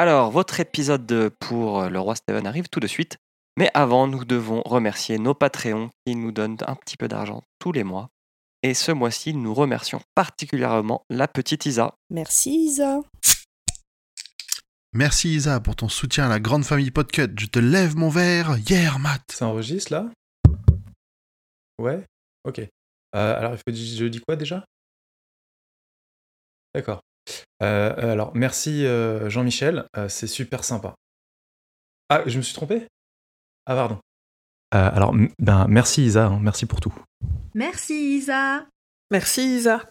Alors, votre épisode pour le roi Steven arrive tout de suite. Mais avant, nous devons remercier nos Patreons qui nous donnent un petit peu d'argent tous les mois. Et ce mois-ci, nous remercions particulièrement la petite Isa. Merci Isa. Merci Isa pour ton soutien à la grande famille Podcut. Je te lève mon verre, hier, Matt. Ça enregistre là? Ouais? Ok. Euh, alors, je dis quoi déjà? D'accord. Euh, alors, merci euh, Jean-Michel, c'est super sympa. Ah, je me suis trompé? Ah, pardon. alors, ben, merci Isa, hein, merci pour tout. Merci Isa. Merci Isa.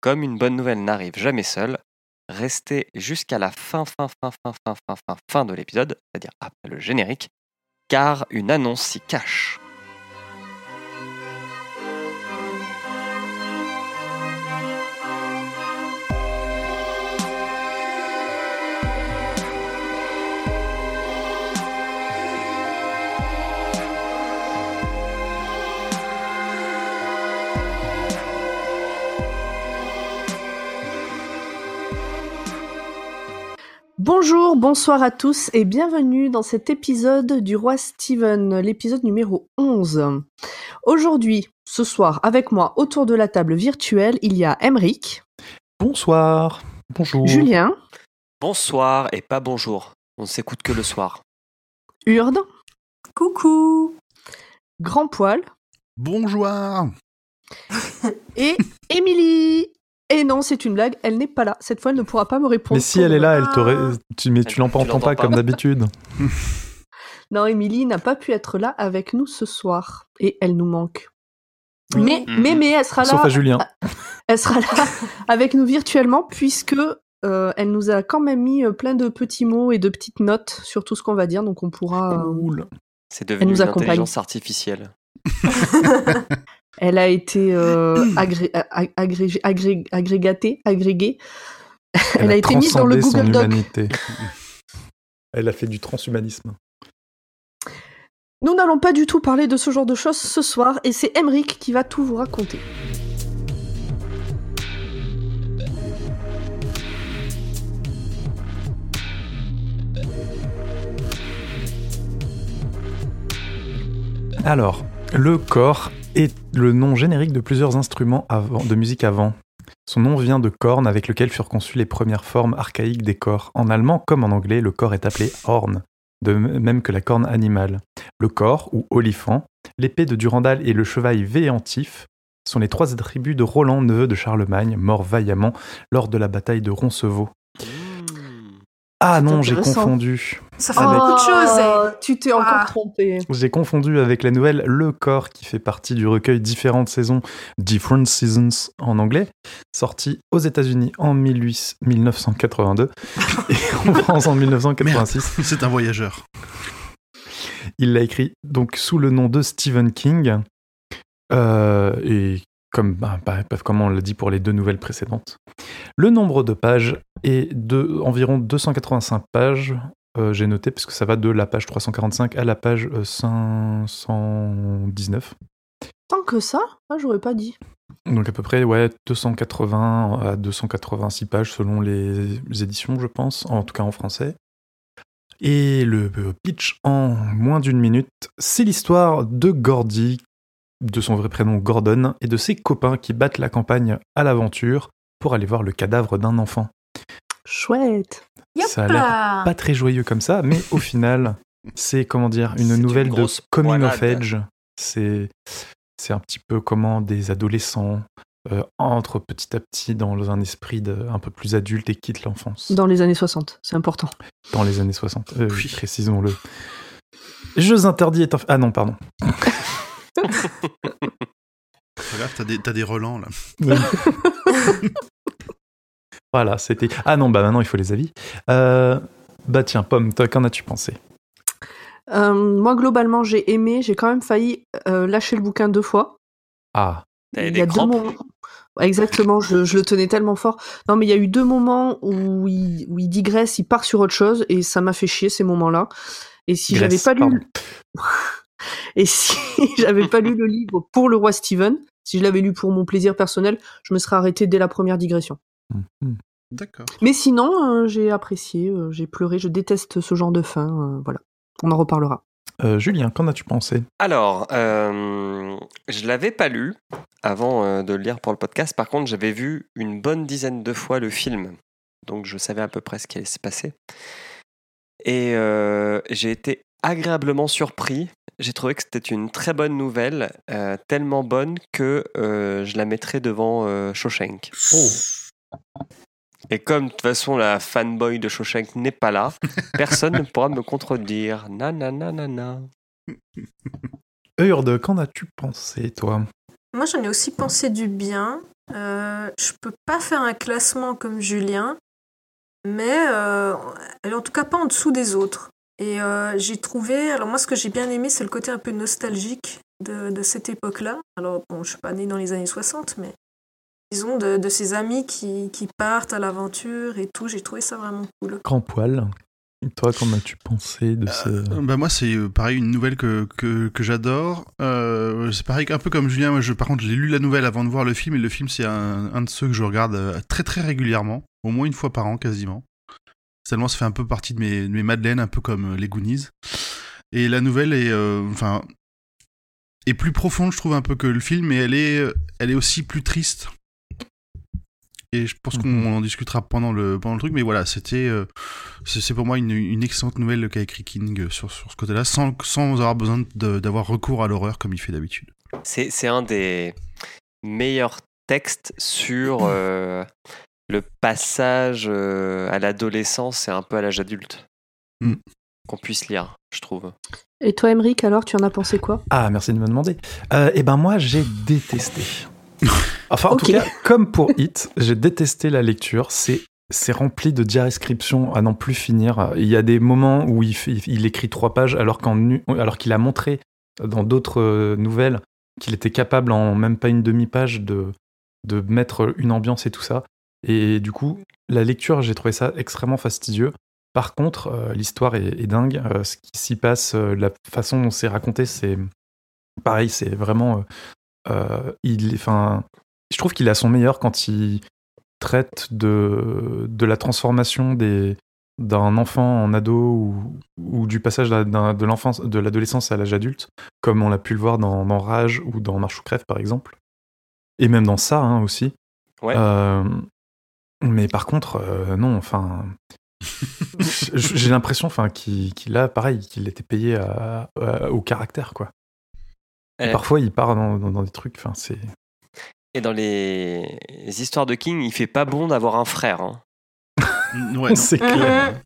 Comme une bonne nouvelle n'arrive jamais seule, restez jusqu'à la fin, fin, fin, fin, fin, fin, fin, fin de l'épisode, c'est-à-dire après le générique, car une annonce s'y cache. Bonjour, bonsoir à tous et bienvenue dans cet épisode du Roi Steven, l'épisode numéro 11. Aujourd'hui, ce soir, avec moi autour de la table virtuelle, il y a Emeric. Bonsoir. Bonjour. Julien. Bonsoir et pas bonjour. On ne s'écoute que le soir. Urde. Coucou. Grand Poil. Bonjour. et Émilie. Et non, c'est une blague, elle n'est pas là. Cette fois, elle ne pourra pas me répondre. Mais si elle est là, elle t'aurait. Tu, mais tu l'entends pas, comme d'habitude. non, Émilie n'a pas pu être là avec nous ce soir. Et elle nous manque. Mais, mhm. mais, mais, elle sera là. Sauf à Julien. Elle sera là avec nous virtuellement, puisque euh, elle nous a quand même mis euh, plein de petits mots et de petites notes sur tout ce qu'on va dire, donc on pourra. Euh, C'est devenu une intelligence artificielle. Elle a été euh, agré agrégée, agrégatée, agrégée. Elle, a, été mise dans le Google Doc. Elle a fait du transhumanisme. Nous n'allons pas du tout parler de ce genre de choses ce soir, et c'est Emric qui va tout vous raconter. Alors, le corps est le nom générique de plusieurs instruments de musique avant. Son nom vient de corne avec lequel furent conçues les premières formes archaïques des corps. En allemand comme en anglais, le corps est appelé horn, de même que la corne animale. Le corps, ou olifant, l'épée de Durandal et le cheval véantif sont les trois attributs de Roland, neveu de Charlemagne, mort vaillamment lors de la bataille de Roncevaux. Ah non, j'ai confondu. Ça fait beaucoup de choses. Oh, tu t'es encore ah. trompé. J'ai confondu avec la nouvelle Le Corps qui fait partie du recueil Différentes saisons, Different Seasons en anglais, sorti aux États-Unis en 1982 et en France en 1986. C'est un voyageur. Il l'a écrit donc sous le nom de Stephen King euh, et comme, bah, bah, comme on l'a dit pour les deux nouvelles précédentes. Le nombre de pages est de environ 285 pages. Euh, j'ai noté puisque ça va de la page 345 à la page 519. Euh, Tant que ça ah, J'aurais pas dit. Donc à peu près ouais 280 à 286 pages selon les éditions, je pense, en tout cas en français. Et le pitch en moins d'une minute, c'est l'histoire de Gordy de son vrai prénom Gordon, et de ses copains qui battent la campagne à l'aventure pour aller voir le cadavre d'un enfant. Chouette Ça a l'air pas très joyeux comme ça, mais au final, c'est comment dire une nouvelle de coming of age. C'est c'est un petit peu comment des adolescents euh, entrent petit à petit dans un esprit de, un peu plus adulte et quittent l'enfance. Dans les années 60, c'est important. Dans les années 60, euh, oui. précisons-le. Jeux interdits étant... Ah non, pardon. Regarde, t'as des, des relents là. voilà, c'était. Ah non, bah maintenant il faut les avis. Euh, bah tiens, Pomme, qu'en as-tu pensé? Euh, Moi, globalement, j'ai aimé. J'ai quand même failli euh, lâcher le bouquin deux fois. Ah. Il y a deux moments. Exactement, je, je, le tenais tellement fort. Non, mais il y a eu deux moments où il, où il digresse, il part sur autre chose, et ça m'a fait chier ces moments-là. Et si j'avais pas lu. Et si j'avais pas lu le livre pour le roi Steven, si je l'avais lu pour mon plaisir personnel, je me serais arrêté dès la première digression. Mhm. D'accord. Mais sinon, euh, j'ai apprécié, euh, j'ai pleuré, je déteste ce genre de fin. euh, voilà, on en reparlera. Euh, Julien, qu'en as-tu pensé? Alors, euh, je l'avais pas lu avant euh, de le lire pour le podcast. Par contre, j'avais vu une bonne dizaine de fois le film. Donc, je savais à peu près ce qui allait se passer. Et euh, j'ai été agréablement surpris. J'ai trouvé que c'était une très bonne nouvelle, euh, tellement bonne que euh, je la mettrais devant euh, Shawshank. Et comme de toute façon la fanboy de Shawshank n'est pas là, personne ne pourra me contredire. Na na na na na. Urde, qu'en as-tu pensé, toi? Moi, j'en ai aussi pensé du bien. Euh, je peux pas faire un classement comme Julien, mais euh, elle est en tout cas pas en dessous des autres. Et euh, j'ai trouvé, alors moi, ce que j'ai bien aimé, c'est le côté un peu nostalgique de, de cette époque-là. Alors, bon, je suis pas née dans les années 60, mais disons de, de ces amis qui, qui partent à l'aventure et tout. J'ai trouvé ça vraiment cool. Grand poil. Et toi, qu'en as-tu pensé de ce... Euh, bah moi c'est euh, pareil une nouvelle que, que, que j'adore. Euh, c'est pareil un peu comme Julien. Moi, je, par contre j'ai lu la nouvelle avant de voir le film et le film c'est un, un de ceux que je regarde euh, très très régulièrement, au moins une fois par an quasiment. Tellement ça fait un peu partie de mes, de mes madeleines, un peu comme les Goonies. Et la nouvelle est euh, enfin est plus profonde je trouve un peu que le film, mais elle est elle est aussi plus triste. Et je pense qu'on Mhm. en discutera pendant le, pendant le truc, mais voilà, c'était, euh, c'est pour moi une, une excellente nouvelle qu'a écrit King euh, sur, sur ce côté-là, sans, sans avoir besoin d'avoir recours à l'horreur comme il fait d'habitude. C'est c'est un des meilleurs textes sur euh, le passage euh, à l'adolescence et un peu à l'âge adulte Mm. qu'on puisse lire, je trouve. Et toi, Emeric, alors, tu en as pensé quoi? Ah, merci de me demander. Eh ben moi, j'ai détesté. Enfin, en tout cas, comme pour Hit, j'ai détesté la lecture. C'est c'est rempli de diarescriptions à n'en plus finir. Il y a des moments où il, écrit trois pages alors qu'en alors qu'il a montré dans d'autres euh, nouvelles qu'il était capable en même pas une demi-page de de mettre une ambiance et tout ça. Et du coup, la lecture, j'ai trouvé ça extrêmement fastidieux. Par contre, euh, l'histoire est, est dingue. Euh, ce qui s'y passe, euh, la façon dont c'est raconté, c'est pareil. C'est vraiment. il, enfin, je trouve qu'il a son meilleur quand il traite de, de la transformation des d'un enfant en ado ou, ou du passage de l'enfance de l'adolescence à l'âge adulte comme on l'a pu le voir dans, dans Rage ou dans Marche ou crève par exemple. Et même dans ça hein, aussi. Ouais. Euh, mais par contre euh, non enfin j'ai l'impression enfin qu'il a pareil qu'il était payé à- à- au caractère quoi. Et Euh, parfois il part dans, dans- dans des trucs enfin c'est Et dans les histoires de King, il fait pas bon d'avoir un frère. hein. Ouais, c'est clair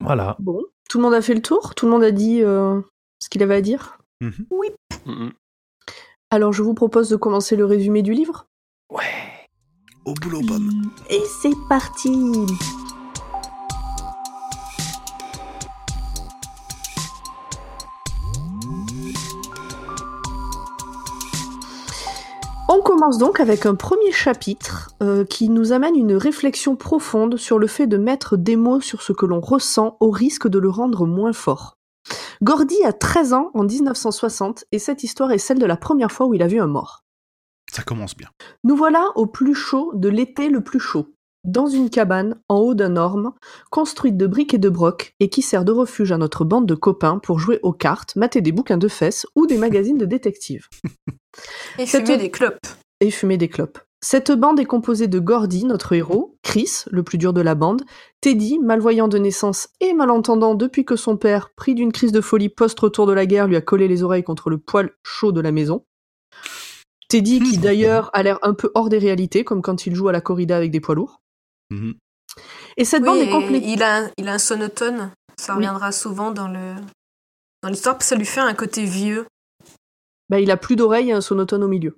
voilà Bon, tout le monde a fait le tour? Tout le monde a dit euh, ce qu'il avait à dire? Mhm. Mm, mm. Alors, je vous propose de commencer le résumé du livre. Ouais. Au boulot, pomme. Et c'est parti On commence donc avec un premier chapitre euh, qui nous amène une réflexion profonde sur le fait de mettre des mots sur ce que l'on ressent au risque de le rendre moins fort. Gordy a 13 ans en 1960 et cette histoire est celle de la première fois où il a vu un mort. Ça commence bien. Nous voilà au plus chaud de l'été le plus chaud, dans une cabane en haut d'un orme, construite de briques et de brocs, et qui sert de refuge à notre bande de copains pour jouer aux cartes, mater des bouquins de fesses ou des magazines de détectives. Et Cette- fumer des clopes. Et fumer des clopes. Cette bande est composée de Gordy, notre héros, Chris, le plus dur de la bande, Teddy, malvoyant de naissance et malentendant depuis que son père, pris d'une crise de folie post-retour de la guerre, lui a collé les oreilles contre le poêle chaud de la maison. Teddy, qui d'ailleurs a l'air un peu hors des réalités, comme quand il joue à la corrida avec des poids lourds. Mhm. Et cette Oui, bande est et complétée. il a, un- il a un sonotone. Ça Oui. reviendra souvent dans le dans l'histoire, parce que ça lui fait un côté vieux. Bah, il a plus d'oreilles et un sonotone au milieu.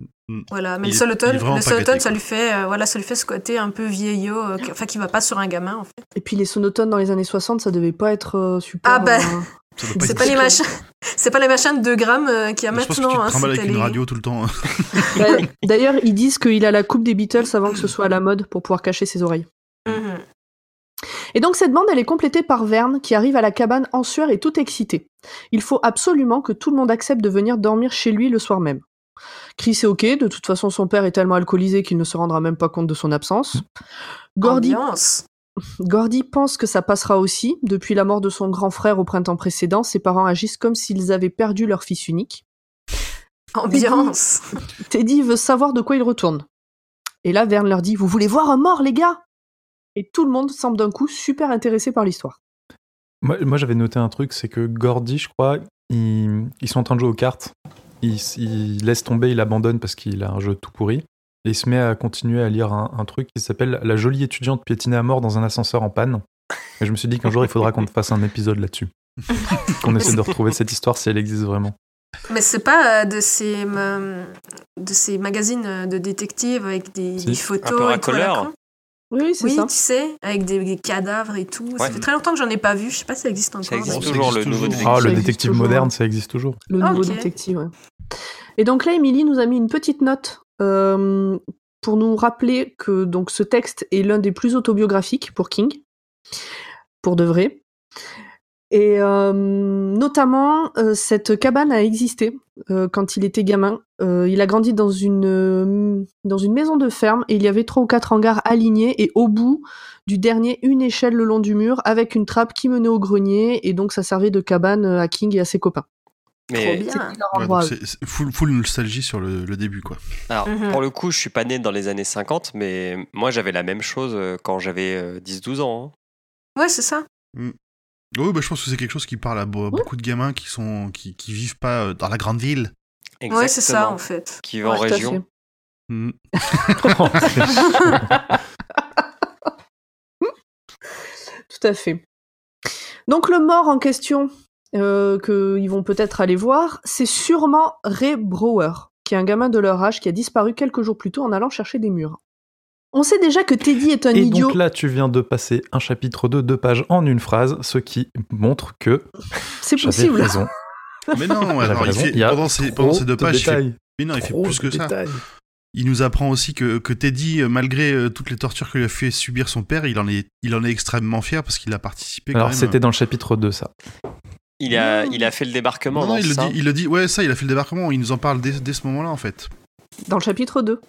Voilà, mais Il le sonotone, le sonotone, ça lui fait, euh, voilà, ça lui fait ce côté un peu vieillot, euh, qui- enfin qui va pas sur un gamin en fait. Et puis les sonotones dans les années 60, ça devait pas être euh, super. Ah bah, euh, C'est pas les machins, c'est pas les machins de 2 grammes euh, qu'il y a Je pense que tu maintenant. te hein, avec c'était une les- radio tout le temps. bah, D'ailleurs, ils disent qu'il a la coupe des Beatles avant que ce soit à la mode pour pouvoir cacher ses oreilles. Et donc cette bande, elle est complétée par Verne, qui arrive à la cabane en sueur et tout excité. Il faut absolument que tout le monde accepte de venir dormir chez lui le soir même. Chris est ok, de toute façon son père est tellement alcoolisé qu'il ne se rendra même pas compte de son absence. Gordy, Ambiance. Gordy pense que ça passera aussi. Depuis la mort de son grand frère au printemps précédent, ses parents agissent comme s'ils avaient perdu leur fils unique. Ambiance. Teddy veut savoir de quoi il retourne. Et là, Verne leur dit Vous voulez voir un mort, les gars? Et tout le monde semble d'un coup super intéressé par l'histoire. Moi, moi, j'avais noté un truc, c'est que Gordy, je crois, ils, ils sont en train de jouer aux cartes. Il, il laisse tomber, il abandonne parce qu'il a un jeu tout pourri. Et il se met à continuer à lire un, un truc qui s'appelle La jolie étudiante piétinée à mort dans un ascenseur en panne. Et je me suis dit qu'un jour, il faudra qu'on fasse un épisode là-dessus. qu'on essaie de retrouver cette histoire si elle existe vraiment. Mais c'est pas euh, de ces, euh, de ces magazines de détectives avec des, Si. des Un photos peu et tout à la racoleur. Oui, c'est Oui, ça. tu sais, avec des, des cadavres et tout. Ça fait très longtemps que j'en ai pas vu. Je sais pas si ça existe encore. Ça existe Bon, ça toujours, le nouveau détective. Ah, le détective moderne, ça existe toujours. Le nouveau détective, ouais. Et donc là, Émilie nous a mis une petite note euh, pour nous rappeler que donc ce texte est l'un des plus autobiographiques pour King, pour de vrai. Et euh, notamment, euh, cette cabane a existé euh, quand il était gamin. Euh, il a grandi dans une, euh, dans une maison de ferme et il y avait trois ou quatre hangars alignés et au bout du dernier, une échelle le long du mur avec une trappe qui menait au grenier et donc ça servait de cabane à King et à ses copains. Trop Mais Ouais, donc full, full nostalgie sur le, le début, quoi. alors, Mhm. pour le coup, je suis pas né dans les années 50, mais moi j'avais la même chose quand j'avais euh, 10-12 ans. hein. Ouais, c'est ça. Oui, bah, je pense que c'est quelque chose qui parle à be- beaucoup de gamins qui sont qui, qui vivent pas euh, dans la grande ville. Ouais, c'est ça Exactement. en fait. Qui vit en Ouais, tout à région. fait. Mm. Tout à fait. Donc le mort en question, euh, qu'ils vont peut-être aller voir, c'est sûrement Ray Brower, qui est un gamin de leur âge qui a disparu quelques jours plus tôt en allant chercher des murs. On sait déjà que Teddy est un Et idiot. donc là, tu viens de passer un chapitre de deux pages en une phrase, ce qui montre que C'est possible. raison. Mais non, alors, il fait, Il y a pendant, ces, pendant trop ces deux de pages, il fait, mais non, il fait plus que ça. Il nous apprend aussi que, que Teddy, euh, malgré euh, toutes les tortures que lui a fait subir son père, il en est, il en est extrêmement fier parce qu'il a participé quand Alors, même. euh, c'était dans le chapitre 2, ça. Il a, il a fait le débarquement Non, non, dans il le, dit, il le dit, ouais, ça, il a fait le débarquement, il nous en parle dès, dès ce moment-là, en fait. Dans le chapitre 2.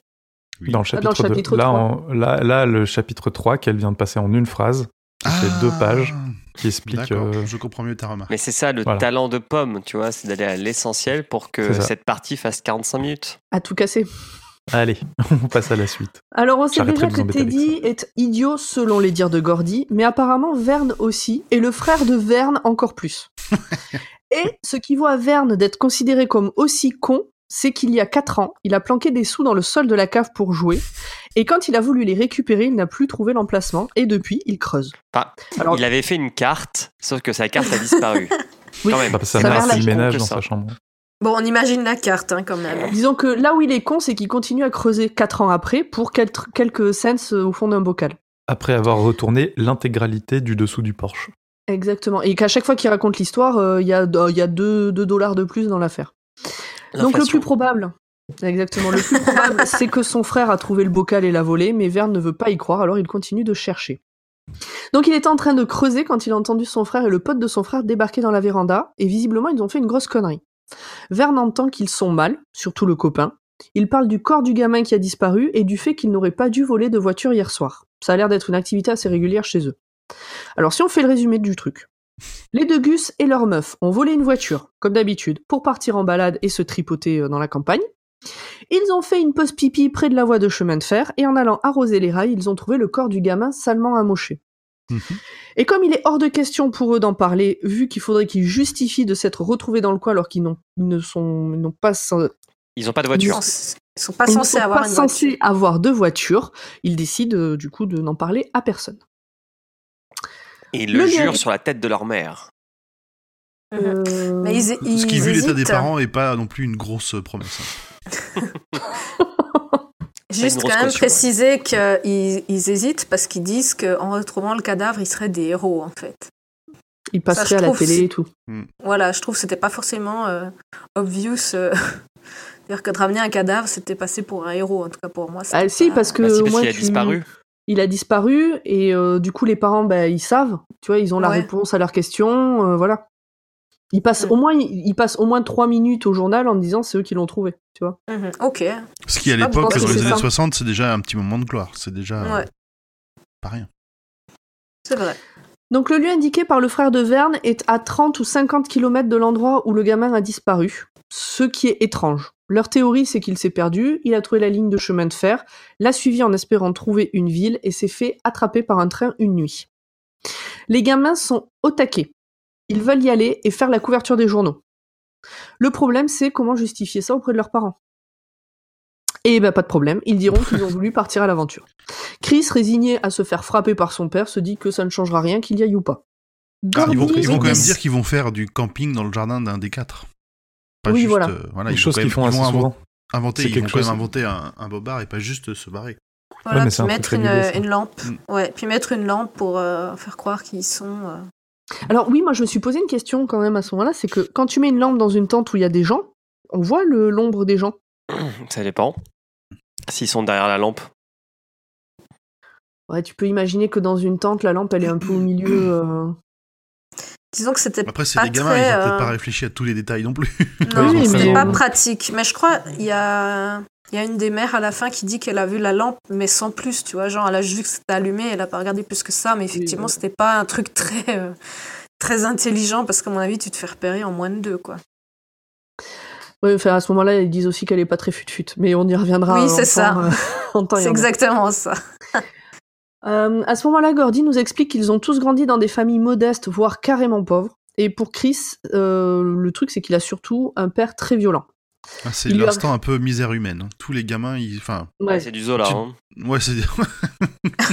Oui. Dans le Ah, dans chapitre, le 2. chapitre Là, 3. en- là, là, le chapitre 3 qu'elle vient de passer en une phrase, qui fait deux pages, qui explique. Ah, euh, je comprends mieux ta remarque. Mais c'est ça le Voilà. talent de pomme, tu vois, c'est d'aller à l'essentiel pour que cette partie fasse 45 minutes. À tout casser. Allez, on passe à la suite. Alors on sait déjà que Teddy est idiot selon les dires de Gordy, mais apparemment Verne aussi, et le frère de Verne encore plus. et ce qui vaut à Verne d'être considéré comme aussi con, c'est qu'il y a 4 ans, il a planqué des sous dans le sol de la cave pour jouer, et quand il a voulu les récupérer, il n'a plus trouvé l'emplacement, et depuis, il creuse. Enfin, Alors, Il avait fait une carte, sauf que sa carte a disparu. Oui. Quand même. Bah, parce que Ça sa a ménage dans ça. sa chambre. Bon, on imagine la carte hein, quand même. disons que là où il est con, c'est qu'il continue à creuser 4 ans après pour quel- quelques cents au fond d'un bocal. Après avoir retourné l'intégralité du dessous du Porsche. Exactement. Et qu'à chaque fois qu'il raconte l'histoire, euh, il y a, il y a 2 dollars de plus dans l'affaire. Donc le plus probable, exactement, le plus probable, c'est que son frère a trouvé le bocal et l'a volé, mais Verne ne veut pas y croire, alors il continue de chercher. Donc il était en train de creuser quand il a entendu son frère et le pote de son frère débarquer dans la véranda, et visiblement ils ont fait une grosse connerie. Verne entend qu'ils sont mal, surtout le copain. Il parle du corps du gamin qui a disparu et du fait qu'il n'aurait pas dû voler de voiture hier soir. Ça a l'air d'être une activité assez régulière chez eux. Alors si on fait le résumé du truc. Les deux Gus et leur meuf ont volé une voiture, comme d'habitude, pour partir en balade et se tripoter euh, dans la campagne. Ils ont fait une pause pipi près de la voie de chemin de fer et en allant arroser les rails, ils ont trouvé le corps du gamin salement amoché. Mhm. Et comme il est hors de question pour eux d'en parler, vu qu'il faudrait qu'ils justifient de s'être retrouvés dans le coin alors qu'ils n'ont, ils ne sont, ils n'ont pas, Ils n'ont pas de voiture. ils sont pas ils ne censés sont avoir pas une censés voiture. avoir de voiture, ils décident euh, du coup de n'en parler à personne. Et ils Le jurent sur la tête de leur mère. Mhm. Euh, Mais ils, Ce qui, ils vu l'état des parents, est pas non plus une grosse euh, promesse. hein. Juste quand même caution, préciser qu'ils ils hésitent parce qu'ils disent qu'en retrouvant le cadavre, ils seraient des héros en fait. Ils passeraient à la télé et tout. Voilà, je trouve que c'était pas forcément euh, obvious. euh, C'est-à-dire que de ramener un cadavre, c'était passé pour un héros, en tout cas pour moi. Ah si, pas- parce que Bah, si, qu'il a tu- disparu. Il a disparu et euh, du coup les parents bah, ils savent, tu vois, ils ont la Ouais. réponse à leurs questions, euh, voilà. Ils passent au moins, ils passent au moins trois minutes au journal en disant c'est eux qui l'ont trouvé, tu vois. Mhm, ok. Ce qui à l'époque, dans les années 60, c'est déjà un petit moment de gloire. C'est déjà ouais. pas rien. C'est vrai. Donc le lieu indiqué par le frère de Verne est à 30 ou 50 km de l'endroit où le gamin a disparu, ce qui est étrange. Leur théorie, c'est qu'il s'est perdu, il a trouvé la ligne de chemin de fer, l'a suivi en espérant trouver une ville et s'est fait attraper par un train une nuit. Les gamins sont au taquet. Ils veulent y aller et faire la couverture des journaux. Le problème, c'est comment justifier ça auprès de leurs parents. Et ben pas de problème, ils diront qu'ils ont voulu partir à l'aventure. Chris, résigné à se faire frapper par son père, se dit que ça ne changera rien qu'il y aille ou pas. Ah, ils, vont, quand même dire qu'ils vont faire du camping dans le jardin d'un des quatre. Oui, voilà. Euh, voilà. choses qu'ils font assez souvent. Inventer, ils vont quand même inventer un, un bobard et pas juste se barrer. Voilà, puis mettre une, lampe. Mm. Ouais, puis mettre une lampe pour euh, faire croire qu'ils sont. Euh, Alors oui, moi je me suis posé une question quand même à ce moment-là, c'est que quand tu mets une lampe dans une tente où il y a des gens, on voit l'ombre des gens. Ça dépend. S'ils sont derrière la lampe. Ouais, tu peux imaginer que dans une tente, la lampe, elle est un peu au milieu. Euh. Disons que c'était. Après, c'est des gamins, ils ont peut-être pas réfléchi à tous les détails non plus. Non, oui, c'était pas pratique. Mais je crois, il y a. Il y a une des mères à la fin qui dit qu'elle a vu la lampe, mais sans plus, tu vois. Genre, elle a juste vu que c'était allumé, elle a pas regardé plus que ça, mais effectivement, c'était pas un truc très, euh, très intelligent, parce qu'à mon avis, tu te fais repérer en moins de deux, quoi. Oui, enfin, à ce moment-là, ils disent aussi qu'elle est pas très fut-fut, mais on y reviendra. Oui, c'est ça. Euh, c'est exactement ça. Euh, à ce moment-là, Gordy nous explique qu'ils ont tous grandi dans des familles modestes, voire carrément pauvres. Et pour Chris, euh, le truc, c'est qu'il a surtout un père très violent. Ah, c'est l'instant un peu misère humaine. Hein. Tous les gamins, ils... enfin. Ouais, c'est du Zola. Hein. Ouais, c'est.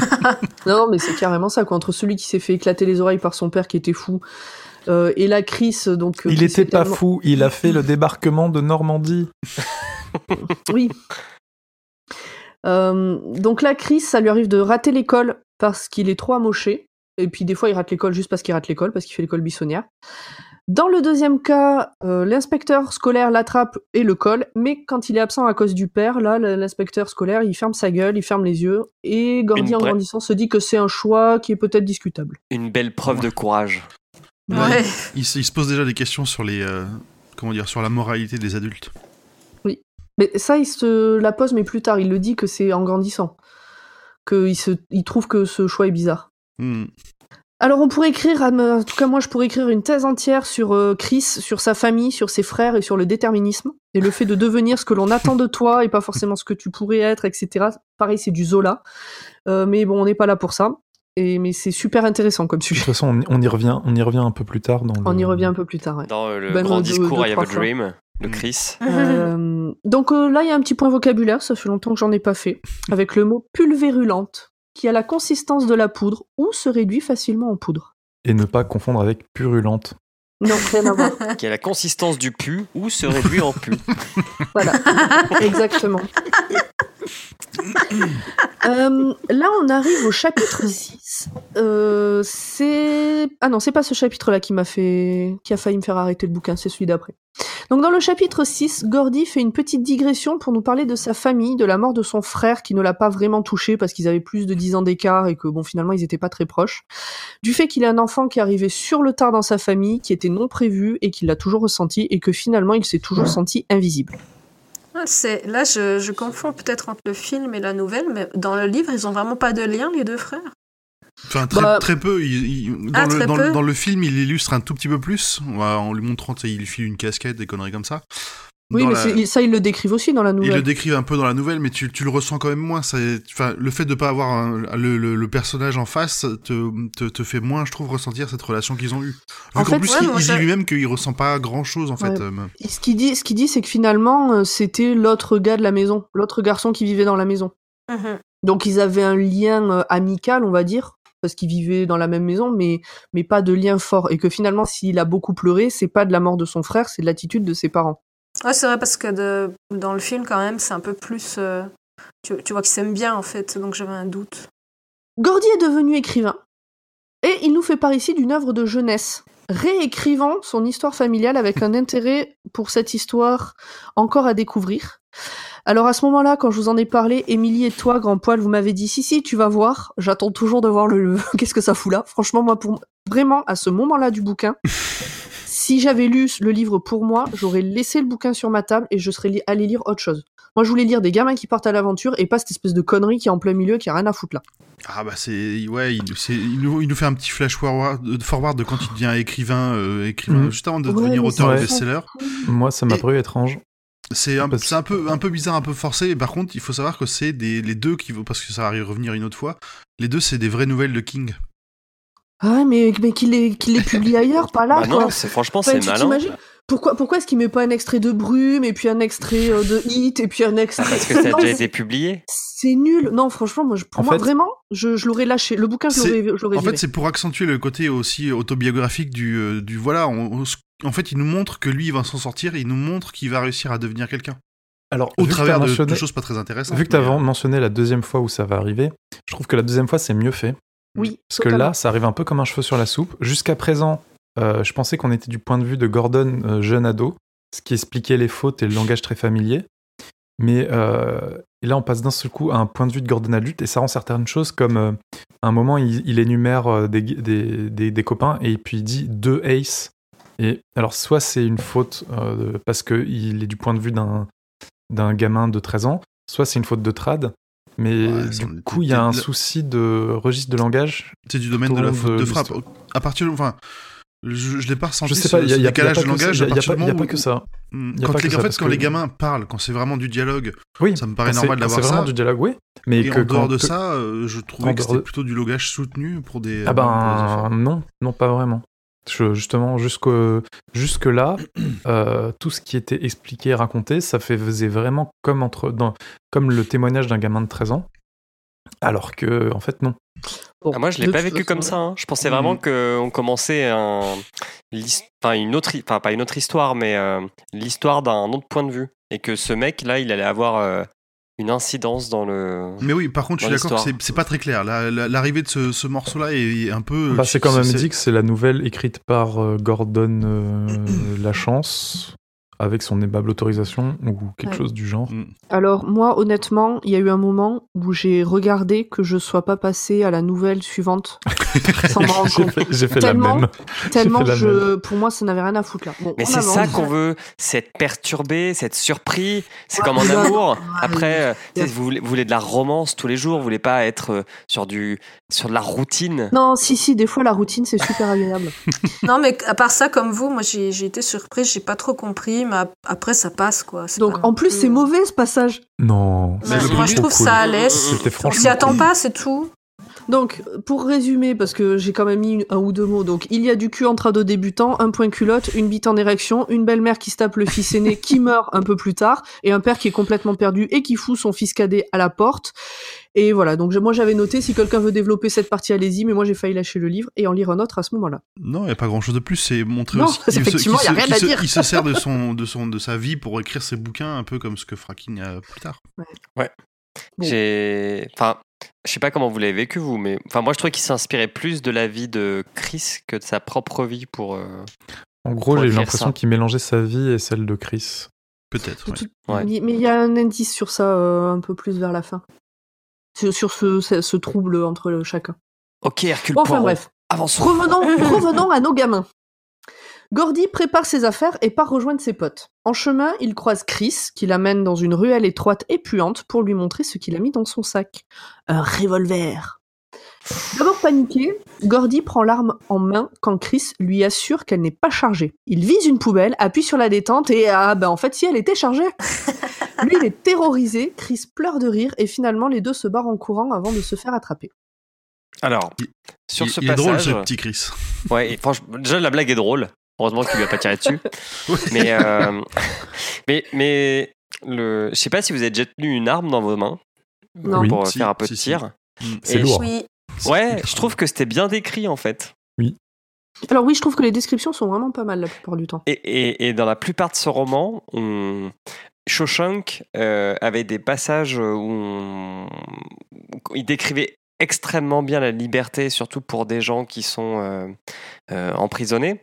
non, mais c'est carrément ça. Quoi. Entre celui qui s'est fait éclater les oreilles par son père qui était fou, euh, et la crise, donc. Il était pas fou. Il a fait le débarquement de Normandie. oui. Euh, donc la crise, ça lui arrive de rater l'école parce qu'il est trop amoché. Et puis des fois, il rate l'école juste parce qu'il rate l'école, parce qu'il fait l'école buissonnière. Dans le deuxième cas, euh, l'inspecteur scolaire l'attrape et le colle, mais quand il est absent à cause du père, là, l'inspecteur scolaire, il ferme sa gueule, il ferme les yeux, et Gordy, en grandissant, se dit que c'est un choix qui est peut-être discutable. Une belle preuve de courage. Ouais. Il, se pose déjà des questions sur les, euh, comment dire, sur la moralité des adultes. Mais ça, il se la pose, mais plus tard, il le dit que c'est en grandissant, qu'il se, il trouve que ce choix est bizarre. Hmm. Alors on pourrait écrire, en tout cas moi je pourrais écrire une thèse entière sur euh, Chris, sur sa famille, sur ses frères et sur le déterminisme et le fait de devenir ce que l'on attend de toi et pas forcément ce que tu pourrais être, etc. Pareil c'est du Zola, euh, mais bon on n'est pas là pour ça. Et, mais c'est super intéressant comme sujet. De toute façon on, y revient, on y revient un peu plus tard dans. On y revient un peu plus tard. Ouais. Dans euh, le ben, grand discours I Have a Dream de Chris. donc là il y a un petit point vocabulaire, ça fait longtemps que j'en ai pas fait, avec le mot pulvérulente qui a la consistance de la poudre ou se réduit facilement en poudre. Et ne pas confondre avec purulente. Non, rien à voir. qui a la consistance du pu ou se réduit en pu. Voilà, exactement. Euh, là, on arrive au chapitre 6. Euh, c'est ah non, c'est pas ce chapitre-là qui m'a fait, qui a failli me faire arrêter le bouquin, c'est celui d'après. Donc dans le chapitre 6, Gordy fait une petite digression pour nous parler de sa famille, de la mort de son frère qui ne l'a pas vraiment touché parce qu'ils avaient plus de 10 ans d'écart et que bon finalement ils étaient pas très proches. Du fait qu'il a un enfant qui arrivé sur le tard dans sa famille, qui était non prévu et qu'il l'a toujours ressenti et que finalement il s'est toujours senti invisible. Ah, là je, je confonds peut-être entre le film et la nouvelle, mais dans le livre ils ont vraiment pas de lien les deux frères? Enfin, très, bah, très peu. Il, dans, ah, le, dans, dans, le, film, il illustre un tout petit peu plus, en lui montrant qu'il file une casquette, des conneries comme ça. Oui, mais ça, ils le décrivent aussi dans la nouvelle. Ils le décrivent un peu dans la nouvelle, mais tu, tu le ressens quand même moins. Enfin, le fait de pas avoir le, le, personnage en face te, te, te, fait moins, je trouve, ressentir cette relation qu'ils ont eue. Vu qu'en plus, il, dit lui-même qu'il ressent pas grand-chose, en fait. Euh, ce qu'il dit, ce qu'il dit, c'est que finalement, euh, c'était l'autre gars de la maison, l'autre garçon qui vivait dans la maison. Mhm. Donc, ils avaient un lien euh, amical, on va dire, parce qu'ils vivaient dans la même maison, mais, mais pas de lien fort. Et que finalement, s'il a beaucoup pleuré, c'est pas de la mort de son frère, c'est de l'attitude de ses parents. Ouais, c'est vrai, parce que de, dans le film, quand même, c'est un peu plus. Euh, tu, tu, vois qu'ils s'aiment bien, en fait, donc j'avais un doute. Gordy est devenu écrivain. Et il nous fait part ici d'une œuvre de jeunesse, réécrivant son histoire familiale avec un intérêt pour cette histoire encore à découvrir. Alors à ce moment-là, quand je vous en ai parlé, Émilie et toi, grand poil, vous m'avez dit si si, tu vas voir. J'attends toujours de voir le, qu'est-ce que ça fout là. Franchement, moi, pour vraiment à ce moment-là du bouquin, si j'avais lu le livre pour moi, j'aurais laissé le bouquin sur ma table et je serais allé lire autre chose. Moi, je voulais lire des gamins qui partent à l'aventure et pas cette espèce de connerie qui est en plein milieu, qui a rien à foutre là. Ah bah c'est ouais, il, nous, il, nous, fait un petit flash forward, forward de quand il devient écrivain, euh, écrivain mm. juste avant de devenir auteur de best-seller. Moi, ça m'a paru étrange. C'est un, un, peu, un peu bizarre, un peu forcé. par contre, il faut savoir que c'est les deux qui, parce que ça va revenir une autre fois, les deux, c'est des vraies nouvelles de King. Ah, mais, mais qu'il les, les publie ailleurs, pas là. Bah non, franchement, c'est malin. Pourquoi, pourquoi est-ce qu'il met pas un extrait de Brume, et puis un extrait euh, de Hit, et puis un extrait. parce que ça a déjà été publié? C'est nul. Non, franchement, moi, pour moi, vraiment, je, je l'aurais lâché. Le bouquin, je l'aurais En fait, c'est pour accentuer le côté aussi autobiographique du. Euh, du voilà, en fait, il nous montre que lui, il va s'en sortir, il nous montre qu'il va réussir à devenir quelqu'un. Alors, au travers de, choses pas très intéressantes. Vu que tu as euh, mentionné la deuxième fois où ça va arriver, je trouve que la deuxième fois, c'est mieux fait. Oui. Parce que là, ça arrive un peu comme un cheveu sur la soupe. Jusqu'à présent, je pensais qu'on était du point de vue de Gordon, jeune ado ce qui expliquait les fautes et le langage très familier. Mais euh, là, on passe d'un seul coup à un point de vue de Gordon adulte et ça rend certaines choses comme euh, à un moment, il, énumère euh, des, des, des, copains et puis il dit deux ace. Et alors, soit c'est une faute parce qu'il est du point de vue d'un, d'un gamin de 13 ans, soit c'est une faute de trad. Mais du coup, il y a un souci de registre de langage. C'est du domaine de la faute de frappe. À partir, enfin, je, je l'ai pas ressenti. Je sais pas, il y a, y a, décalage de langage. Il n'y a, pas que ça. Quand les, en fait, quand les gamins parlent, quand c'est vraiment du dialogue, oui, ça me paraît normal d'avoir ça. C'est vraiment du dialogue, oui. Mais et que en dehors de ça, euh, je trouvais que c'était plutôt du langage soutenu pour des. Ah ben non, non pas vraiment. Justement, jusque, jusque là, euh, tout ce qui était expliqué et raconté, ça faisait vraiment comme, entre, dans, comme le témoignage d'un gamin de 13 ans. Alors que, en fait, non. Ah, moi, je l'ai pas vécu comme ça. Hein. Je pensais vraiment qu'on commençait un, une autre, enfin pas une autre histoire, mais euh, l'histoire d'un autre point de vue, et que ce mec là, il allait avoir euh, une incidence dans le. Mais oui, par contre, je suis d'accord, c'est pas très clair. L'arrivée de ce, morceau-là est un peu. Bah, c'est quand même dit que c'est la nouvelle écrite par euh, Gordon Lachance avec son aimable autorisation ou quelque chose du genre mm. Alors moi honnêtement, il y a eu un moment où j'ai regardé que je sois pas passé à la nouvelle suivante sans me rendre compte. J'ai fait, la même. Tellement je, pour moi ça n'avait rien à foutre là. Mais c'est ça qu'on veut, c'est être perturbé, c'est être surpris. C'est comme en amour. Après, euh, vous, voulez, de la romance tous les jours, vous voulez pas être euh, sur du sur de la routine. Non, si si, des fois la routine c'est super agréable. non mais à part ça, comme vous, moi j'ai été surprise, j'ai pas trop compris mais après ça passe quoi. Donc en plus c'est mauvais ce passage. Non. moi je trouve ça allait. On s'y attend pas, c'est tout. Donc, pour résumer, parce que j'ai quand même mis un ou deux mots, donc il y a du cul entre ados débutants, un point culotte, une bite en érection, une belle-mère qui se tape le fils aîné qui meurt un peu plus tard, et un père qui est complètement perdu et qui fout son fils cadet à la porte. Et voilà, donc moi j'avais noté, si quelqu'un veut développer cette partie, allez-y, mais moi j'ai failli lâcher le livre et en lire un autre à ce moment-là. Non, il n'y a pas grand-chose de plus, c'est montrer aussi qu'il se, a rien à dire. il se sert de, son, de, son, de sa vie pour écrire ses bouquins, un peu comme ce que fera King a plus tard. Ouais. J'ai. Enfin, je sais pas comment vous l'avez vécu, vous, mais enfin, moi je trouvais qu'il s'inspirait plus de la vie de Chris que de sa propre vie pour. Euh, en gros, j'ai l'impression qu'il mélangeait sa vie et celle de Chris. Peut-être. Ouais. Mais il y a un indice sur ça euh, un peu plus vers la fin sur, ce, trouble entre chacun. Ok, Hercule Enfin bref. Revenons, revenons à nos gamins. Gordy prépare ses affaires et part rejoindre ses potes. En chemin, il croise Chris, qui l'amène dans une ruelle étroite et puante pour lui montrer ce qu'il a mis dans son sac. Un revolver. D'abord paniqué, Gordy prend l'arme en main quand Chris lui assure qu'elle n'est pas chargée. Il vise une poubelle, appuie sur la détente et ah ben en fait si elle était chargée. Lui il est terrorisé, Chris pleure de rire et finalement les deux se barrent en courant avant de se faire attraper. Alors, sur ce il passage, est drôle ce petit Chris. Ouais, franchement, déjà la blague est drôle. Heureusement qu'il lui a pas tiré dessus. mais, euh, mais mais le, je sais pas si vous avez déjà tenu une arme dans vos mains pour faire un peu de tir. C'est lourd. Oui. Ouais, je trouve que c'était bien décrit en fait. Oui. Alors oui, je trouve que les descriptions sont vraiment pas mal la plupart du temps. Et, et, et dans la plupart de ce roman, on... Shawshank euh, avait des passages où, il décrivait extrêmement bien la liberté, surtout pour des gens qui sont euh, euh, emprisonnés.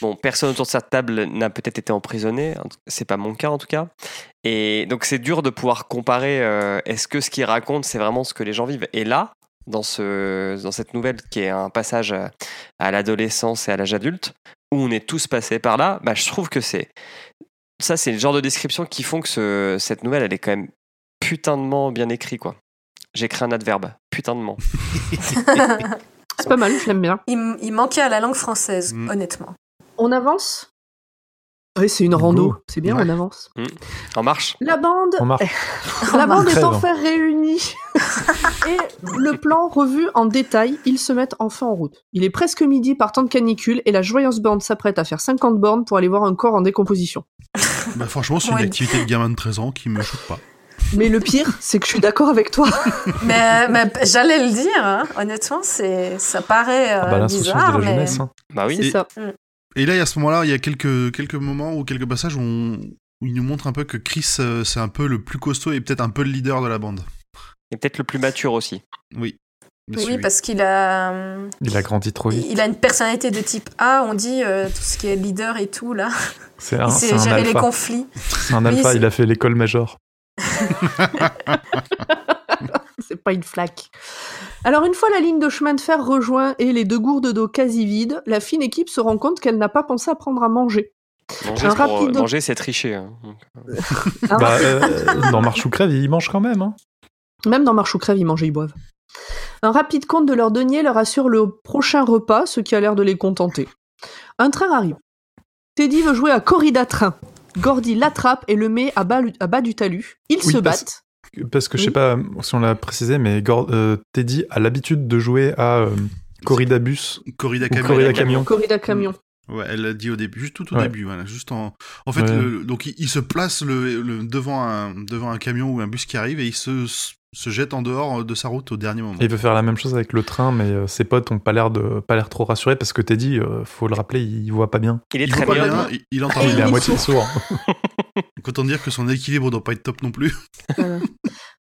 Bon, personne autour de cette table n'a peut-être été emprisonné, c'est pas mon cas en tout cas. Et donc c'est dur de pouvoir comparer. Est-ce que ce qu'il raconte, c'est vraiment ce que les gens vivent Et là, dans, ce, dans cette nouvelle qui est un passage à, l'adolescence et à l'âge adulte, où on est tous passés par là, bah, je trouve que c'est. Ça, c'est le genre de description qui font que ce- cette nouvelle, elle est quand même putainement bien écrite, quoi. J'ai créé un adverbe, putainement. C'est pas mal, je l'aime bien. il manquait à la langue française, Mm. honnêtement. On avance? Oui, c'est une rando. C'est bien, Ouais. on avance. En marche La bande, On marche. la bande est enfin réunie. Et le plan revu en détail, ils se mettent enfin en route. Il est presque midi par temps de canicule et la joyeuse bande s'apprête à faire 50 bornes pour aller voir un corps en décomposition. Bah, franchement, c'est une Ouais. activité de gamin de 13 ans qui me choque pas. Mais le pire, c'est que je suis d'accord avec toi. mais mais j'allais le dire, hein. honnêtement, c'est ça paraît euh, Ah bah, bizarre, de la mais jeunesse. hein. Bah oui. Et- ça. Et là, à ce moment-là, il y a quelques, quelques moments ou quelques passages où, on- où il nous montre un peu que Chris, euh, c'est un peu le plus costaud et peut-être un peu le leader de la bande. Et peut-être le plus mature aussi. Oui. Oui, parce qu'il a Il a grandi trop vite. il a une personnalité de type A, on dit euh, tout ce qui est leader et tout là. C'est Il un, c'est sait un gérer les conflits. C'est un Oui, alpha, c'est- il a fait l'école major. C'est pas une flaque. Alors une fois la ligne de chemin de fer rejoint et les deux gourdes d'eau quasi vides, la fine équipe se rend compte qu'elle n'a pas pensé à prendre à manger. Manger, Un c'est pour- rapide- manger, c'est tricher. hein. Bah, euh, dans Marche ou Crève, il mange quand même. Hein. Même dans Marche ou Crève, ils mangent et ils boivent. Un rapide compte de leur denier leur assure le prochain repas, ce qui a l'air de les contenter. Un train arrive. Teddy veut jouer à corrida train. Gordy l'attrape et le met à bas, à bas du talus. Ils Oui, se battent. Parce que je sais pas si on l'a précisé, mais Gord- euh, Teddy a l'habitude de jouer à euh, Corrida Bus Corrida Camion. Corrida Camion. Corrida camion. Ouais, elle l'a dit au début, juste tout au Ouais. début, voilà, juste en. En fait, Ouais. le- donc il, il se place le, le- devant un devant un camion ou un bus qui arrive et il se se jette en dehors de sa route au dernier moment. Et il veut faire la même chose avec le train, mais euh, ses potes ont pas l'air de pas l'air trop rassurés parce que Teddy, euh, faut le rappeler, il voit pas bien. Il est il très voit pas bien. bien, il, il entend Il est à moitié sourd. Autant dire que son équilibre doit pas être top non plus. Voilà.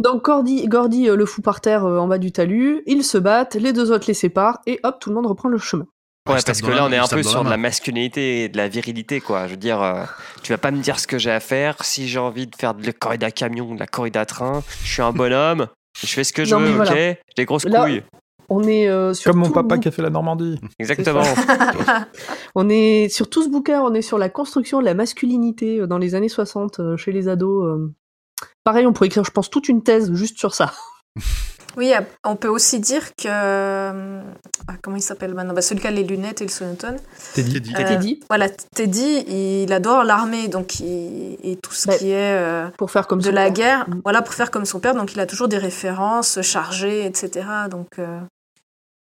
Donc Gordy, Gordy euh, le fout par terre euh, en bas du talus, ils se battent, les deux autres les séparent, et hop, tout le monde reprend le chemin. Ouais, parce que là, on est un peu sur de la masculinité et de la virilité, quoi. Je veux dire, euh, tu vas pas me dire ce que j'ai à faire. Si j'ai envie de faire de la corrida camion, ou de la corrida train, je suis un bonhomme, je fais ce que je Non, veux, voilà. ok? J'ai des grosses Là, couilles. On est euh, sur Comme mon papa qui a fait la Normandie. Exactement. On est sur tout ce bouquin, on est sur la construction de la masculinité dans les années 60 euh, chez les ados. Pareil, on pourrait écrire, je pense, toute une thèse juste sur ça. Oui, on peut aussi dire que euh, ah, comment il s'appelle maintenant? Bah, Celui qui a les lunettes et le sonotone. Teddy. Teddy. Euh, Teddy, Voilà, Teddy, il adore l'armée, donc il, et tout ce Bah, qui est euh, pour faire comme de son la père. guerre, Mm. voilà, pour faire comme son père, donc il a toujours des références chargées, etc. Donc euh,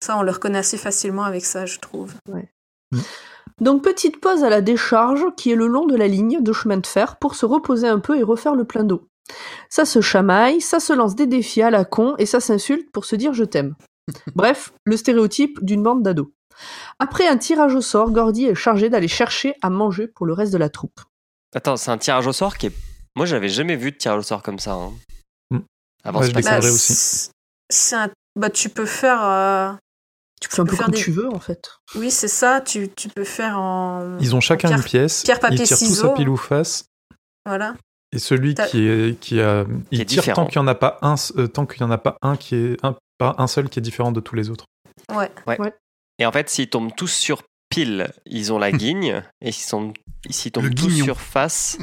ça, on le reconnaît assez facilement avec ça, je trouve. Donc petite pause à la décharge qui est le long de la ligne de chemin de fer pour se reposer un peu et refaire le plein d'eau. Ça se chamaille, ça se lance des défis à la con et ça s'insulte pour se dire je t'aime. Bref, le stéréotype d'une bande d'ados. Après un tirage au sort, Gordy est chargé d'aller chercher à manger pour le reste de la troupe. Attends, c'est un tirage au sort qui est. Moi, j'avais jamais vu de tirage au sort comme ça. hein. Hmm. Avant Ouais, je découvrais aussi. c'est- un- bah, tu peux faire. euh, tu fais un peux peu faire comme des- tu veux en fait. Oui, c'est ça. Tu, tu peux faire en. Ils ont chacun Pierre- une pièce. pierre, papier, ils tirent tous ciseaux. à pile ou face. Voilà. Et celui qui est qui a il est tire différent. tant qu'il y en a pas un euh, tant qu'il y en a pas un qui est un pas un seul qui est différent de tous les autres. Et en fait, s'ils tombent tous sur pile, ils ont la guigne. et s'ils, tombent Le tous guignon. sur face,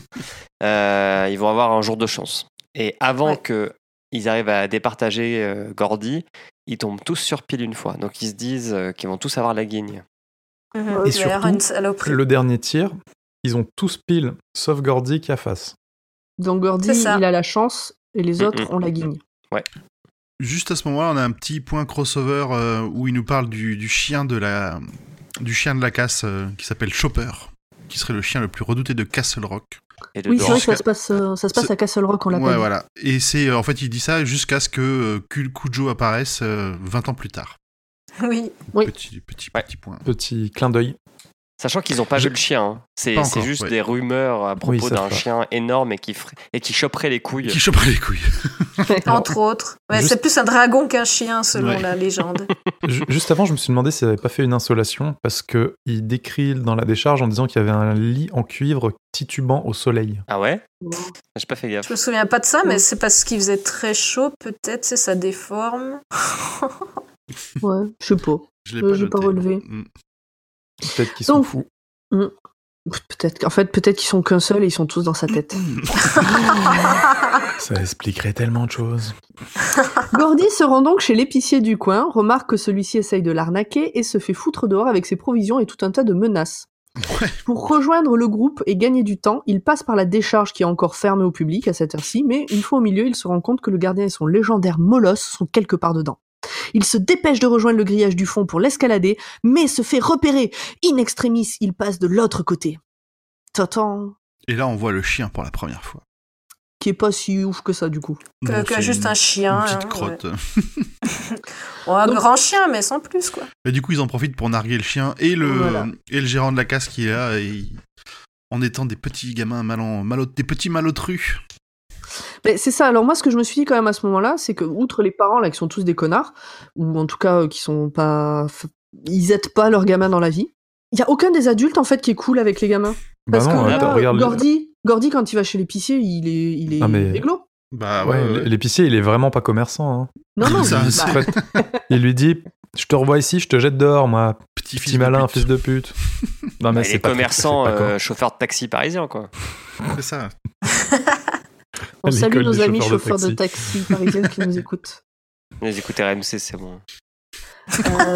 euh, ils vont avoir un jour de chance. Et avant Ouais. que ils arrivent à départager euh, Gordy, ils tombent tous sur pile une fois. Donc ils se disent euh, qu'ils vont tous avoir la guigne. Mhm. Et surtout. Le dernier tir, ils ont tous pile sauf Gordy qui a face. Donc Gordy, il a la chance et les Mm, autres mm. ont la guigne. Juste à ce moment-là, on a un petit point crossover euh, où il nous parle du, du chien de la du chien de la casse euh, qui s'appelle Chopper, qui serait le chien le plus redouté de Castle Rock. Et de Oui, c'est vrai que ça se passe, euh, ça se passe à Castle Rock, on l'a Ouais, voilà. Et c'est euh, en fait, il dit ça jusqu'à ce que euh, Kul- Kujo apparaisse euh, 20 ans plus tard. Oui. Oui. Petit petit Ouais. petit point. Petit clin d'œil. Sachant qu'ils n'ont pas Je- vu le chien. hein. C'est, Pas c'est encore, juste ouais. des rumeurs à propos ils savent d'un pas. chien énorme et qui, ferait- et qui choperait les couilles. Qui choperait les couilles. Entre autres. Ouais, juste- C'est plus un dragon qu'un chien, selon Ouais. la légende. Ju- Juste avant, je me suis demandé s'il n'avait pas fait une insolation parce que il décrit dans la décharge en disant qu'il y avait un lit en cuivre titubant au soleil. Ah ouais? J'ai pas fait gaffe. Je me souviens pas de ça, mais c'est parce qu'il faisait très chaud, peut-être, c'est ça déforme. Ouais, je sais pas. Je l'ai Euh, pas, j'ai pas noté. relevé. Mm. Peut-être qu'ils sont Donc- fous. Mm. Peut-être qu'en fait, peut-être qu'ils sont qu'un seul et ils sont tous dans sa tête. Ça expliquerait tellement de choses. Gordy se rend donc chez l'épicier du coin, remarque que celui-ci essaye de l'arnaquer et se fait foutre dehors avec ses provisions et tout un tas de menaces. Ouais. Pour rejoindre le groupe et gagner du temps, il passe par la décharge qui est encore fermée au public à cette heure-ci, mais une fois au milieu, il se rend compte que le gardien et son légendaire molosse sont quelque part dedans. Il se dépêche de rejoindre le grillage du fond pour l'escalader, mais se fait repérer. In extremis, il passe de l'autre côté. Totan, Et là, on voit le chien pour la première fois. qui est pas si ouf que ça du coup. Que, Bon, que c'est juste une- un chien. Une petite hein, crotte. ouais. Ouais, un Donc- grand chien, mais sans plus, quoi. Et du coup, ils en profitent pour narguer le chien et le, Voilà. et le gérant de la casse qui est là, et en étant des petits gamins malo- des petits malotrus. Mais c'est ça. Alors moi, ce que je me suis dit quand même à ce moment-là, c'est que outre les parents là qui sont tous des connards, ou en tout cas euh, qui sont pas, ils aident pas leurs gamins dans la vie. Il y a aucun des adultes en fait qui est cool avec les gamins. Bah Parce non, que attends, là, regarde. Gordy, Gordy quand il va chez l'épicier, il est, il est Ah, mais-. Bah Ouais, l'épicier, il est vraiment pas commerçant. hein. Non non. Ça, bah, c'est- En fait, il lui dit Je te revois ici, je te jette dehors, moi, Petit, petit malin, fils de pute. Non, Bah, c'est les pas très- commerçants, c'est pas euh, chauffeurs de taxi parisiens, quoi. C'est ça. on salue nos amis chauffeurs chauffeurs de de taxi parisiens qui nous écoutent. Les écoutez RMC, c'est bon. Euh,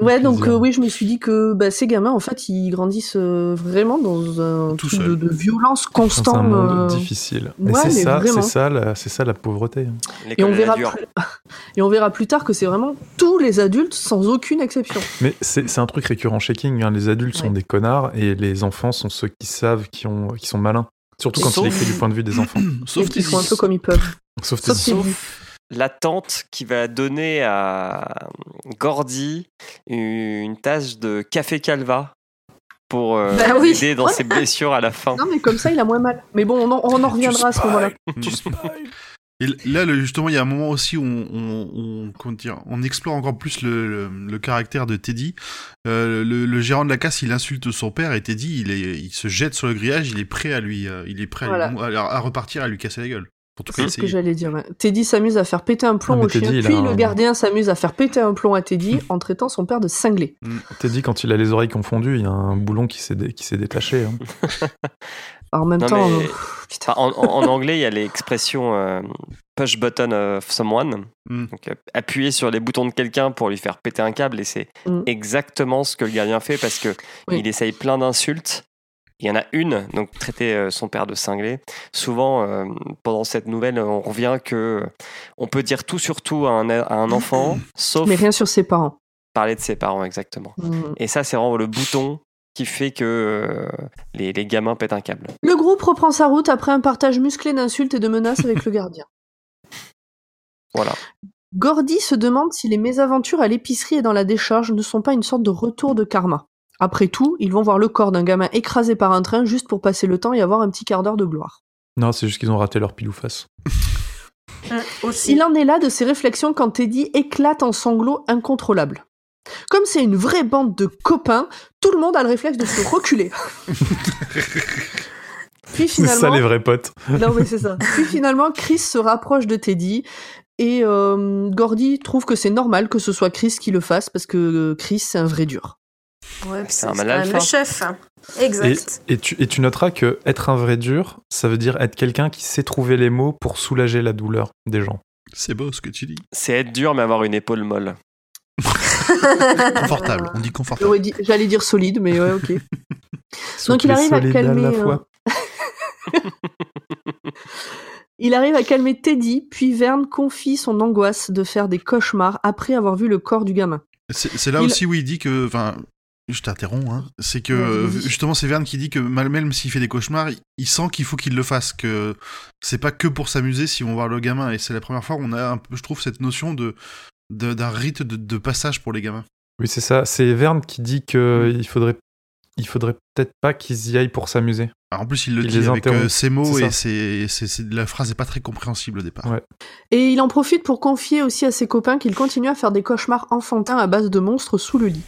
Ouais, donc euh, oui, je me suis dit que bah, ces gamins, en fait, ils grandissent euh, vraiment dans un Tout truc de, violence C'est constante. un monde euh, difficile. Mais ouais, c'est ça, c'est ça, la- c'est ça la pauvreté. hein. Et on, verra plus... et on verra plus tard que c'est vraiment tous les adultes sans aucune exception. Mais c'est c'est un truc récurrent chez King. hein. Les adultes sont des connards et les enfants sont ceux qui savent, qui, ont, qui sont malins. Surtout quand Sauf- il écrit du point de vue des enfants. Sauf qu'ils font un peu comme ils peuvent. Sauf Sauf Teddy. Teddy. la tante qui va donner à Gordy une tasse de café calva pour euh, Bah oui. l'aider dans ses blessures à la fin. Non, mais comme ça, il a moins mal. Mais bon, on en, on en reviendra à ce moment-là. Et là, le- justement, il y a un moment aussi où on, on, on- comment dire, on explore encore plus le, le, le caractère de Teddy. Euh, le, le gérant de la casse, il insulte son père et Teddy, il, est, il se jette sur le grillage, il est prêt à lui, euh, il est prêt à, lui- Voilà. à, à repartir, à lui casser la gueule. En tout cas, C'est ce que j'allais dire. ouais. Teddy s'amuse à faire péter un plomb Ah, au chien, Teddy, il a puis un- le gardien s'amuse à faire péter un plomb à Teddy en traitant son père de cinglé. Teddy, quand il a les oreilles confondues, il y a un boulon qui s'est dé- qui s'est détaché. hein. Alors, en même Non, temps, mais- euh, Enfin, en, en- en anglais, il y a l'expression euh, push button of someone. Mm. Donc, euh, appuyer sur les boutons de quelqu'un pour lui faire péter un câble. Et c'est Mm. exactement ce que le gardien fait parce que Oui. il essaye plein d'insultes. Il y en a une, donc traiter euh, son père de cinglé. Souvent, euh, pendant cette nouvelle, on revient que on peut dire tout sur tout à un, à un enfant, sauf mais rien sur ses parents. parler de ses parents, exactement. Mm. Et ça, c'est vraiment le bouton qui fait que euh, les, les gamins pètent un câble. Le groupe reprend sa route après un partage musclé d'insultes et de menaces avec le gardien. Voilà. Gordy se demande si les mésaventures à l'épicerie et dans la décharge ne sont pas une sorte de retour de karma. Après tout, ils vont voir le corps d'un gamin écrasé par un train juste pour passer le temps et avoir un petit quart d'heure de gloire. Non, c'est juste qu'ils ont raté leur pile ou face. Aussi. Il en est là de ses réflexions quand Teddy éclate en sanglots incontrôlables. Comme c'est une vraie bande de copains, tout le monde a le réflexe de se reculer. Puis C'est ça finalement, les vrais potes. non mais c'est ça. Puis finalement, Chris se rapproche de Teddy et euh, Gordy trouve que c'est normal que ce soit Chris qui le fasse parce que euh, Chris c'est un vrai dur. Ouais, C'est c'est un quand mal même alpha. le chef. Et, Exact. et tu, et tu noteras que être un vrai dur, ça veut dire être quelqu'un qui sait trouver les mots pour soulager la douleur des gens. C'est beau ce que tu dis. C'est être dur, mais avoir une épaule molle. Confortable, on dit confortable. J'allais dire solide, mais ouais, ok. Donc il arrive à calmer. la euh, fois. Il arrive à calmer Teddy, puis Verne confie son angoisse de faire des cauchemars après avoir vu le corps du gamin. C'est c'est là Il- aussi où il dit que, enfin, je t'interromps, hein, c'est que justement c'est Verne qui dit que mal- même s'il fait des cauchemars, il, sent qu'il faut qu'il le fasse, que c'est pas que pour s'amuser s'ils vont voir le gamin. Et c'est la première fois où on a un peu, je trouve, cette notion de d'un rite de, de passage pour les gamins. Oui, c'est ça. C'est Verne qui dit que il faudrait, il faudrait peut-être pas qu'ils y aillent pour s'amuser. Alors, en plus, il le Il dit les avec interrompt, euh, ses mots et c'est, c'est, c'est- la phrase est pas très compréhensible au départ. Ouais. Et il en profite pour confier aussi à ses copains qu'il continue à faire des cauchemars enfantins à base de monstres sous le lit.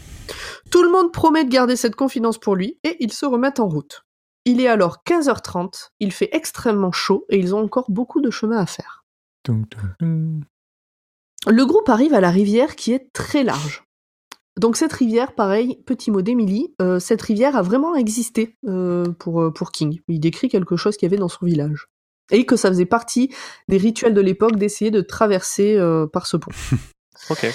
Tout le monde promet de garder cette confidence pour lui et ils se remettent en route. Il est alors 15h30, il fait extrêmement chaud et ils ont encore beaucoup de chemin à faire. Tum, tum, tum. Le groupe arrive à la rivière qui est très large. Donc cette rivière, pareil, petit mot d'Emily, euh, cette rivière a vraiment existé euh, pour, pour King. Il décrit quelque chose qu'il y avait dans son village. Et que ça faisait partie des rituels de l'époque d'essayer de traverser par ce pont. ok.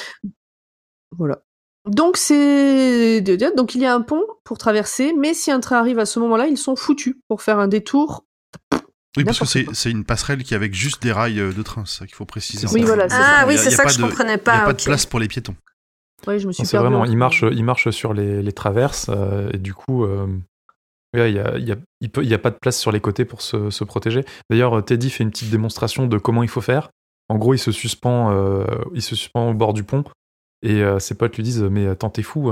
Voilà. Donc c'est donc il y a un pont pour traverser, mais si un train arrive à ce moment-là, ils sont foutus pour faire un détour. Oui, parce que c'est une passerelle qui est avec juste des rails de train, c'est ça qu'il faut préciser. Oui, voilà, ah oui, c'est ça que je comprenais pas. Il n'y a pas de place pour les piétons. Oui, je me suis C'est vraiment, il marche, il marche sur les, les traverses euh, et du coup, euh, il n'y a, y a, il a, pas de place sur les côtés pour se, se protéger. D'ailleurs, Teddy fait une petite démonstration de comment il faut faire. En gros, il se suspend, euh, il se suspend au bord du pont et ses potes lui disent Mais attends, t'es fou,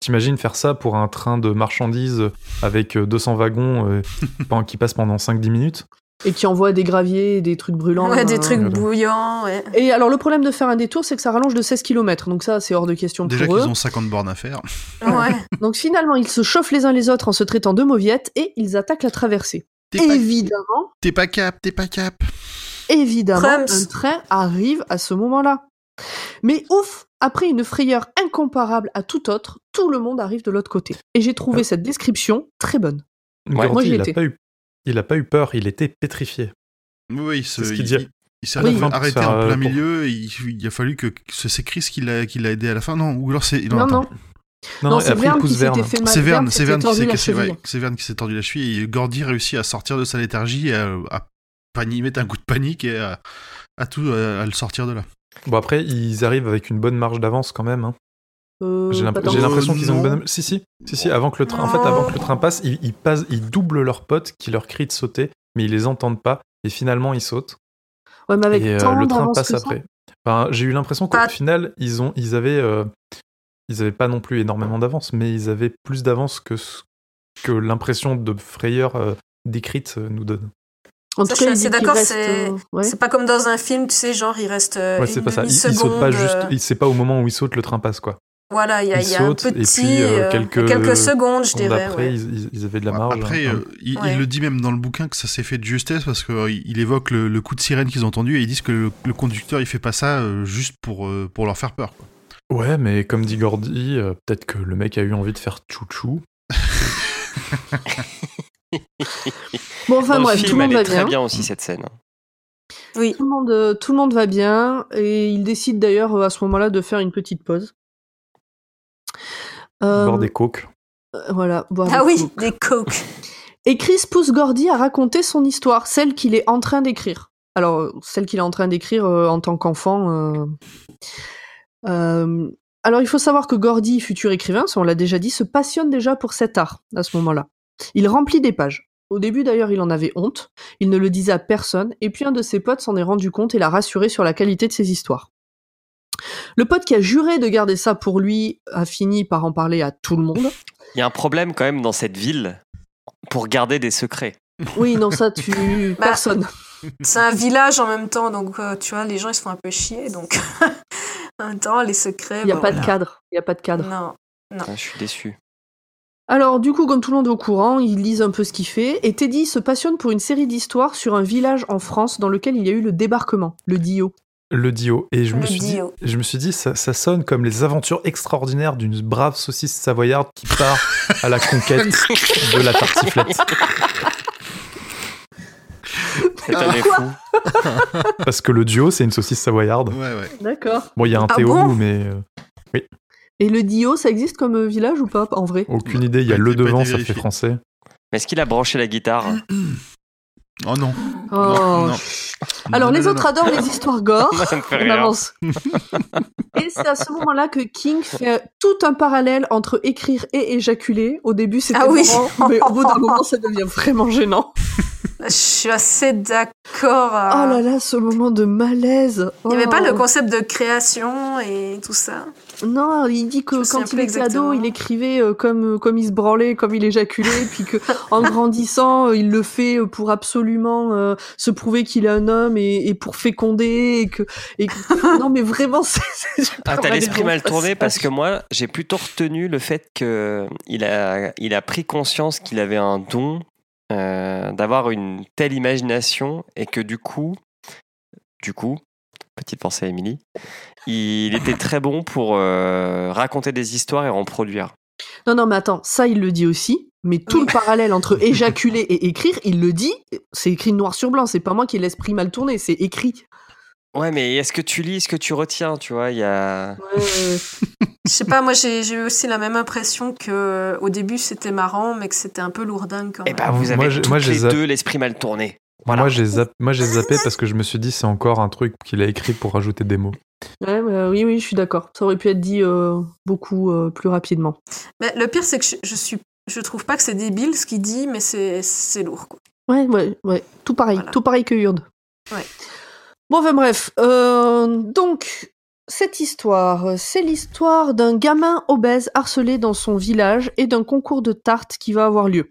T'imagines faire ça pour un train de marchandises avec 200 wagons qui passent pendant 5-10 minutes? Et qui envoie des graviers, des trucs brûlants. Ouais, des trucs bouillants, ouais. Et alors, le problème de faire un détour, c'est que ça rallonge de 16 km. Donc ça, c'est hors de question Déjà pour eux. Déjà qu'ils ont 50 bornes à faire. Ouais. donc finalement, ils se chauffent les uns les autres en se traitant de mauviettes et ils attaquent la traversée. Évidemment. T'es pas cap, t'es pas cap. Évidemment, un train arrive à ce moment-là. Mais ouf, après une frayeur incomparable à tout autre, tout le monde arrive de l'autre côté. Et j'ai trouvé cette description très bonne. Ouais, Moi, j'y étais. Pas eu il n'a pas eu peur, il était pétrifié. Oui, il, s'est arrêté en plein milieu. Il, a fallu que c'est Chris qui l'a qui l'a aidé à la fin. Non, ou alors c'est non, non. Non, c'est Verne qui s'était fait mal. C'est Verne, c'est Verne qui s'est cassé. c'est Verne qui s'est tordu la cheville. Et Gordy réussit à sortir de sa léthargie, à, à mettre un coup de panique et à, à tout à, le sortir de là. Bon après, ils arrivent avec une bonne marge d'avance quand même. Hein. Euh, j'ai l'impression qu'ils ont une bonne. Si, si, si, si, avant que le train, en fait, avant que le train passe, ils, passent, ils doublent leurs potes qui leur crient de sauter, mais ils les entendent pas, et finalement ils sautent. Ouais, mais avec et euh, le train passe après. Enfin, j'ai eu l'impression qu'au final, ils ont, ils avaient, euh, ils avaient pas non plus énormément d'avance, mais ils avaient plus d'avance que que l'impression de frayeur décrite nous donne. En tout cas, je suis assez d'accord, c'est pas comme dans un film, tu sais, genre il reste ouais, c'est pas ça. Il, saute pas juste, il sait pas au moment où il saute, le train passe quoi. Voilà, il y a, y a un petit, puis, euh, quelques, quelques, secondes, je dirais. Après, ils, ils, avaient de la marge. Après, hein. euh, il, il, le dit même dans le bouquin que ça s'est fait de justesse parce qu'il euh, évoque le, le, coup de sirène qu'ils ont entendu et ils disent que le, le, conducteur il fait pas ça juste pour, pour leur faire peur. Quoi. Ouais, mais comme dit Gordy, peut-être que le mec a eu envie de faire chouchou. bon, enfin bref, film, tout le monde va est très bien. bien aussi cette scène. Oui. Tout le monde, tout le monde va bien et il décide d'ailleurs à ce moment-là de faire une petite pause. Euh, boire des coques. Euh, voilà, boire ah des oui, des coques. Et Chris pousse Gordy à raconter son histoire, celle qu'il est en train d'écrire. Alors, celle qu'il est en train d'écrire euh, en tant qu'enfant. alors, il faut savoir que Gordy, futur écrivain, ça on l'a déjà dit, se passionne déjà pour cet art à ce moment-là. Il remplit des pages. Au début d'ailleurs, il en avait honte, il ne le disait à personne, et puis un de ses potes s'en est rendu compte et l'a rassuré sur la qualité de ses histoires. Le pote qui a juré de garder ça pour lui a fini par en parler à tout le monde. Il y a un problème quand même dans cette ville pour garder des secrets. Oui, non, ça, tu. Bah, Personne. C'est un village en même temps, donc euh, tu vois, les gens ils se font un peu chier, donc en même temps, les secrets. Il n'y a bon, pas voilà. de cadre. Il n'y a pas de cadre. Non, non. Ah, je suis déçu. Alors, du coup, comme tout le monde est au courant, ils lisent un peu ce qu'il fait, et Teddy se passionne pour une série d'histoires sur un village en France dans lequel il y a eu le débarquement, le Dio. Le Dio. Et je Le me suis Dio. dit, je me suis dit ça, ça sonne comme les aventures extraordinaires d'une brave saucisse savoyarde qui part à la conquête de la tartiflette. C'est un des fous. Parce que le duo, c'est une saucisse savoyarde. Ouais, ouais. D'accord. Bon, il y a un Ah Théo, bon? mais euh, Et le Dio, ça existe comme euh, village ou pas, en vrai? Aucune idée. Il y a Pas le pas devant, ça fait français. Mais est-ce qu'il a branché la guitare? Oh non. Oh. Non, non. Alors, Non, les non, autres non. adorent les histoires gore. Ça me fait On rire. avance. Et c'est à ce moment-là que King fait tout un parallèle entre écrire et éjaculer. Au début, c'était Ah oui. marrant, mais au bout d'un moment, ça devient vraiment gênant. Je suis assez d'accord. euh, Oh là là, ce moment de malaise. Il n'y avait pas Oh. le concept de création et tout ça. Non, il dit que quand il était ado, il écrivait euh, comme, comme il se branlait, comme il éjaculait, puis que en grandissant, euh, il le fait euh, pour absolument euh, se prouver qu'il est un homme et, et pour féconder. Et que, et que- non, mais vraiment, c'est. c'est super Ah, t'as l'esprit mal tourné ça. parce que moi, j'ai plutôt retenu le fait que il a, il a pris conscience qu'il avait un don euh, d'avoir une telle imagination et que du coup, du coup, petite pensée à Émilie, il était très bon pour euh, raconter des histoires et en produire. Non, non, mais attends, ça, il le dit aussi. Mais tout le parallèle entre éjaculer et écrire, il le dit, c'est écrit noir sur blanc. C'est pas moi qui ai l'esprit mal tourné, c'est écrit. Ouais, mais est-ce que tu lis, est-ce que tu retiens, tu vois, il y a... Je sais pas, moi j'ai eu aussi la même impression que au début c'était marrant, mais que c'était un peu lourdin quand Eh même. ben, vous avez Moi, toutes les deux l'esprit mal tourné. Voilà. Moi, j'ai zapp- moi, j'ai zappé parce que je me suis dit, c'est encore un truc qu'il a écrit pour rajouter des mots. Ouais, bah, oui, oui, je suis d'accord. Ça aurait pu être dit euh, beaucoup euh, plus rapidement. Mais le pire c'est que je, je suis, je trouve pas que c'est débile ce qu'il dit, mais c'est c'est lourd. Quoi. Ouais, ouais, ouais. Tout pareil. Voilà. Tout pareil que Yurde. Ouais. Bon, enfin bref. Euh, donc, cette histoire, c'est l'histoire d'un gamin obèse harcelé dans son village et d'un concours de tartes qui va avoir lieu.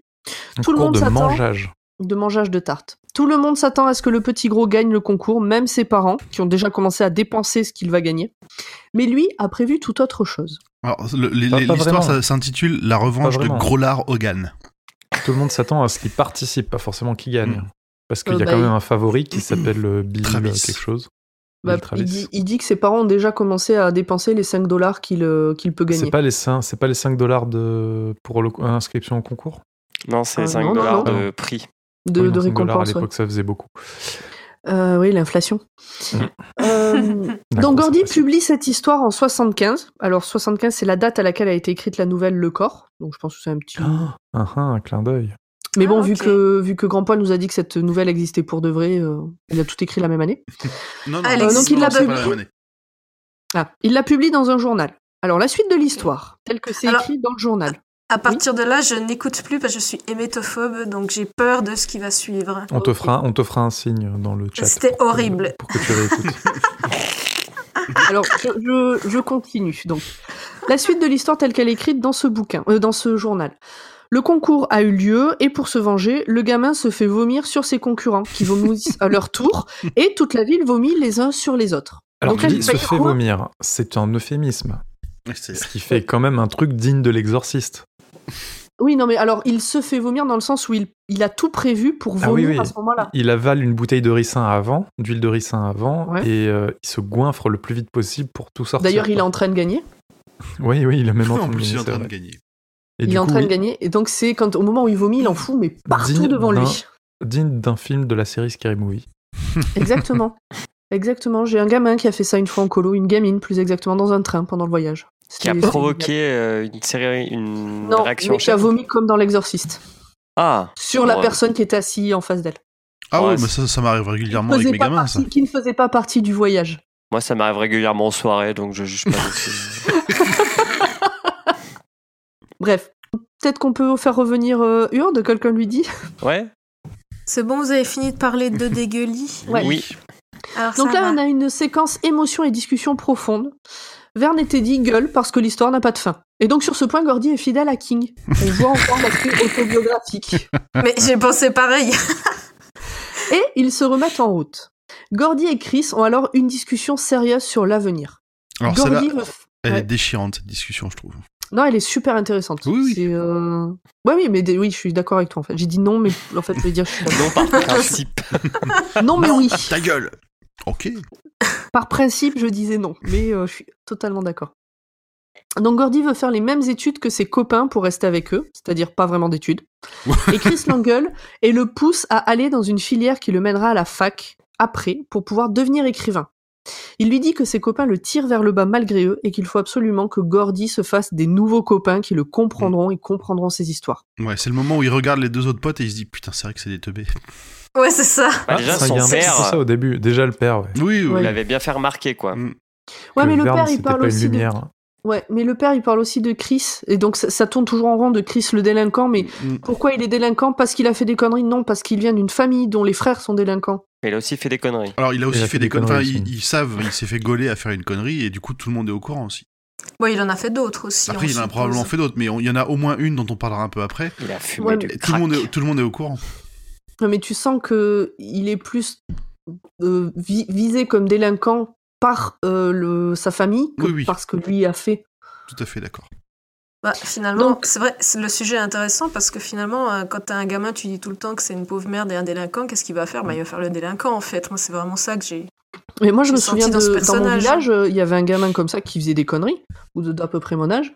Un Tout le monde de s'attend. mangeage. De mangeage de tartes. Tout le monde s'attend à ce que le petit gros gagne le concours, même ses parents, qui ont déjà commencé à dépenser ce qu'il va gagner. Mais lui a prévu tout autre chose. Alors, l'histoire s'intitule La revanche de. Grolard Hogan. Tout le monde s'attend à ce qu'il participe, pas forcément qu'il gagne. Mm. Parce qu'il Euh, y a bah, quand il- même un favori qui s'appelle euh, Bill Travis. quelque chose. Bah, Bill Travis. il, dit, il dit que ses parents ont déjà commencé à dépenser les 5 dollars qu'il euh, qu'il peut gagner. C'est pas les 5, c'est pas les 5 dollars de pour l'inscription au concours? Non, c'est Ah, 5 non, non, dollars de prix. De, Oui, de non, 5 dollars à récompense. ouais. l'époque, ça faisait beaucoup. Euh, oui, l'inflation. Euh, donc Gordy publie cette histoire en 75. Alors 75, c'est la date à laquelle a été écrite la nouvelle Le Corps. Donc je pense que c'est un petit. Ah, ah, ah, un clin d'œil. Mais bon, Ah, vu que vu que Grand Paul nous a dit que cette nouvelle existait pour de vrai, euh, il a tout écrit la même année. Non, non, donc il l'a publié. Ah, il la publie dans un journal. Alors la suite de l'histoire, telle que c'est écrit dans le journal. À partir de là, je n'écoute plus parce que je suis hémétophobe, donc j'ai peur de ce qui va suivre. On te fera, on te fera un signe dans le chat. C'était que- horrible. Pour que tu réécoutes. Alors je, je, je continue. Donc la suite de l'histoire telle qu'elle est écrite dans ce bouquin, euh, dans ce journal. Le concours a eu lieu et pour se venger, le gamin se fait vomir sur ses concurrents qui vomissent à leur tour et toute la ville vomit les uns sur les autres. Alors Donc là, se fait vomir. C'est un euphémisme. Ce qui fait quand même un truc digne de l'exorciste. Oui, non mais alors il se fait vomir dans le sens où il, il a tout prévu pour Ah vomir oui, oui. à ce moment-là. Il avale une bouteille de ricin avant, d'huile de ricin avant, Ouais. et euh, il se goinfre le plus vite possible pour tout sortir. D'ailleurs, il est en train de gagner. Oui, oui, il a même en plus, il est gagner, en train de gagner. Et il est en coup, train de gagner et donc c'est quand au moment où il vomit, il en fout mais partout Digne devant lui. digne d'un film de la série Scary Movie. Exactement. Exactement. J'ai un gamin qui a fait ça une fois en colo, une gamine plus exactement dans un train pendant le voyage. Qui a provoqué euh, une série, une non, réaction. mais qui a vomi comme dans l'exorciste Ah, sur la Ouais. personne qui était assise en face d'elle. Ah Ouais, mais ça, ça m'arrive régulièrement avec mes gamins, ça. qui ne faisait pas partie du voyage. moi ça m'arrive régulièrement en soirée, donc je juge pas. Bref, peut-être qu'on peut faire revenir euh, Urde, quelqu'un lui dit. ouais. C'est bon, vous avez fini de parler de dégueulis Ouais. Oui. Alors, Donc là, va. on a une séquence émotion et discussion profonde. Verne et Teddy gueulent parce que l'histoire n'a pas de fin. Et donc sur ce point, Gordy est fidèle à King. On voit encore l'aspect autobiographique. Mais j'ai pensé pareil. Et ils se remettent en route. Gordy et Chris ont alors une discussion sérieuse sur l'avenir. Alors Gordy veut- elle Ouais. est déchirante, cette discussion, je trouve. Non, elle est super intéressante. Oui, oui. Euh... Ouais, oui, mais des- oui, je suis d'accord avec toi en fait. J'ai dit non, mais en fait, je vais dire je suis d'accord. Non par principe. Non, mais oui. Ta gueule Ok. Par principe, je disais non, mais euh, je suis totalement d'accord. Donc Gordy veut faire les mêmes études que ses copains pour rester avec eux, c'est-à-dire pas vraiment d'études. Et Chris l'engueule et le pousse à aller dans une filière qui le mènera à la fac après pour pouvoir devenir écrivain. Il lui dit que ses copains le tirent vers le bas malgré eux et qu'il faut absolument que Gordy se fasse des nouveaux copains qui le comprendront et comprendront ses histoires. Ouais, c'est le moment où il regarde les deux autres potes et il se dit putain, c'est vrai que c'est des teubés. Ouais, c'est ça. Bah, déjà ça, il y a son père, ça au début. Déjà le père, ouais. Oui, oui. Ouais. il avait bien fait remarquer quoi. Mm. Ouais, Que mais le père, il parle aussi une de... lumière. Ouais, mais le père, il parle aussi de Chris, et donc ça, ça tourne toujours en rond de Chris le délinquant, mais Mm. Pourquoi il est délinquant? Parce qu'il a fait des conneries? Non, parce qu'il vient d'une famille dont les frères sont délinquants. Mais il a aussi fait des conneries. Alors, il a aussi Il a fait des conneries. conneries Enfin, ils, ils savent, il s'est fait gauler à faire une connerie et du coup, tout le monde est au courant aussi. Bon, il en a fait d'autres aussi. Après, il en a probablement fait d'autres, mais on- il y en a au moins une dont on parlera un peu après. Il a fumé Ouais, du tout, crack. le monde est, tout le monde est au courant. Non, mais tu sens que il est plus euh, vi- visé comme délinquant par euh, le, sa famille que Oui, oui. parce que lui a fait. Tout à fait d'accord. Bah, finalement, c'est vrai, le sujet est intéressant parce que finalement, euh, quand t'as un gamin, tu dis tout le temps que c'est une pauvre merde et un délinquant, qu'est-ce qu'il va faire? Bah, Il va faire le délinquant en fait. Moi, c'est vraiment ça que j'ai Mais moi, je me souviens de, dans mon village, il y avait un gamin comme ça qui faisait des conneries, ou d'à peu près mon âge,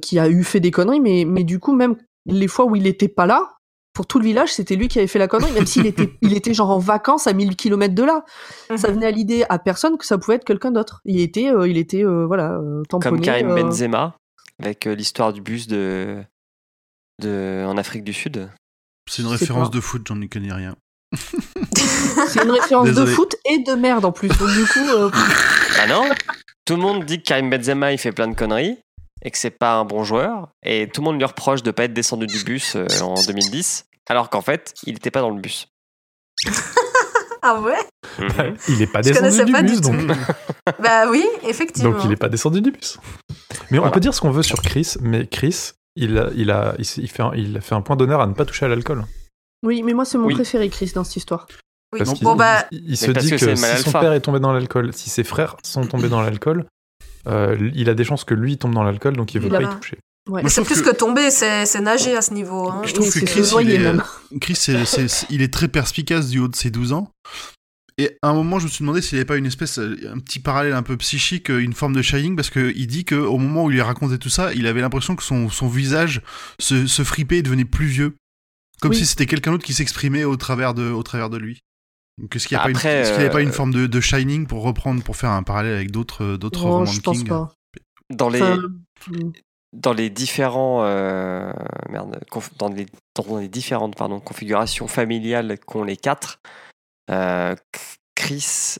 qui a eu fait des conneries, mais, mais du coup, même les fois où il était pas là, pour tout le village, c'était lui qui avait fait la connerie, même s'il était, il était genre en vacances à 1000 km de là. Mhm. Ça venait à l'idée à personne que ça pouvait être quelqu'un d'autre. Il était, euh, il était, euh, voilà, euh, tamponné. Comme Karim Benzema, avec l'histoire du bus de, de, en Afrique du Sud. C'est une référence de foot, j'en ai connais rien. C'est une référence de foot et de merde en plus. Donc, du coup. Ah non? Tout le monde dit que Karim Benzema il fait plein de conneries et que c'est pas un bon joueur. Et tout le monde lui reproche de pas être descendu du bus euh, en 2010, alors qu'en fait, il n'était pas dans le bus. ah ouais? Mhm. Il n'est pas descendu du bus, donc. bah oui, effectivement. Donc il n'est pas descendu du bus. Mais on peut dire ce qu'on veut sur Chris, mais Chris, il, a, il, a, il, fait, un, il a fait un point d'honneur à ne pas toucher à l'alcool. Oui, mais moi c'est mon préféré, Chris, dans cette histoire. Parce qu'il bah... il, se dit que, que si son père est tombé dans l'alcool, si ses frères sont tombés dans l'alcool, euh, il a des chances que lui tombe dans l'alcool, donc il veut pas y toucher. C'est plus que... tomber, c'est nager à ce niveau. Hein. Je trouve que Chris, il est, Chris il est très perspicace du haut de ses 12 ans. Et à un moment, je me suis demandé s'il n'y avait pas une espèce, un petit parallèle un peu psychique, une forme de shining, parce qu'il dit qu'au moment où il lui racontait tout ça, il avait l'impression que son, son visage se, se fripait et devenait plus vieux. Comme si c'était quelqu'un d'autre qui s'exprimait au, travers de, au travers de lui. Est-ce qu'il n'y a, pas une, forme de, Shining pour reprendre, pour faire un parallèle avec d'autres euh, d'autres romans de King? Dans les, hmm. dans les différents euh, merde, dans les, dans les différentes pardon, configurations familiales qu'ont les quatre, euh, Chris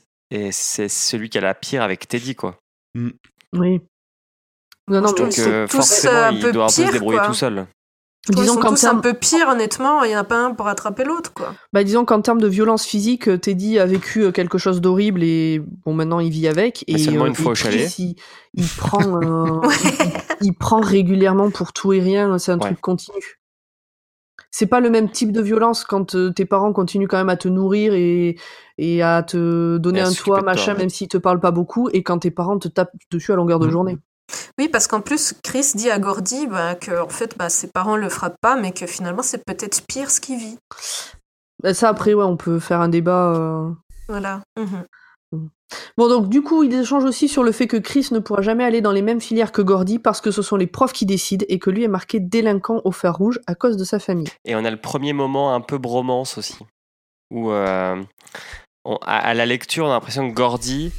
c'est celui qui a la pire avec Teddy quoi. Hmm. Oui. Non, non, Donc forcément il doit un peu se débrouiller tout seul. Disons qu'en termes un peu pire, honnêtement, il n'y en a pas un pour attraper l'autre, quoi. Bah, disons qu'en termes de violence physique, euh, Teddy a vécu euh, quelque chose d'horrible et bon, maintenant il vit avec. Et, seulement euh, une fois au chalet. Il, prend, il, prend régulièrement pour tout et rien. C'est un truc continu. C'est pas le même type de violence quand tes parents continuent quand même à te nourrir et, et à te donner un toit, machin, même s'ils te parlent pas beaucoup, et quand tes parents te tapent dessus à longueur de mmh. journée. Oui, parce qu'en plus, Chris dit à Gordy bah, que en fait, bah, ses parents le frappent pas, mais que finalement, c'est peut-être pire ce qu'il vit. Bah, ça, après, ouais, on peut faire un débat. Euh. Voilà. Mhm. Bon, donc du coup, ils échangent aussi sur le fait que Chris ne pourra jamais aller dans les mêmes filières que Gordy parce que ce sont les profs qui décident et que lui est marqué délinquant au fer rouge à cause de sa famille. Et on a le premier moment un peu bromance aussi, où euh, à, la lecture, on a l'impression que Gordy,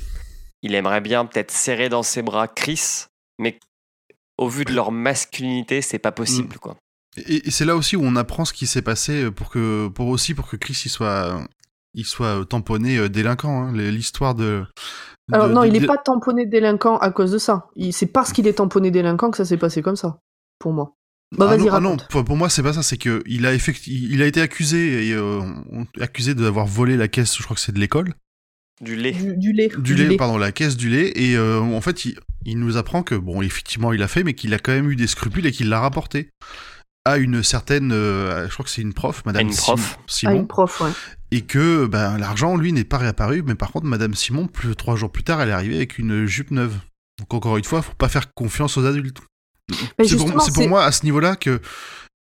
il aimerait bien peut-être serrer dans ses bras Chris mais au vu de leur masculinité, c'est pas possible, mm. quoi. Et, c'est là aussi où on apprend ce qui s'est passé pour que, pour aussi pour que Chris il soit, il soit tamponné euh, délinquant. Hein. L'histoire de, Alors non, il n'est pas tamponné délinquant à cause de ça. C'est parce qu'il est tamponné délinquant que ça s'est passé comme ça, pour moi. Bah, ah, non, ah non, pour, moi c'est pas ça, c'est que il a il a été accusé et euh, accusé d'avoir volé la caisse, je crois que c'est de l'école. Du lait. Du, lait. Du, lait, pardon, la caisse du lait. Et euh, en fait, il, nous apprend que, bon, effectivement, il a fait, mais qu'il a quand même eu des scrupules et qu'il l'a rapporté à une certaine, euh, je crois que c'est une prof, Madame Simon. À une prof, ouais. Et que ben, l'argent, lui, n'est pas réapparu, mais par contre, Madame Simon, plus, trois jours plus tard, elle est arrivée avec une jupe neuve. Donc encore une fois, faut pas faire confiance aux adultes. C'est pour, pour, moi à ce niveau-là que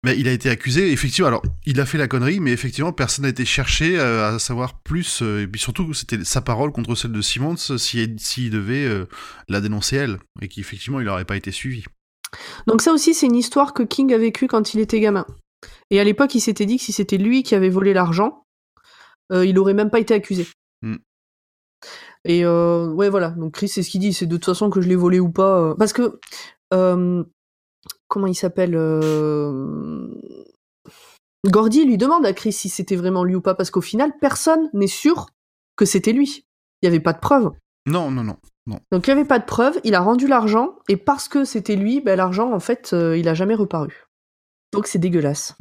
mais il a été accusé, effectivement. Alors, il a fait la connerie, mais effectivement, personne n'a été cherché euh, à savoir plus. Euh, et puis surtout, c'était sa parole contre celle de Simons s'il si, devait euh, la dénoncer elle. Et qu'effectivement, il n'aurait pas été suivi. Donc, ça aussi, c'est une histoire que King a vécue quand il était gamin. Et à l'époque, il s'était dit que si c'était lui qui avait volé l'argent, il n'aurait même pas été accusé. Hmm. Et ouais, voilà. Donc, Chris, c'est ce qu'il dit c'est de toute façon que je l'ai volé ou pas. Parce que comment il s'appelle euh... Gordy lui demande à Chris si c'était vraiment lui ou pas, parce qu'au final, personne n'est sûr que c'était lui. Il n'y avait pas de preuves. Non, non, non. non. Donc il n'y avait pas de preuves, il a rendu l'argent, et parce que c'était lui, ben, l'argent, en fait, euh, il a jamais reparu. Donc c'est dégueulasse.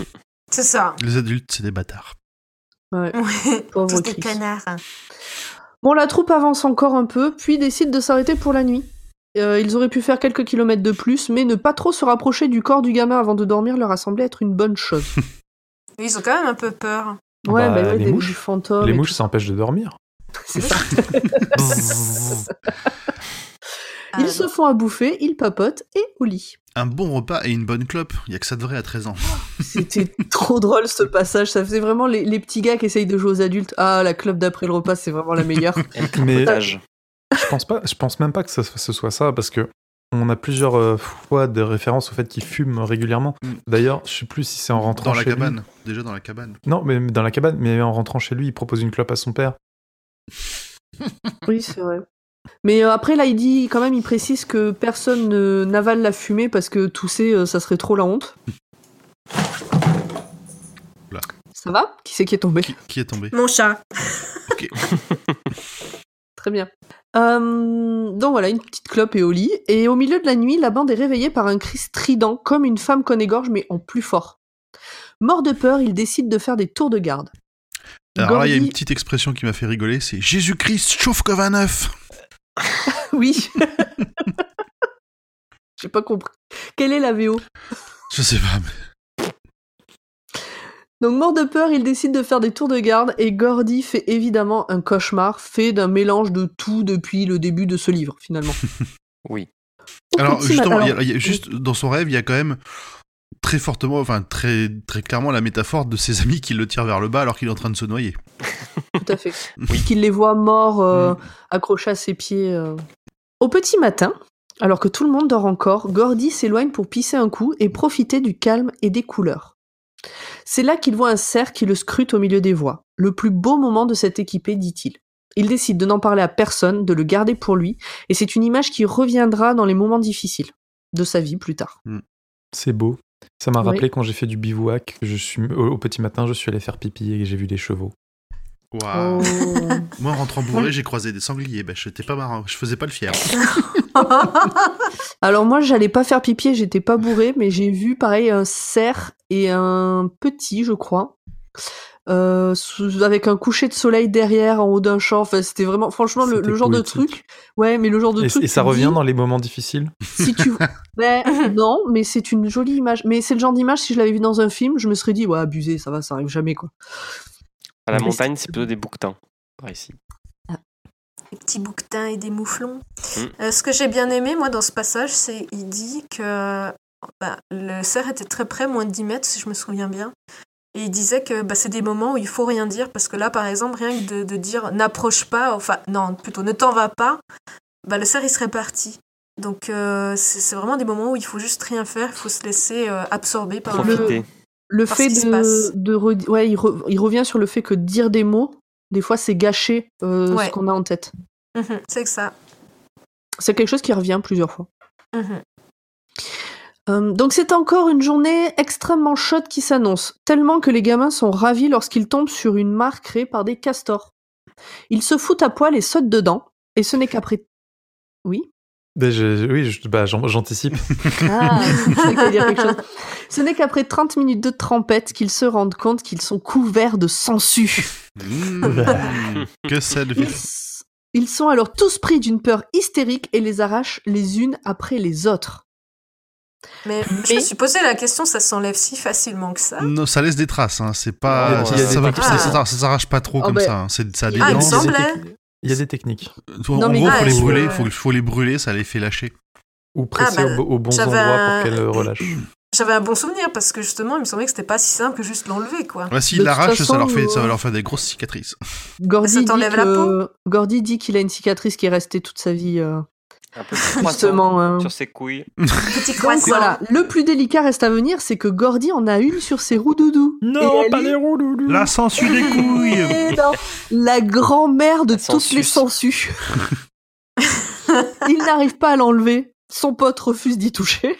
c'est ça. Les adultes, c'est des bâtards. Ouais. Pauvre des canards. Bon, la troupe avance encore un peu, puis décide de s'arrêter pour la nuit. Euh, ils auraient pu faire quelques kilomètres de plus, mais ne pas trop se rapprocher du corps du gamin avant de dormir leur a semblé être une bonne chose. Ils ont quand même un peu peur. Ouais, bah, bah les mouches, fantômes. Les mouches, ça empêche de dormir. C'est ça. ils se font à bouffer, ils papotent et au lit. un bon repas et une bonne clope. Il y a que ça de vrai à 13 ans. C'était trop drôle ce passage. Ça faisait vraiment les, les, petits gars qui essayent de jouer aux adultes. Ah, la clope d'après le repas, c'est vraiment la meilleure. Mais je pense pas, je pense même pas que ce, ce soit ça parce que on a plusieurs euh, fois des références au fait qu'il fume régulièrement. Mm. D'ailleurs, je sais plus si c'est en rentrant dans la chez cabane. Déjà dans la cabane. Non, mais dans la cabane. Mais en rentrant chez lui, il propose une clope à son père. oui, c'est vrai. Mais euh, après, là, il dit quand même, il précise que personne n'avale la fumée parce que tousser, euh, ça serait trop la honte. Là. Ça va? Qui c'est qui est tombé? Qui, est tombé? Mon chat. ok. Très bien. Euh, donc voilà, une petite clope et au lit. Et au milieu de la nuit, la bande est réveillée par un cri strident, comme une femme qu'on égorge, mais en plus fort. Mort de peur, il décide de faire des tours de garde. Alors là, il y a une petite expression qui m'a fait rigoler, c'est Jésus-Christ chauffe comme un œuf. oui. J'ai pas compris. Quelle est la VO Je sais pas. Mais... Donc mort de peur, il décide de faire des tours de garde et Gordy fait évidemment un cauchemar fait d'un mélange de tout depuis le début de ce livre finalement. oui. Alors justement, alors... Y a, juste dans son rêve, il y a quand même très fortement, enfin très très clairement la métaphore de ses amis qui le tirent vers le bas alors qu'il est en train de se noyer. Tout à fait. Oui. Qu'il les voit morts, euh, mm. accrochés à ses pieds. Euh. Au petit matin, alors que tout le monde dort encore, Gordy s'éloigne pour pisser un coup et profiter du calme et des couleurs. C'est là qu'il voit un cerf qui le scrute au milieu des voies. Le plus beau moment de cette équipée, dit-il. Il décide de n'en parler à personne, de le garder pour lui, et c'est une image qui reviendra dans les moments difficiles de sa vie plus tard. Mm. C'est beau. Ça m'a rappelé quand j'ai fait du bivouac, je suis au, petit matin, je suis allé faire pipi et j'ai vu des chevaux. Waouh. Oh. Moi, en rentrant bourré, j'ai croisé des sangliers. Ben, j'étais pas marrant, je faisais pas le fier. Alors moi, j'allais pas faire pipi, j'étais pas bourré, mais j'ai vu pareil un cerf et un petit, je crois. Euh, avec un coucher de soleil derrière en haut d'un champ. Enfin, c'était vraiment, franchement, le, genre de truc. Ouais, mais le genre de et, truc. Et ça revient dans les moments difficiles. Si tu, ben, non, mais c'est une jolie image. Mais c'est le genre d'image si je l'avais vu dans un film, je me serais dit ouais, abusé, ça va, ça arrive jamais quoi. À la montagne, c'est plutôt des bouquetins par ici. Ah. Des petits bouquetins et des mouflons. Mm. Euh, ce que j'ai bien aimé, moi, dans ce passage, c'est il dit que bah, le cerf était très près, moins de 10 mètres, si je me souviens bien. Et il disait que bah, c'est des moments où il faut rien dire, parce que là, par exemple, rien que de, dire n'approche pas, enfin, non, plutôt ne t'en va pas, bah, le cerf, il serait parti. Donc, euh, c'est vraiment des moments où il faut juste rien faire, il faut se laisser euh, absorber par Profiter. le, le fait de, de ouais, il, revient sur le fait que dire des mots, des fois, c'est gâcher euh, ce qu'on a en tête. Mhm, c'est que ça. C'est quelque chose qui revient plusieurs fois. Mhm. Euh, donc c'est encore une journée extrêmement chaude qui s'annonce, tellement que les gamins sont ravis lorsqu'ils tombent sur une mare créée par des castors. Ils se foutent à poil et sautent dedans, et ce n'est qu'après... Oui? Ben oui, bah, j'anticipe. Ah, je dire quelque chose. Ce n'est qu'après 30 minutes de trempette qu'ils se rendent compte qu'ils sont couverts de sangsues. Mmh. que ça devient. Ils sont alors tous pris d'une peur hystérique et les arrachent les unes après les autres. Mais, je me suis posé la question, ça s'enlève si facilement que ça? Non, ça laisse des traces, hein. c'est pas, ça, ça, s'arrache pas trop oh, comme ça. Hein. C'est, ça ah, il, me semblait... il y a des techniques. En gros, il faut les brûler, faut, faut les brûler, ça les fait lâcher. Ou presser ah, bah, au, bon endroit pour qu'elles relâchent. J'avais un bon souvenir parce que justement, il me semblait que c'était pas si simple que juste l'enlever, quoi. Ouais, s'il l'arrache, ça, leur fait, ça va leur faire des grosses cicatrices. Gordy, dit, la peau? Gordy dit qu'il a une cicatrice qui est restée toute sa vie. Euh, un peu Justement, hein. sur ses couilles. Petit croissant. voilà, le plus délicat reste à venir, c'est que Gordy en a une sur ses roues doudou. Non, pas les roues doudou. La sangsue des couilles. la grand-mère de toutes les sangsues. Il n'arrive pas à l'enlever. Son pote refuse d'y toucher.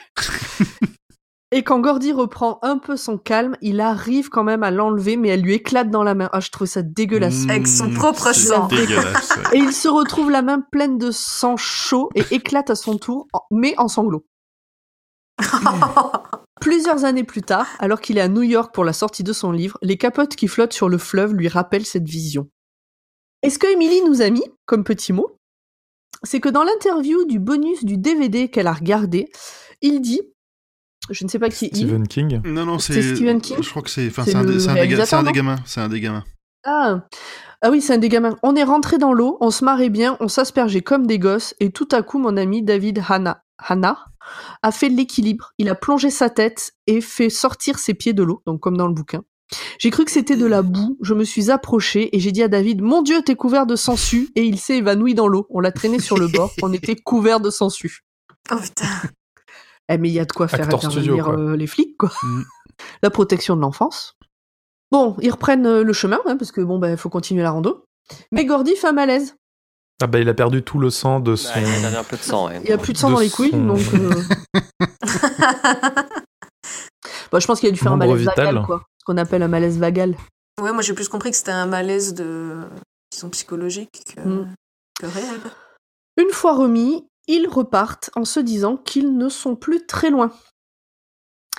Et quand Gordy reprend un peu son calme, il arrive quand même à l'enlever, mais elle lui éclate dans la main. Ah, je trouve ça dégueulasse. Mmh, Avec son propre sang. Et il se retrouve la main pleine de sang chaud et éclate à son tour, mais en sanglots. Plusieurs années plus tard, alors qu'il est à New York pour la sortie de son livre, les capotes qui flottent sur le fleuve lui rappellent cette vision. Et ce que Emily nous a mis, comme petit mot, c'est que dans l'interview du bonus du DVD qu'elle a regardé, il dit je ne sais pas qui. Stephen King Non, non, c'est. Stephen King Je crois que c'est. Enfin, c'est un, des, un, un des gamins. C'est un des gamins. Ah. Ah oui, c'est un des gamins. On est rentré dans l'eau, on se marrait bien, on s'aspergeait comme des gosses, et tout à coup, mon ami David Hanna, Hanna, a fait l'équilibre. Il a plongé sa tête et fait sortir ses pieds de l'eau, donc comme dans le bouquin. J'ai cru que c'était de la boue, je me suis approché et j'ai dit à David, mon dieu, t'es couvert de sangsues, et il s'est évanoui dans l'eau. On l'a traîné sur le bord, on était couvert de sangsues. Oh putain. Eh mais il y a de quoi faire studio, intervenir quoi. euh, les flics, quoi. Mm. La protection de l'enfance. Bon, ils reprennent euh, le chemin, hein, parce que bon, ben, faut continuer la rando. Mais Gordy fait un malaise. Ah bah il a perdu tout le sang de son... Ouais, il avait un peu de sang. ouais. Il y a plus de sang De dans les couilles, son- donc. euh, bah, je pense qu'il a dû faire un malaise vital. vagal, quoi. Ce qu'on appelle un malaise vagal. Ouais, moi j'ai plus compris que c'était un malaise de que, Mm. que réel. Une fois remis, ils repartent en se disant qu'ils ne sont plus très loin.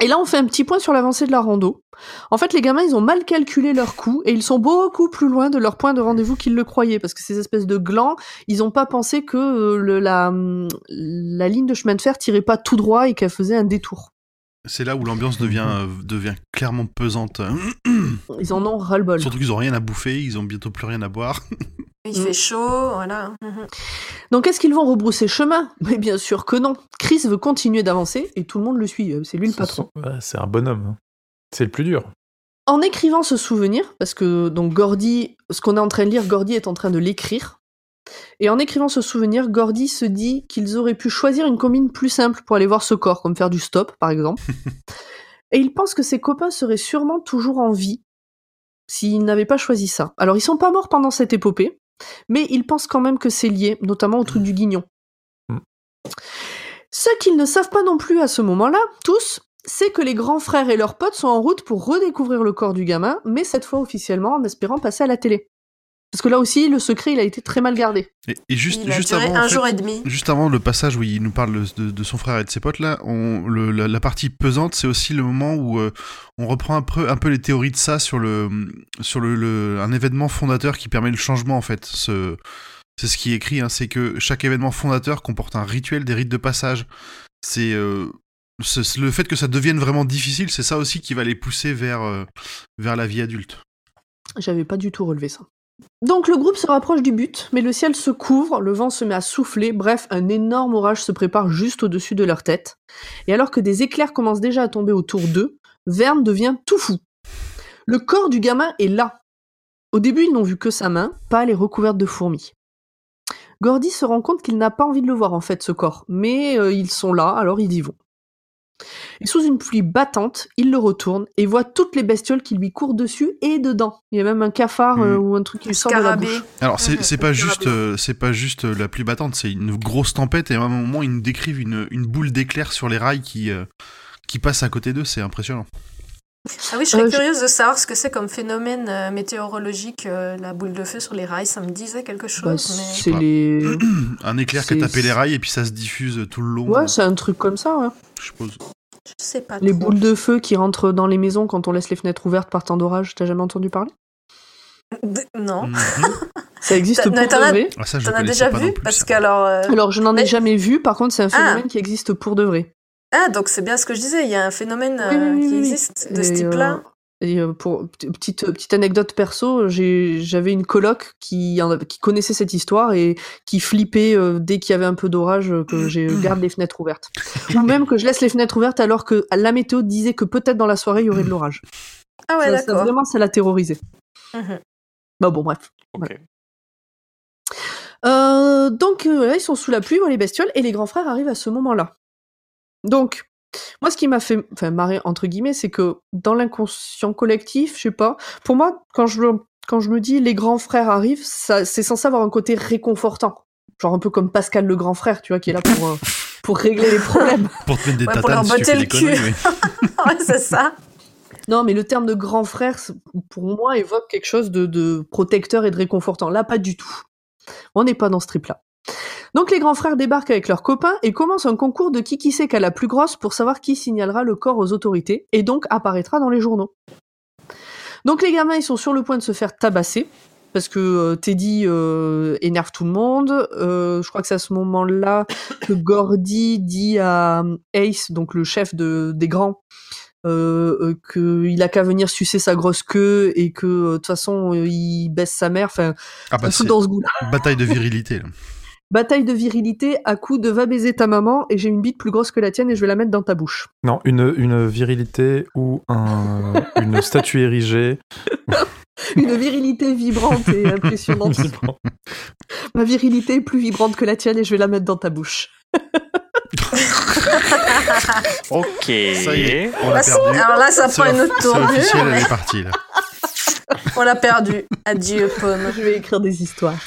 Et là, on fait un petit point sur l'avancée de la rando. En fait, les gamins, ils ont mal calculé leur coup et ils sont beaucoup plus loin de leur point de rendez-vous qu'ils le croyaient. Parce que ces espèces de glands, ils n'ont pas pensé que euh, la, hum, la ligne de chemin de fer tirait pas tout droit et qu'elle faisait un détour. C'est là où l'ambiance devient, euh, devient clairement pesante. Ils en ont ras-le-bol. Surtout qu'ils ont rien à bouffer, ils ont bientôt plus rien à boire. Il fait chaud, voilà. Mhm. Donc, est-ce qu'ils vont rebrousser chemin? Mais bien sûr que non. Chris veut continuer d'avancer et tout le monde le suit. C'est lui le patron. C'est un bonhomme. hein. C'est le plus dur. En écrivant ce souvenir, parce que donc Gordy, ce qu'on est en train de lire, Gordy est en train de l'écrire. Et en écrivant ce souvenir, Gordy se dit qu'ils auraient pu choisir une combine plus simple pour aller voir ce corps, comme faire du stop, par exemple. Et il pense que ses copains seraient sûrement toujours en vie s'ils n'avaient pas choisi ça. Alors, ils sont pas morts pendant cette épopée, mais ils pensent quand même que c'est lié, notamment au truc du guignon. Mm. Ce qu'ils ne savent pas non plus à ce moment-là, tous, c'est que les grands frères et leurs potes sont en route pour redécouvrir le corps du gamin, mais cette fois officiellement en espérant passer à la télé. Parce que là aussi, le secret, il a été très mal gardé. Et, et juste, Il a juste duré avant, un en fait, jour et demi. Juste avant le passage où il nous parle de, de son frère et de ses potes là, on, le- la, la partie pesante, c'est aussi le moment où euh, on reprend un peu, un peu les théories de ça sur le, sur le, le- un événement fondateur qui permet le changement en fait. Ce, c'est ce qui est écrit, hein, c'est que chaque événement fondateur comporte un rituel, des rites de passage. C'est euh, c'est- c'est le fait que ça devienne vraiment difficile, c'est ça aussi qui va les pousser vers, euh, vers la vie adulte. J'avais pas du tout relevé ça. Donc le groupe se rapproche du but, mais le ciel se couvre, le vent se met à souffler, bref, un énorme orage se prépare juste au-dessus de leur tête. Et alors que des éclairs commencent déjà à tomber autour d'eux, Verne devient tout fou. Le corps du gamin est là. Au début, ils n'ont vu que sa main, pâle et recouverte de fourmis. Gordy se rend compte qu'il n'a pas envie de le voir en fait, ce corps, mais euh, ils sont là, alors ils y vont. Et sous une pluie battante, il le retourne et voit toutes les bestioles qui lui courent dessus et dedans. Il y a même un cafard euh, Mm. ou un truc qui lui sort de la bouche. Alors c'est pas juste euh, c'est pas juste euh, la pluie battante, c'est une grosse tempête et à un moment ils nous décrivent une, une boule d'éclair sur les rails qui euh, qui passe à côté d'eux, c'est impressionnant. Ah oui, je serais Euh, je- curieuse de savoir ce que c'est comme phénomène euh, météorologique, euh, la boule de feu sur les rails. Ça me disait quelque chose, Bah, mais c'est les. Un éclair qui a tapé les rails et puis ça se diffuse tout le long. Ouais, c'est un truc comme ça. ouais. je suppose. je sais pas. Les trop. boules de feu qui rentrent dans les maisons quand on laisse les fenêtres ouvertes par temps d'orage. T'as jamais entendu parler? Non. Mhm. Ça existe pour de vrai? Ah ça je T'en as déjà vu? plus. Parce ça. qu'alors. euh, Alors, je n'en ai Mais- jamais vu. Par contre, c'est un Ah. phénomène qui existe pour de vrai. Ah, donc c'est bien ce que je disais. Il y a un phénomène Oui, euh, oui, qui oui. existe de ce type-là. euh, et, euh, pour petite petite anecdote perso, j'avais une coloc qui en- qui connaissait cette histoire et qui flippait euh, dès qu'il y avait un peu d'orage que j'ai garde les fenêtres ouvertes ou même que je laisse les fenêtres ouvertes alors que la météo disait que peut-être dans la soirée il y aurait de l'orage. Ah ouais, d'accord. vraiment ça l'a terrorisé. Mhm. Bah bon bref. Euh, donc euh, là, ils sont sous la pluie, les bestioles, et les grands frères arrivent à ce moment-là. Donc, moi, ce qui m'a fait enfin, marrer, entre guillemets, c'est que dans l'inconscient collectif, je sais pas, pour moi, quand je, quand je me dis les grands frères arrivent, ça, c'est censé avoir un côté réconfortant. Genre un peu comme Pascal le grand frère, tu vois, qui est là pour, euh, pour régler les problèmes. Pour te mettre des Ouais, pour tatanes leur botter le cul. conneries. oui. ouais, c'est ça. Non, mais le terme de grand frère, pour moi, évoque quelque chose de, de protecteur et de réconfortant. Là, pas du tout. On n'est pas dans ce trip-là. Donc les grands frères débarquent avec leurs copains et commencent un concours de qui qui c'est qu'a la plus grosse pour savoir qui signalera le corps aux autorités et donc apparaîtra dans les journaux. Donc les gamins, ils sont sur le point de se faire tabasser parce que euh, Teddy euh, énerve tout le monde. Euh, je crois que c'est à ce moment-là que Gordy dit à Ace, donc le chef de, des grands, qu'il a qu'à venir sucer sa grosse queue et que de toute façon il baisse sa mère. Enfin, Ah bah dans ce goût-là. bataille de virilité. Là. Bataille de virilité à coup de va baiser ta maman et j'ai une bite plus grosse que la tienne et je vais la mettre dans ta bouche. Non, une, une virilité ou un, une statue érigée. une virilité vibrante et impressionnante. Ma virilité est plus vibrante que la tienne et je vais la mettre dans ta bouche. ok. Ça y est, on l'a Bah, perdu. Alors là, ça prend une autre c'est tournure. officiel, elle est partie là. On l'a perdu. Adieu, pomme. Je vais écrire des histoires.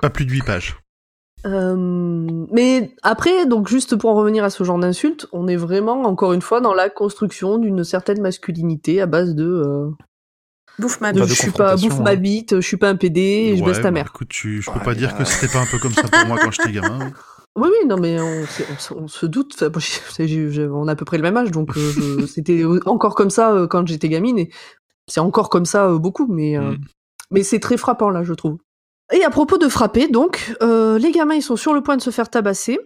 Pas plus de 8 pages. Euh, mais après, donc juste pour en revenir à ce genre d'insulte, on est vraiment encore une fois dans la construction d'une certaine masculinité à base de, euh, Bouffe ma Pas de je suis pas confrontation, bouffe hein. ma bite, je suis pas un PD et je baisse ta bah, mère. Écoute, tu, je peux Ouais, pas il dire a- que c'était pas un peu comme ça pour moi quand j'étais gamin. hein. Oui, oui, non, mais on, se- on se doute. Enfin, on a à peu près le même âge, donc euh, c'était encore comme ça euh, quand j'étais gamine, et c'est encore comme ça euh, beaucoup, mais, euh, Mm. mais c'est très frappant là, je trouve. Et à propos de frapper, donc, euh, les gamins ils sont sur le point de se faire tabasser,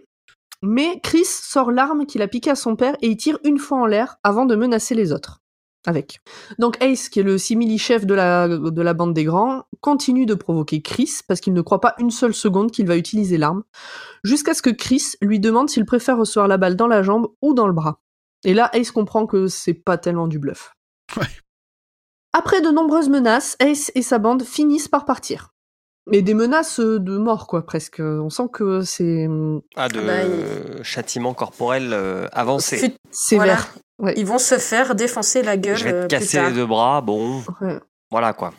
mais Chris sort l'arme qu'il a piquée à son père et il tire une fois en l'air avant de menacer les autres. Avec. Donc Ace, qui est le simili-chef de la, de la bande des grands, continue de provoquer Chris parce qu'il ne croit pas une seule seconde qu'il va utiliser l'arme jusqu'à ce que Chris lui demande s'il préfère recevoir la balle dans la jambe ou dans le bras. Et là, Ace comprend que c'est pas tellement du bluff. Ouais. Après de nombreuses menaces, Ace et sa bande finissent par partir. Mais des menaces euh, de mort, quoi, presque. On sent que c'est hum, Ah, de Ah bah, châtiment corporel euh, avancé. Fut- sévère. voilà. Ils vont se faire défoncer la gueule Je vais euh, te plus casser tard. les deux bras, bon, Ouais. voilà quoi.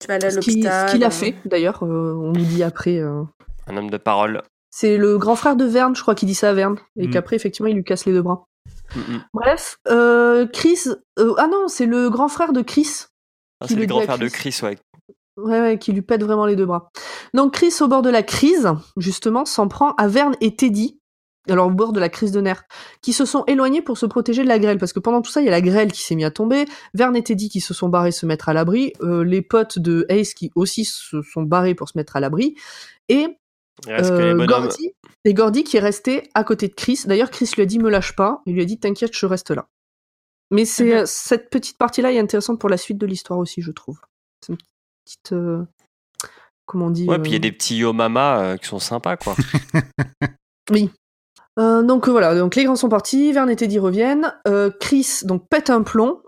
Tu vas aller à l'hôpital. ce qu'il a euh, fait, d'ailleurs, euh, on nous dit après. euh, Un homme de parole. C'est le grand frère de Verne, je crois, qui dit ça à Verne. Et Mm. qu'après, effectivement, il lui casse les deux bras. Mm, mm. Bref, euh, Chris. euh, ah non, c'est le grand frère de Chris Ah, c'est le grand frère de Chris. Chris, ouais. Ouais, ouais, qui lui pète vraiment les deux bras. Donc Chris, au bord de la crise, justement, s'en prend à Verne et Teddy, alors au bord de la crise de nerfs, qui se sont éloignés pour se protéger de la grêle, parce que pendant tout ça, il y a la grêle qui s'est mise à tomber, Verne et Teddy qui se sont barrés se mettre à l'abri, euh, les potes de Ace qui aussi se sont barrés pour se mettre à l'abri, et les euh. Gordy, et Gordy qui est resté à côté de Chris. D'ailleurs, Chris lui a dit me lâche pas, il lui a dit t'inquiète, je reste là. Mais c'est Mhm. euh, cette petite partie-là est intéressante pour la suite de l'histoire aussi, je trouve. C'est une petite euh, comment on dit Ouais, puis il y a euh, des petits yo mama euh, qui sont sympas, quoi. Oui. Euh, donc euh, voilà, donc les grands sont partis, Verne et Teddy reviennent. Euh, Chris donc pète un plomb,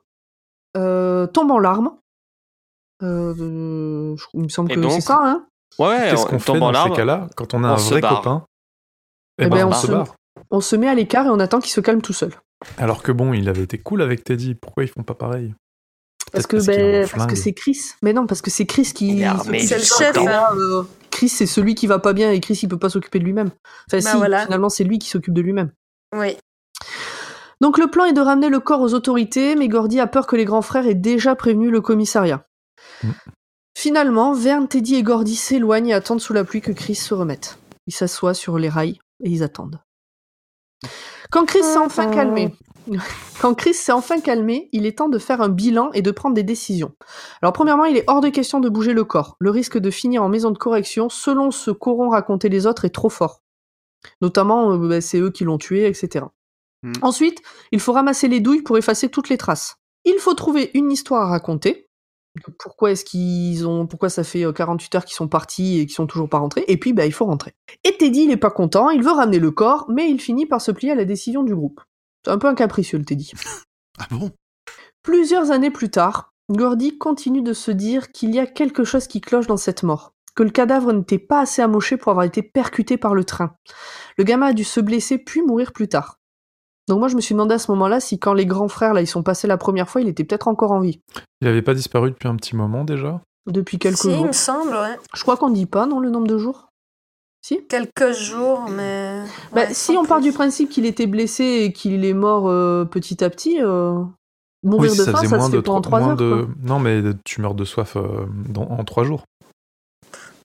euh, tombe en larmes. Euh, euh, il me semble Et que c'est ça, hein. Ouais, Qu'est-ce on qu'on fait tombe en dans ces larmes. cas-là quand on a on un se vrai barre. copain? Eh Eh ben, ben, on on se- se barre. On se met à l'écart et on attend qu'il se calme tout seul. Alors que bon, il avait été cool avec Teddy. Pourquoi ils font pas pareil? Parce que, parce ben, parce que flingue. c'est Chris. Mais non, parce que c'est Chris qui. C'est le chef, hein. Euh, Chris, c'est celui qui va pas bien et Chris, il peut pas s'occuper de lui-même. Enfin, Bah si, voilà. finalement, c'est lui qui s'occupe de lui-même. Oui. Donc, le plan est de ramener le corps aux autorités, mais Gordy a peur que les grands frères aient déjà prévenu le commissariat. Mm. Finalement, Verne, Teddy et Gordy s'éloignent et attendent sous la pluie que Chris se remette. Ils s'assoient sur les rails et ils attendent. Quand Chris s'est enfin calmé, quand Chris s'est enfin calmé, il est temps de faire un bilan et de prendre des décisions. Alors premièrement, il est hors de question de bouger le corps. Le risque de finir en maison de correction, selon ce qu'auront raconté les autres, est trop fort. Notamment, euh, bah, c'est eux qui l'ont tué, etc. Hmm. Ensuite, il faut ramasser les douilles pour effacer toutes les traces. Il faut trouver une histoire à raconter. Pourquoi est-ce qu'ils ont, pourquoi ça fait euh, 48 heures qu'ils sont partis et qu'ils sont toujours pas rentrés? Et puis, bah, il faut rentrer. Et Teddy, il est pas content, il veut ramener le corps, mais il finit par se plier à la décision du groupe. C'est un peu un capricieux, le Teddy. Ah bon? Plusieurs années plus tard, Gordy continue de se dire qu'il y a quelque chose qui cloche dans cette mort, que le cadavre n'était pas assez amoché pour avoir été percuté par le train. Le gamin a dû se blesser puis mourir plus tard. Donc moi je me suis demandé à ce moment-là si quand les grands frères là ils sont passés la première fois, il était peut-être encore en vie. Il avait pas disparu depuis un petit moment déjà? Depuis quelques Si, il jours. me semble, ouais. Je crois qu'on dit pas non le nombre de jours? Si Quelques jours, mais. Bah, ouais, si on part du principe qu'il était blessé et qu'il est mort euh, petit à petit, euh, mourir Oui, de ça faim, ça moins se fait de pas en trois- heures. de... quoi. Non, mais tu meurs de soif euh, dans- en trois jours.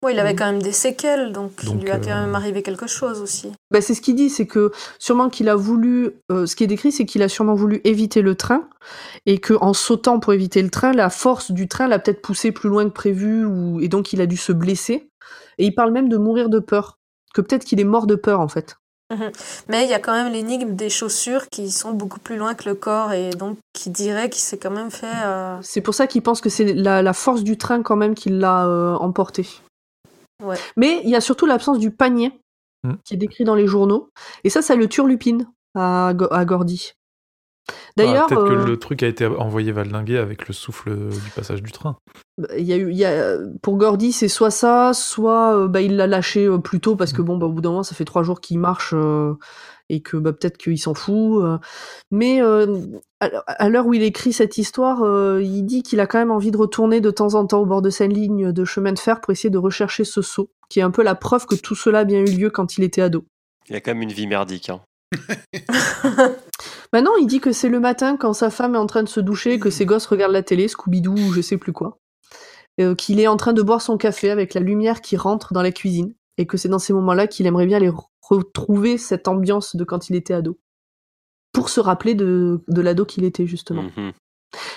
Bon, il avait quand même des séquelles, donc, Donc, il lui a quand euh, même arrivé quelque chose aussi. Bah, c'est ce qu'il dit, c'est que sûrement qu'il a voulu. euh, ce qui est décrit, c'est qu'il a sûrement voulu éviter le train et que en sautant pour éviter le train, la force du train l'a peut-être poussé plus loin que prévu ou et donc il a dû se blesser. Et il parle même de mourir de peur, que peut-être qu'il est mort de peur en fait. Mais il y a quand même l'énigme des chaussures qui sont beaucoup plus loin que le corps et donc qui dirait qu'il s'est quand même fait. euh, C'est pour ça qu'il pense que c'est la, la force du train quand même qui l'a euh, emporté. Mais il y a surtout l'absence du panier hmm. qui est décrit dans les journaux. Et ça, ça le turlupine à, à Gordy. D'ailleurs, peut-être que euh, le truc a été envoyé valdinguer avec le souffle du passage du train. Bah, il y a eu, il y a, pour Gordy, c'est soit ça, soit euh, bah, il l'a lâché euh, plus tôt parce que mm. bon, bah, au bout d'un moment, ça fait trois jours qu'il marche et que bah, peut-être qu'il s'en fout. mais à l'heure où il écrit cette histoire, il dit qu'il a quand même envie de retourner de temps en temps au bord de cette ligne de chemin de fer pour essayer de rechercher ce saut, qui est un peu la preuve que tout cela a bien eu lieu quand il était ado. Il a quand même une vie merdique. Hein. Maintenant, il dit que c'est le matin quand sa femme est en train de se doucher, que ses gosses regardent la télé, Scooby-Doo ou je sais plus quoi. Euh, qu'il est en train de boire son café avec la lumière qui rentre dans la cuisine. Et que c'est dans ces moments-là qu'il aimerait bien aller retrouver cette ambiance de quand il était ado. Pour se rappeler de, l'ado qu'il était, justement. Mm-hmm.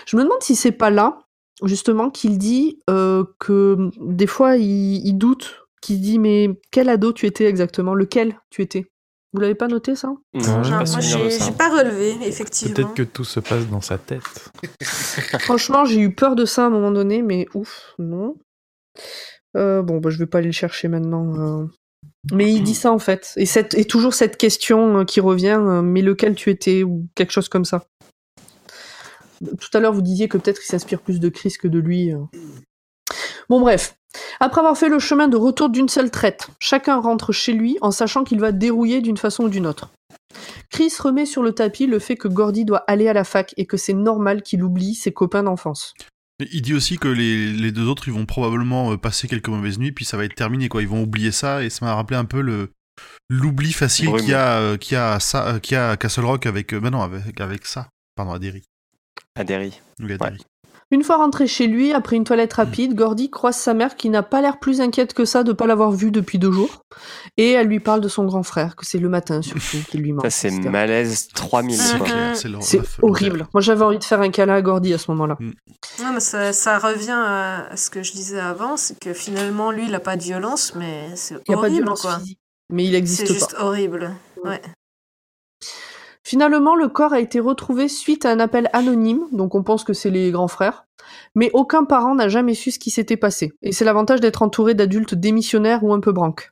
Je me demande si c'est pas là, justement, qu'il dit euh, que des fois il, il doute, qu'il dit mais quel ado tu étais exactement? Lequel tu étais? Vous l'avez pas noté ça? Non, j'ai pas relevé, effectivement. Peut-être que tout se passe dans sa tête. Franchement, j'ai eu peur de ça à un moment donné, mais ouf, non. Euh, bon, bah, je vais pas aller le chercher maintenant. Euh. Mais il dit ça en fait. Et, cette, et toujours cette question euh, qui revient, mais lequel tu étais? ou quelque chose comme ça. Tout à l'heure, vous disiez que peut-être il s'inspire plus de Chris que de lui. Bon, bref. Après avoir fait le chemin de retour d'une seule traite, chacun rentre chez lui en sachant qu'il va dérouiller d'une façon ou d'une autre. Chris remet sur le tapis le fait que Gordy doit aller à la fac et que c'est normal qu'il oublie ses copains d'enfance. Il dit aussi que les, deux autres, ils vont probablement euh, passer quelques mauvaises nuits, puis ça va être terminé, quoi. Ils vont oublier ça, et ça m'a rappelé un peu le l'oubli facile qu'il y a, euh, qui a, ça, euh, a Castle Rock avec, ben non, avec, avec ça. Pardon, Adéry. Adéry. Oui, Adéry. Une fois rentré chez lui, après une toilette rapide, Gordy croise sa mère qui n'a pas l'air plus inquiète que ça de pas l'avoir vu depuis deux jours. Et elle lui parle de son grand frère, que c'est le matin surtout qui lui manque. Ça, c'est malaise 3000. C'est horrible. Moi, j'avais envie de faire un câlin à Gordy à ce moment-là. Mm. Non, mais ça, revient à ce que je disais avant, c'est que finalement, lui, il n'a pas de violence, mais c'est horrible. Il n'y a pas de violence Physique, mais il existe pas. C'est juste horrible. Ouais. Finalement, le corps a été retrouvé suite à un appel anonyme, donc on pense que c'est les grands frères. Mais aucun parent n'a jamais su ce qui s'était passé. Et c'est l'avantage d'être entouré d'adultes démissionnaires ou un peu branques.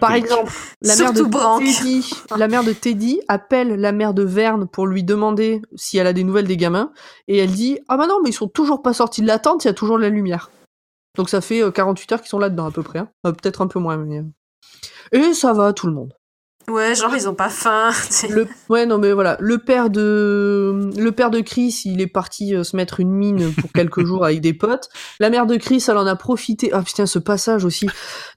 Par exemple, la mère, de Teddy, la mère de Teddy appelle la mère de Verne pour lui demander si elle a des nouvelles des gamins, et elle dit Ah bah non, mais ils sont toujours pas sortis de la tente, il y a toujours de la lumière. Donc ça fait 48 euh, heures qu'ils sont là-dedans à peu près, hein. euh, peut-être un peu moins. Mais... Euh. Et ça va, tout le monde. Ouais, genre ils ont pas faim. Le, ouais, non mais voilà, le père de le père de Chris, il est parti euh, se mettre une mine pour quelques jours avec des potes. La mère de Chris, elle en a profité. Ah putain, ce passage aussi.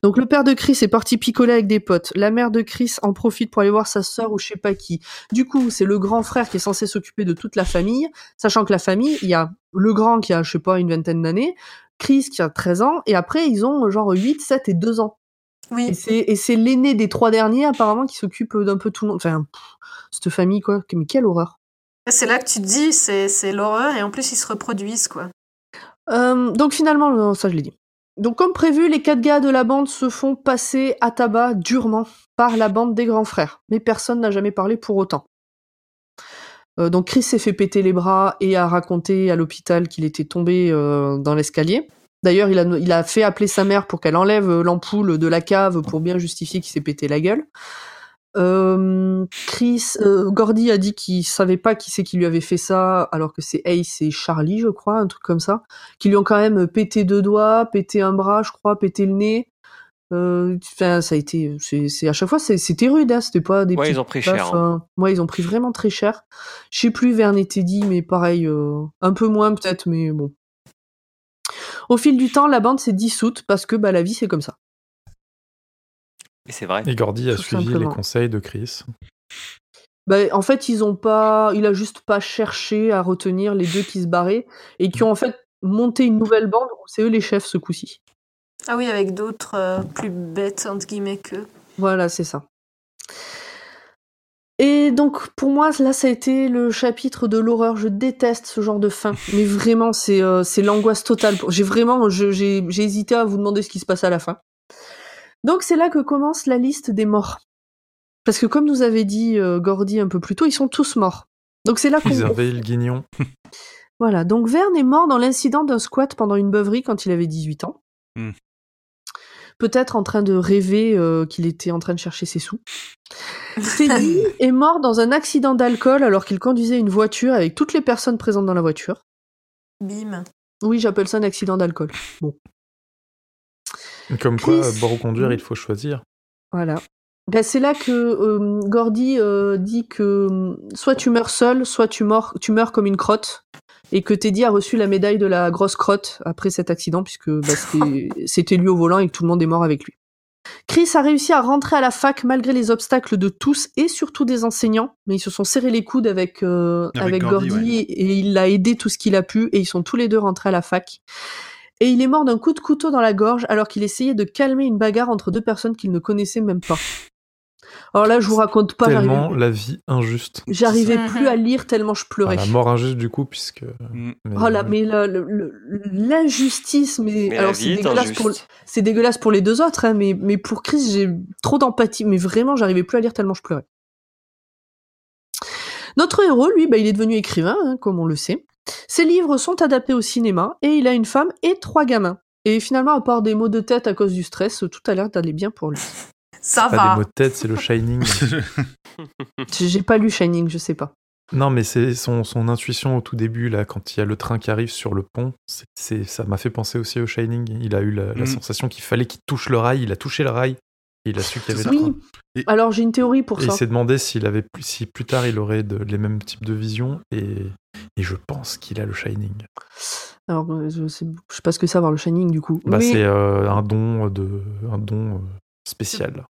Donc le père de Chris est parti picoler avec des potes. La mère de Chris en profite pour aller voir sa sœur ou je sais pas qui. Du coup, c'est le grand frère qui est censé s'occuper de toute la famille, sachant que la famille, il y a le grand qui a je sais pas une vingtaine d'années, Chris qui a 13 ans et après ils ont genre 8, 7 et 2 ans. Oui. Et c'est l'aîné des trois derniers, apparemment, qui s'occupe d'un peu tout le monde. Enfin, cette famille, quoi. Mais quelle horreur. C'est là que tu te dis, c'est l'horreur, et en plus, ils se reproduisent, quoi. Euh, donc finalement, ça je l'ai dit. Donc comme prévu, les quatre gars de la bande se font passer à tabac durement par la bande des grands frères. Mais personne n'a jamais parlé pour autant. Euh, donc Chris s'est fait péter les bras et a raconté à l'hôpital qu'il était tombé euh, dans l'escalier. D'ailleurs, il a, il a fait appeler sa mère pour qu'elle enlève euh, l'ampoule de la cave pour bien justifier qu'il s'est pété la gueule. Euh, Chris, euh, Gordy a dit qu'il savait pas qui c'est qui lui avait fait ça, alors que c'est Ace et Charlie, je crois, un truc comme ça, qui lui ont quand même pété deux doigts, pété un bras, je crois, pété le nez. Enfin, ça a été, c'est à chaque fois, c'était rude, hein, c'était pas des. Ouais, ils ont pris cher. Hein. Moi, ils ont pris vraiment très cher. Je sais plus, Verne était dit, mais pareil, un peu moins peut-être, mais bon, au fil du temps, la bande s'est dissoute parce que bah, la vie, c'est comme ça. Et c'est vrai. Et Gordy a suivi les conseils de Chris. Bah, en fait, ils ont pas, il a juste pas cherché à retenir les deux qui se barraient et qui ont en fait monté une nouvelle bande où c'est eux les chefs ce coup-ci. Ah oui, avec d'autres euh, plus bêtes entre guillemets qu'eux. Voilà, c'est ça. Et donc pour moi là ça a été le chapitre de l'horreur. Je déteste ce genre de fin, mais vraiment c'est euh, c'est l'angoisse totale. J'ai vraiment j'ai hésité à vous demander ce qui se passe à la fin. Donc c'est là que commence la liste des morts. Parce que comme nous avait dit euh, Gordy un peu plus tôt, ils sont tous morts. Donc c'est là qu'on. Ils le guignon. voilà. Donc Verne est mort dans l'incident d'un squat pendant une beuverie quand il avait 18 ans. Hmm. Peut-être en train de rêver qu'il était en train de chercher ses sous. Teddy est mort dans un accident d'alcool alors qu'il conduisait une voiture avec toutes les personnes présentes dans la voiture. Bim. Oui, j'appelle ça un accident d'alcool. Bon. Comme quoi, boire ou conduire, il faut choisir. Voilà. Ben, c'est là que euh, Gordy euh, dit que soit tu meurs seul, soit tu meurs, tu meurs comme une crotte. Et que Teddy a reçu la médaille de la grosse crotte après cet accident, puisque bah, c'était lui au volant et que tout le monde est mort avec lui. Chris a réussi à rentrer à la fac malgré les obstacles de tous et surtout des enseignants, mais ils se sont serrés les coudes avec, euh, avec, Gordy, et il l'a aidé tout ce qu'il a pu et ils sont tous les deux rentrés à la fac. Et il est mort d'un coup de couteau dans la gorge alors qu'il essayait de calmer une bagarre entre deux personnes qu'il ne connaissait même pas. Alors là, je vous raconte pas. Tellement la vie injuste. J'arrivais plus à lire tellement je pleurais. la mort injuste du coup, puisque. Mm. oh là, mais l'injustice, mais, alors c'est dégueulasse pour c'est dégueulasse pour les deux autres, hein, mais mais pour Chris, j'ai trop d'empathie, mais vraiment, j'arrivais plus à lire tellement je pleurais. Notre héros, lui, bah, il est devenu écrivain, hein, comme on le sait. Ses livres sont adaptés au cinéma et il a une femme et trois gamins. Et finalement, à part des maux de tête à cause du stress, tout a l'air d'aller bien pour lui. Ça pas va. des mots de tête, c'est le Shining. J'ai pas lu Shining, je sais pas. Non, mais c'est son, son, intuition au tout début, là, quand il y a le train qui arrive sur le pont, c'est, ça m'a fait penser aussi au Shining. Il a eu la, mm. sensation qu'il fallait qu'il touche le rail, il a touché le rail, et il a su qu'il y avait oui. le train. Alors j'ai une théorie pour ça. il s'est demandé s'il avait, si plus tard il aurait les mêmes types de visions, et, et je pense qu'il a le Shining. Alors je sais, je sais pas ce que c'est avoir le Shining du coup. Bah, C'est euh, un don, de, un don euh, spécial.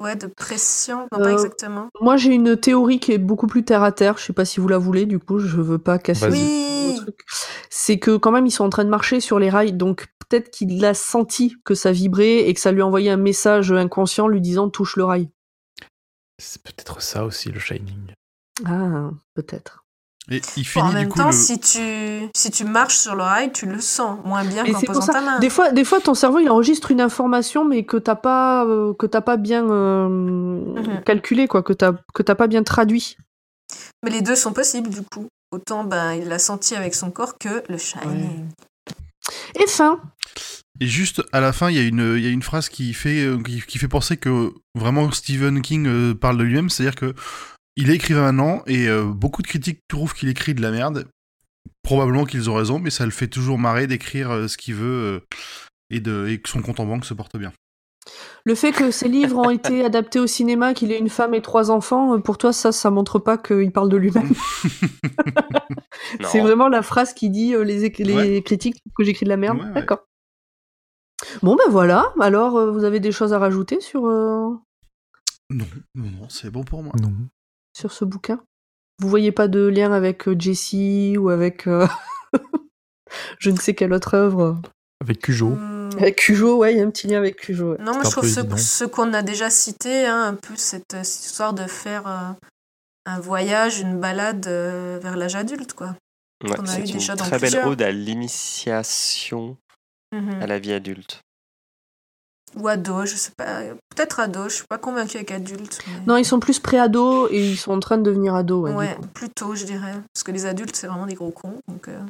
Ouais, de pression, non, pas euh, exactement. Moi, j'ai une théorie qui est beaucoup plus terre à terre. Je sais pas si vous la voulez, du coup, je veux pas casser le truc. C'est que quand même, ils sont en train de marcher sur les rails, donc peut-être qu'il a senti que ça vibrait et que ça lui envoyait un message inconscient lui disant touche le rail. C'est peut-être ça aussi le Shining. Ah, peut-être. Et il finit, en même du coup, temps, le... si, tu, si tu marches sur le rail, tu le sens moins bien qu'en posant ta main. Des fois, des fois, ton cerveau, il enregistre une information, mais que t'as pas, euh, que t'as pas bien euh, mhm. calculé, quoi, que t'as, que t'as pas bien traduit. Mais les deux sont possibles, du coup. Autant, ben, il l'a senti avec son corps que le shining. Et fin. Et juste à la fin, il y, a une, il y a une phrase qui fait, euh, qui, qui fait penser que vraiment Stephen King parle de lui-même, c'est-à-dire que il est écrivain maintenant et euh, beaucoup de critiques trouvent qu'il écrit de la merde. Probablement qu'ils ont raison, mais ça le fait toujours marrer d'écrire euh, ce qu'il veut euh, et, de, et que son compte en banque se porte bien. Le fait que ses livres ont été adaptés au cinéma, qu'il ait une femme et trois enfants, pour toi, ça, ça montre pas qu'il parle de lui-même. C'est vraiment la phrase qui dit les, les critiques que j'écris de la merde. D'accord. Bon ben voilà. Alors, vous avez des choses à rajouter sur Non, non, non, c'est bon pour moi. Non sur ce bouquin Vous voyez pas de lien avec euh, Jessie ou avec euh, je ne sais quelle autre œuvre Avec Cujo. Hmm. Avec Cujo, ouais, il y a un petit lien avec Cujo. Non, moi je trouve ce, qu'on a déjà cité, hein, un peu cette, histoire de faire euh, un voyage, une balade vers l'âge adulte, quoi. c'est une très belle ode à l'initiation mhm. à la vie adulte. Ou ado, je sais pas. Peut-être ado, je suis pas convaincue avec adulte. Non, ils sont plus pré-ado et ils sont en train de devenir ado. Ouais, ouais plutôt, je dirais. Parce que les adultes, c'est vraiment des gros cons. Donc, euh.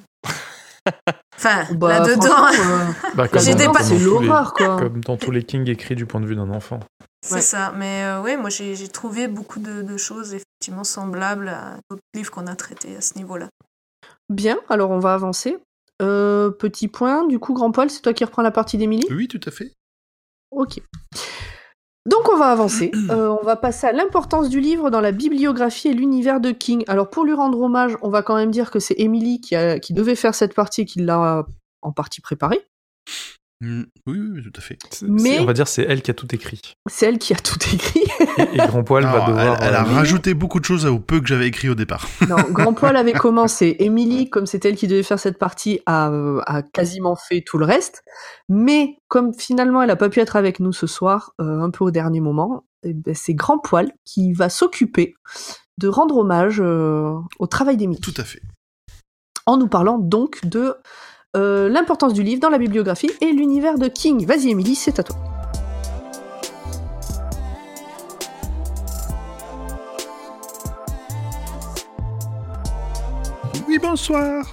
Enfin, bah, là-dedans. Euh, bah, j'ai dépassé l'horreur, quoi. Comme dans tous les Kings écrits du point de vue d'un enfant. C'est ça. Mais euh, ouais, moi, j'ai trouvé beaucoup de, de, choses effectivement semblables à d'autres livres qu'on a traités à ce niveau-là. Bien, alors on va avancer. petit point, du coup, Grand Paul, c'est toi qui reprends la partie d'Émilie? Oui, tout à fait. Ok. Donc on va avancer. Euh, on va passer à l'importance du livre dans la bibliographie et l'univers de King. Alors pour lui rendre hommage, on va quand même dire que c'est Emily qui, qui devait faire cette partie et qui l'a en partie préparée. Mm. oui, oui, tout à fait. Mais on va dire c'est elle qui a tout écrit. C'est elle qui a tout écrit. et, Grand Poil va devoir. Elle, a euh, rajouté beaucoup de choses au peu que j'avais écrit au départ. Non, Grand Poil avait commencé. Émilie, comme c'est elle qui devait faire cette partie, a, a, quasiment fait tout le reste. Mais comme finalement elle a pas pu être avec nous ce soir, euh, un peu au dernier moment, eh ben, c'est Grand Poil qui va s'occuper de rendre hommage euh, au travail d'Émilie. Tout à fait. En nous parlant donc de euh, l'importance du livre dans la bibliographie et l'univers de King. Vas-y, Émilie, c'est à toi. Oui, bonsoir.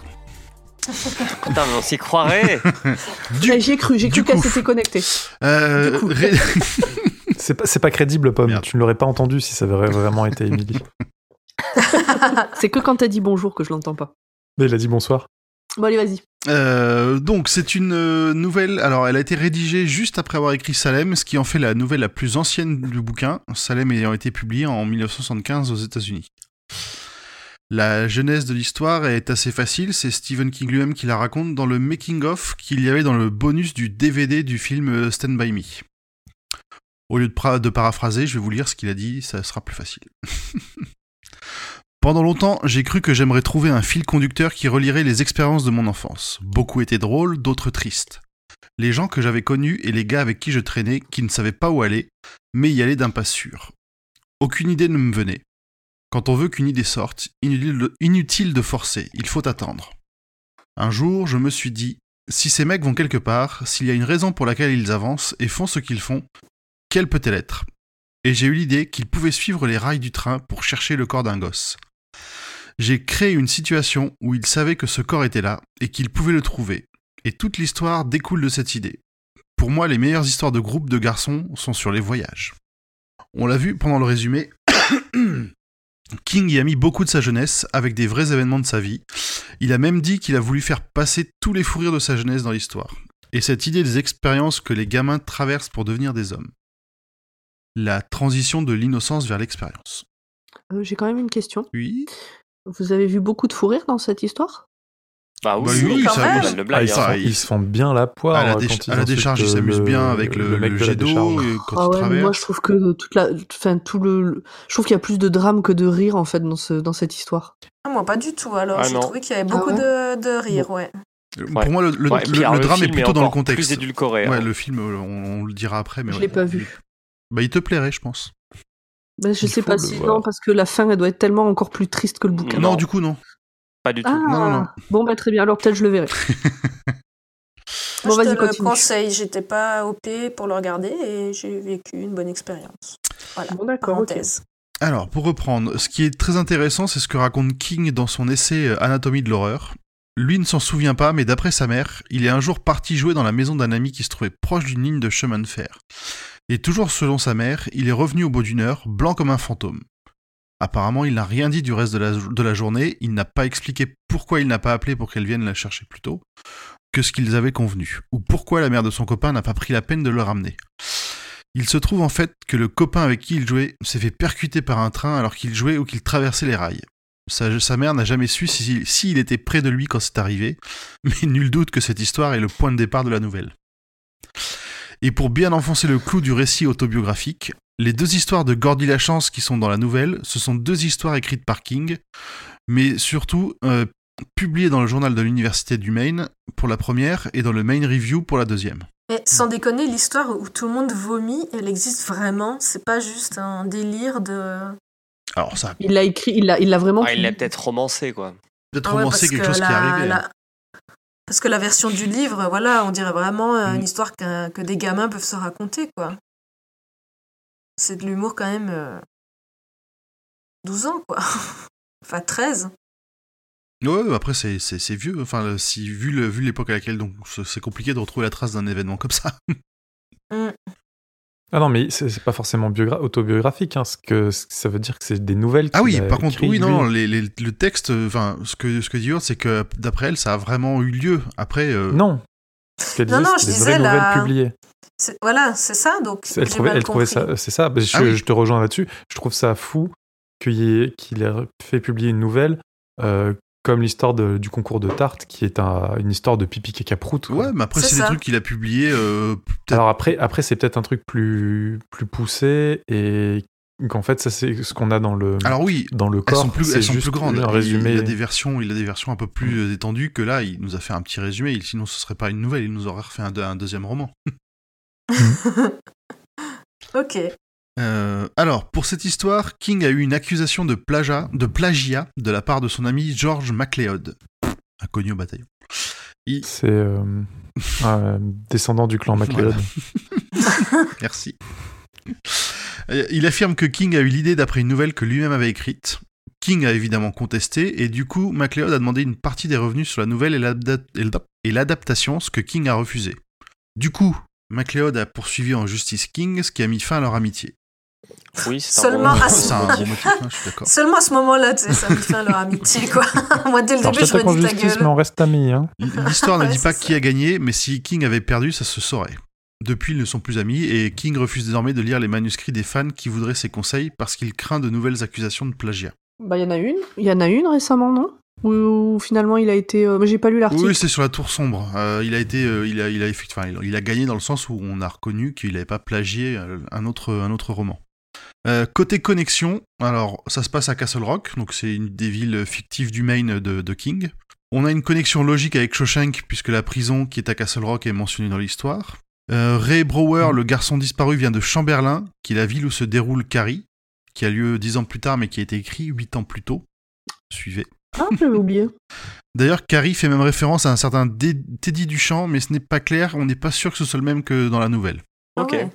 Putain, mais on s'y croirait. Eh, j'ai cru, j'ai cru qu'elle s'était connectée. Euh, ré- C'est pas, crédible, Pomme. Merde. Tu ne l'aurais pas entendu si ça avait vraiment été Emily. C'est que quand t'as dit bonjour que je l'entends pas. Mais il a dit bonsoir. Bon, allez, vas-y. Euh, donc c'est une euh, nouvelle. Alors elle a été rédigée juste après avoir écrit Salem, ce qui en fait la nouvelle la plus ancienne du bouquin. Salem ayant été publié en 1975 aux États-Unis. La genèse de l'histoire est assez facile. C'est Stephen King lui-même qui la raconte dans le making of qu'il y avait dans le bonus du DVD du film euh, Stand by Me. Au lieu de paraphraser, je vais vous lire ce qu'il a dit. Ça sera plus facile. Pendant longtemps, j'ai cru que j'aimerais trouver un fil conducteur qui relierait les expériences de mon enfance. Beaucoup étaient drôles, d'autres tristes. Les gens que j'avais connus et les gars avec qui je traînais qui ne savaient pas où aller, mais y allaient d'un pas sûr. Aucune idée ne me venait. Quand on veut qu'une idée sorte, inutile de, forcer, il faut attendre. Un jour, je me suis dit, si ces mecs vont quelque part, s'il y a une raison pour laquelle ils avancent et font ce qu'ils font, quelle peut-elle être? Et j'ai eu l'idée qu'ils pouvaient suivre les rails du train pour chercher le corps d'un gosse. J'ai créé une situation où ils savaient que ce corps était là et qu'ils pouvaient le trouver. Et toute l'histoire découle de cette idée. Pour moi, les meilleures histoires de groupe de garçons sont sur les voyages. On l'a vu pendant le résumé. King y a mis beaucoup de sa jeunesse avec des vrais événements de sa vie. Il a même dit qu'il a voulu faire passer tous les fous rires de sa jeunesse dans l'histoire. Et cette idée des expériences que les gamins traversent pour devenir des hommes. La transition de l'innocence vers l'expérience. Euh, j'ai quand même une question. Oui. Vous avez vu beaucoup de fou rire dans cette histoire? Bah Bah oui, oui, quand ça- même. le Ah, ils, hein. se font, ils ils- se font bien la poire. à la, quand déch- ils à la insultent décharge, il s'amuse le- bien avec le, mec le de la jet d'eau décharge. euh, Ah ouais, moi je trouve que toute la, enfin tout le, le- je trouve qu'il y a plus de drame que de rire en fait dans ce, dans cette histoire. Ah, moi, pas du tout. Alors, Ah, j'ai trouvé qu'il y avait Ah beaucoup ouais de, de rire, ouais. Ouais. Pour moi, le, le- Ouais, le- le drame est plutôt dans le contexte. Plus édulcoré. Ouais, hein. le film, euh, on, on le dira après, mais je ouais. l'ai pas vu. Bah, il te plairait, je pense. Ben, je Il sais pas si voir. non parce que la fin elle doit être tellement encore plus triste que le bouquin. Non, Non. du coup, non. Pas du tout. Ah, Non, non, non. bon bah très bien alors peut-être je le verrai. Bon, je vas-y, te le continue. conseille. J'étais pas OP pour le regarder et j'ai vécu une bonne expérience. Voilà. Bon. Parenthèse. Alors, pour reprendre, ce qui est très intéressant, c'est ce que raconte King dans son essai euh, Anatomie de l'horreur. Lui ne s'en souvient pas, mais d'après sa mère, il est un jour parti jouer dans la maison d'un ami qui se trouvait proche d'une ligne de chemin de fer. Et toujours selon sa mère, il est revenu au bout d'une heure, blanc comme un fantôme. Apparemment, il n'a rien dit du reste de la, journée, il n'a pas expliqué pourquoi il n'a pas appelé pour qu'elle vienne la chercher plus tôt que ce qu'ils avaient convenu, ou pourquoi la mère de son copain n'a pas pris la peine de le ramener. Il se trouve en fait que le copain avec qui il jouait s'est fait percuter par un train alors qu'il jouait ou qu'il traversait les rails. Sa, mère n'a jamais su s'il si, était près de lui quand c'est arrivé, mais nul doute que cette histoire est le point de départ de la nouvelle. Et pour bien enfoncer le clou du récit autobiographique, les deux histoires de Gordy Lachance qui sont dans la nouvelle, ce sont deux histoires écrites par King, mais surtout euh, publiées dans le journal de l'université du Maine pour la première et dans le Maine Review pour la deuxième. Mais sans déconner, l'histoire où tout le monde vomit, elle existe vraiment. C'est pas juste un délire de. Alors ça a Il l'a écrit, il l'a, il l'a vraiment. Ah, il l'a peut-être romancé, quoi. peut-être Ah ouais, romancé quelque que chose qui est la- arrivé. hein. Parce que la version du livre, voilà, on dirait vraiment euh, une Mm. histoire que des gamins peuvent se raconter, quoi. C'est de l'humour quand même. euh, 12 ans, quoi. enfin, 13. Ouais, après c'est vieux. Enfin, si vu le vu l'époque à laquelle donc c'est compliqué de retrouver la trace d'un événement comme ça. Ah non, mais c'est c'est pas forcément biogra- autobiographique. Hein, ce que ce ça veut dire que c'est des nouvelles. Ah oui, par contre, oui, lui. non, les, les- le texte, enfin, ce que ce que dit Hurd, c'est que d'après elle, ça a vraiment eu lieu. Après, euh, Non. Ce qu'elle Non, disait, je des vraies la- nouvelles publiées. C'est- Voilà, c'est ça, donc. Elle trouvait, mal elle trouvait compris. ça, c'est ça. Je, Ah oui. je te rejoins là-dessus. Je trouve ça fou qu'il ait- qu'il ait fait publier une nouvelle euh, comme l'histoire du concours de Tarte, qui est un- une histoire de pipi caca prout. quoi. ouais, mais après C'est des trucs qu'il a publiés. euh, Alors après, après c'est peut-être un truc plus plus poussé et qu'en fait ça c'est ce qu'on a dans le Alors oui, dans le elles corps. sont plus, c'est elles sont juste plus grandes. Un Il- résumé. Il, a des versions, il a des versions un peu plus euh, étendues que là. Il nous a fait un petit résumé. Il- Sinon, ce serait pas une nouvelle. Il nous aurait refait un deuxième roman. ok. Euh, alors, pour cette histoire, King a eu une accusation de plagiat, de plagiat de la part de son ami George MacLeod, inconnu au bataillon. Il- C'est euh, un descendant du clan MacLeod. Merci. Euh, Il affirme que King a eu l'idée d'après une nouvelle que lui-même avait écrite. King a évidemment contesté, et du coup, MacLeod a demandé une partie des revenus sur la nouvelle et l'adaptation, ce que King a refusé. Du coup, MacLeod a poursuivi en justice King, ce qui a mis fin à leur amitié. Oui, c'est Seulement un bon à ce- motif, hein, je suis d'accord. Seulement à ce moment-là, tu sais, ça me fait leur amitié, quoi. Moi, dès le Alors, début, je je sais pas me en dis ta justice, gueule. mais on reste amis. Hein. L'histoire ne dit pas qui a gagné, mais si King avait perdu, ça se saurait. Depuis, ils ne sont plus amis, et King refuse désormais de lire les manuscrits des fans qui voudraient ses conseils parce qu'il craint de nouvelles accusations de plagiat. Bah, il y en a une. Il y en a une récemment, non? Ou ou finalement il a été. euh, j'ai pas lu l'article. Oui, c'est sur la tour sombre. Euh, il a été, euh, il a, il a, effect- enfin, il a- il a gagné dans le sens où on a reconnu qu'il n'avait pas plagié euh, un autre, un autre roman. Euh, côté connexion, alors ça se passe à Castle Rock, donc c'est une des villes fictives du Maine de, de King. On a une connexion logique avec Shawshank puisque la prison qui est à Castle Rock est mentionnée dans l'histoire. Euh, Ray Brower, le garçon disparu, vient de Chamberlain, qui est la ville où se déroule Carrie, qui a lieu dix ans plus tard mais qui a été écrit huit ans plus tôt. Suivez. Ah, j'avais oublié. D'ailleurs, Carrie fait même référence à un certain Teddy Duchamp, mais ce n'est pas clair, on n'est pas sûr que ce soit le même que dans la nouvelle. Ah Ok. ouais.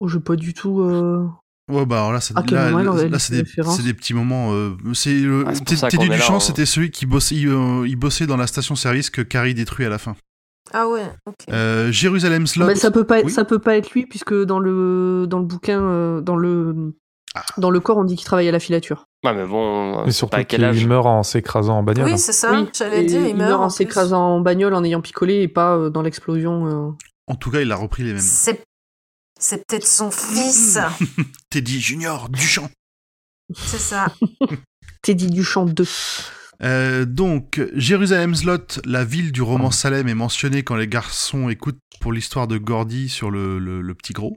Oh, j'ai pas du tout. euh, Ouais, bah alors là, c'est là, des, petits moments. euh, c'est Ah, Teddy Duchamp, c'était celui qui bossait, il, euh, il bossait dans la station-service que Carrie détruit à la fin. Ah ouais, ok. Euh, Jérusalem Slot. bah, ça peut pas être, Oui. ça peut pas être lui puisque dans le dans le bouquin, euh, dans le Ah. dans le corps, on dit qu'il travaille à la filature. Ouais, mais bon, Mais surtout qu'il meurt en s'écrasant en bagnole. Oui, c'est ça. Oui, J'allais dire, il meurt. en s'écrasant en bagnole en ayant picolé et pas euh, dans l'explosion. euh. En tout cas, il a repris les mêmes. C'est c'est peut-être son fils. Teddy Junior Duchamp. c'est ça. Teddy Duchamp 2. Euh, donc, Jérusalem Slot, la ville du roman Salem, est mentionnée quand les garçons écoutent pour l'histoire de Gordy sur le, le- le petit gros.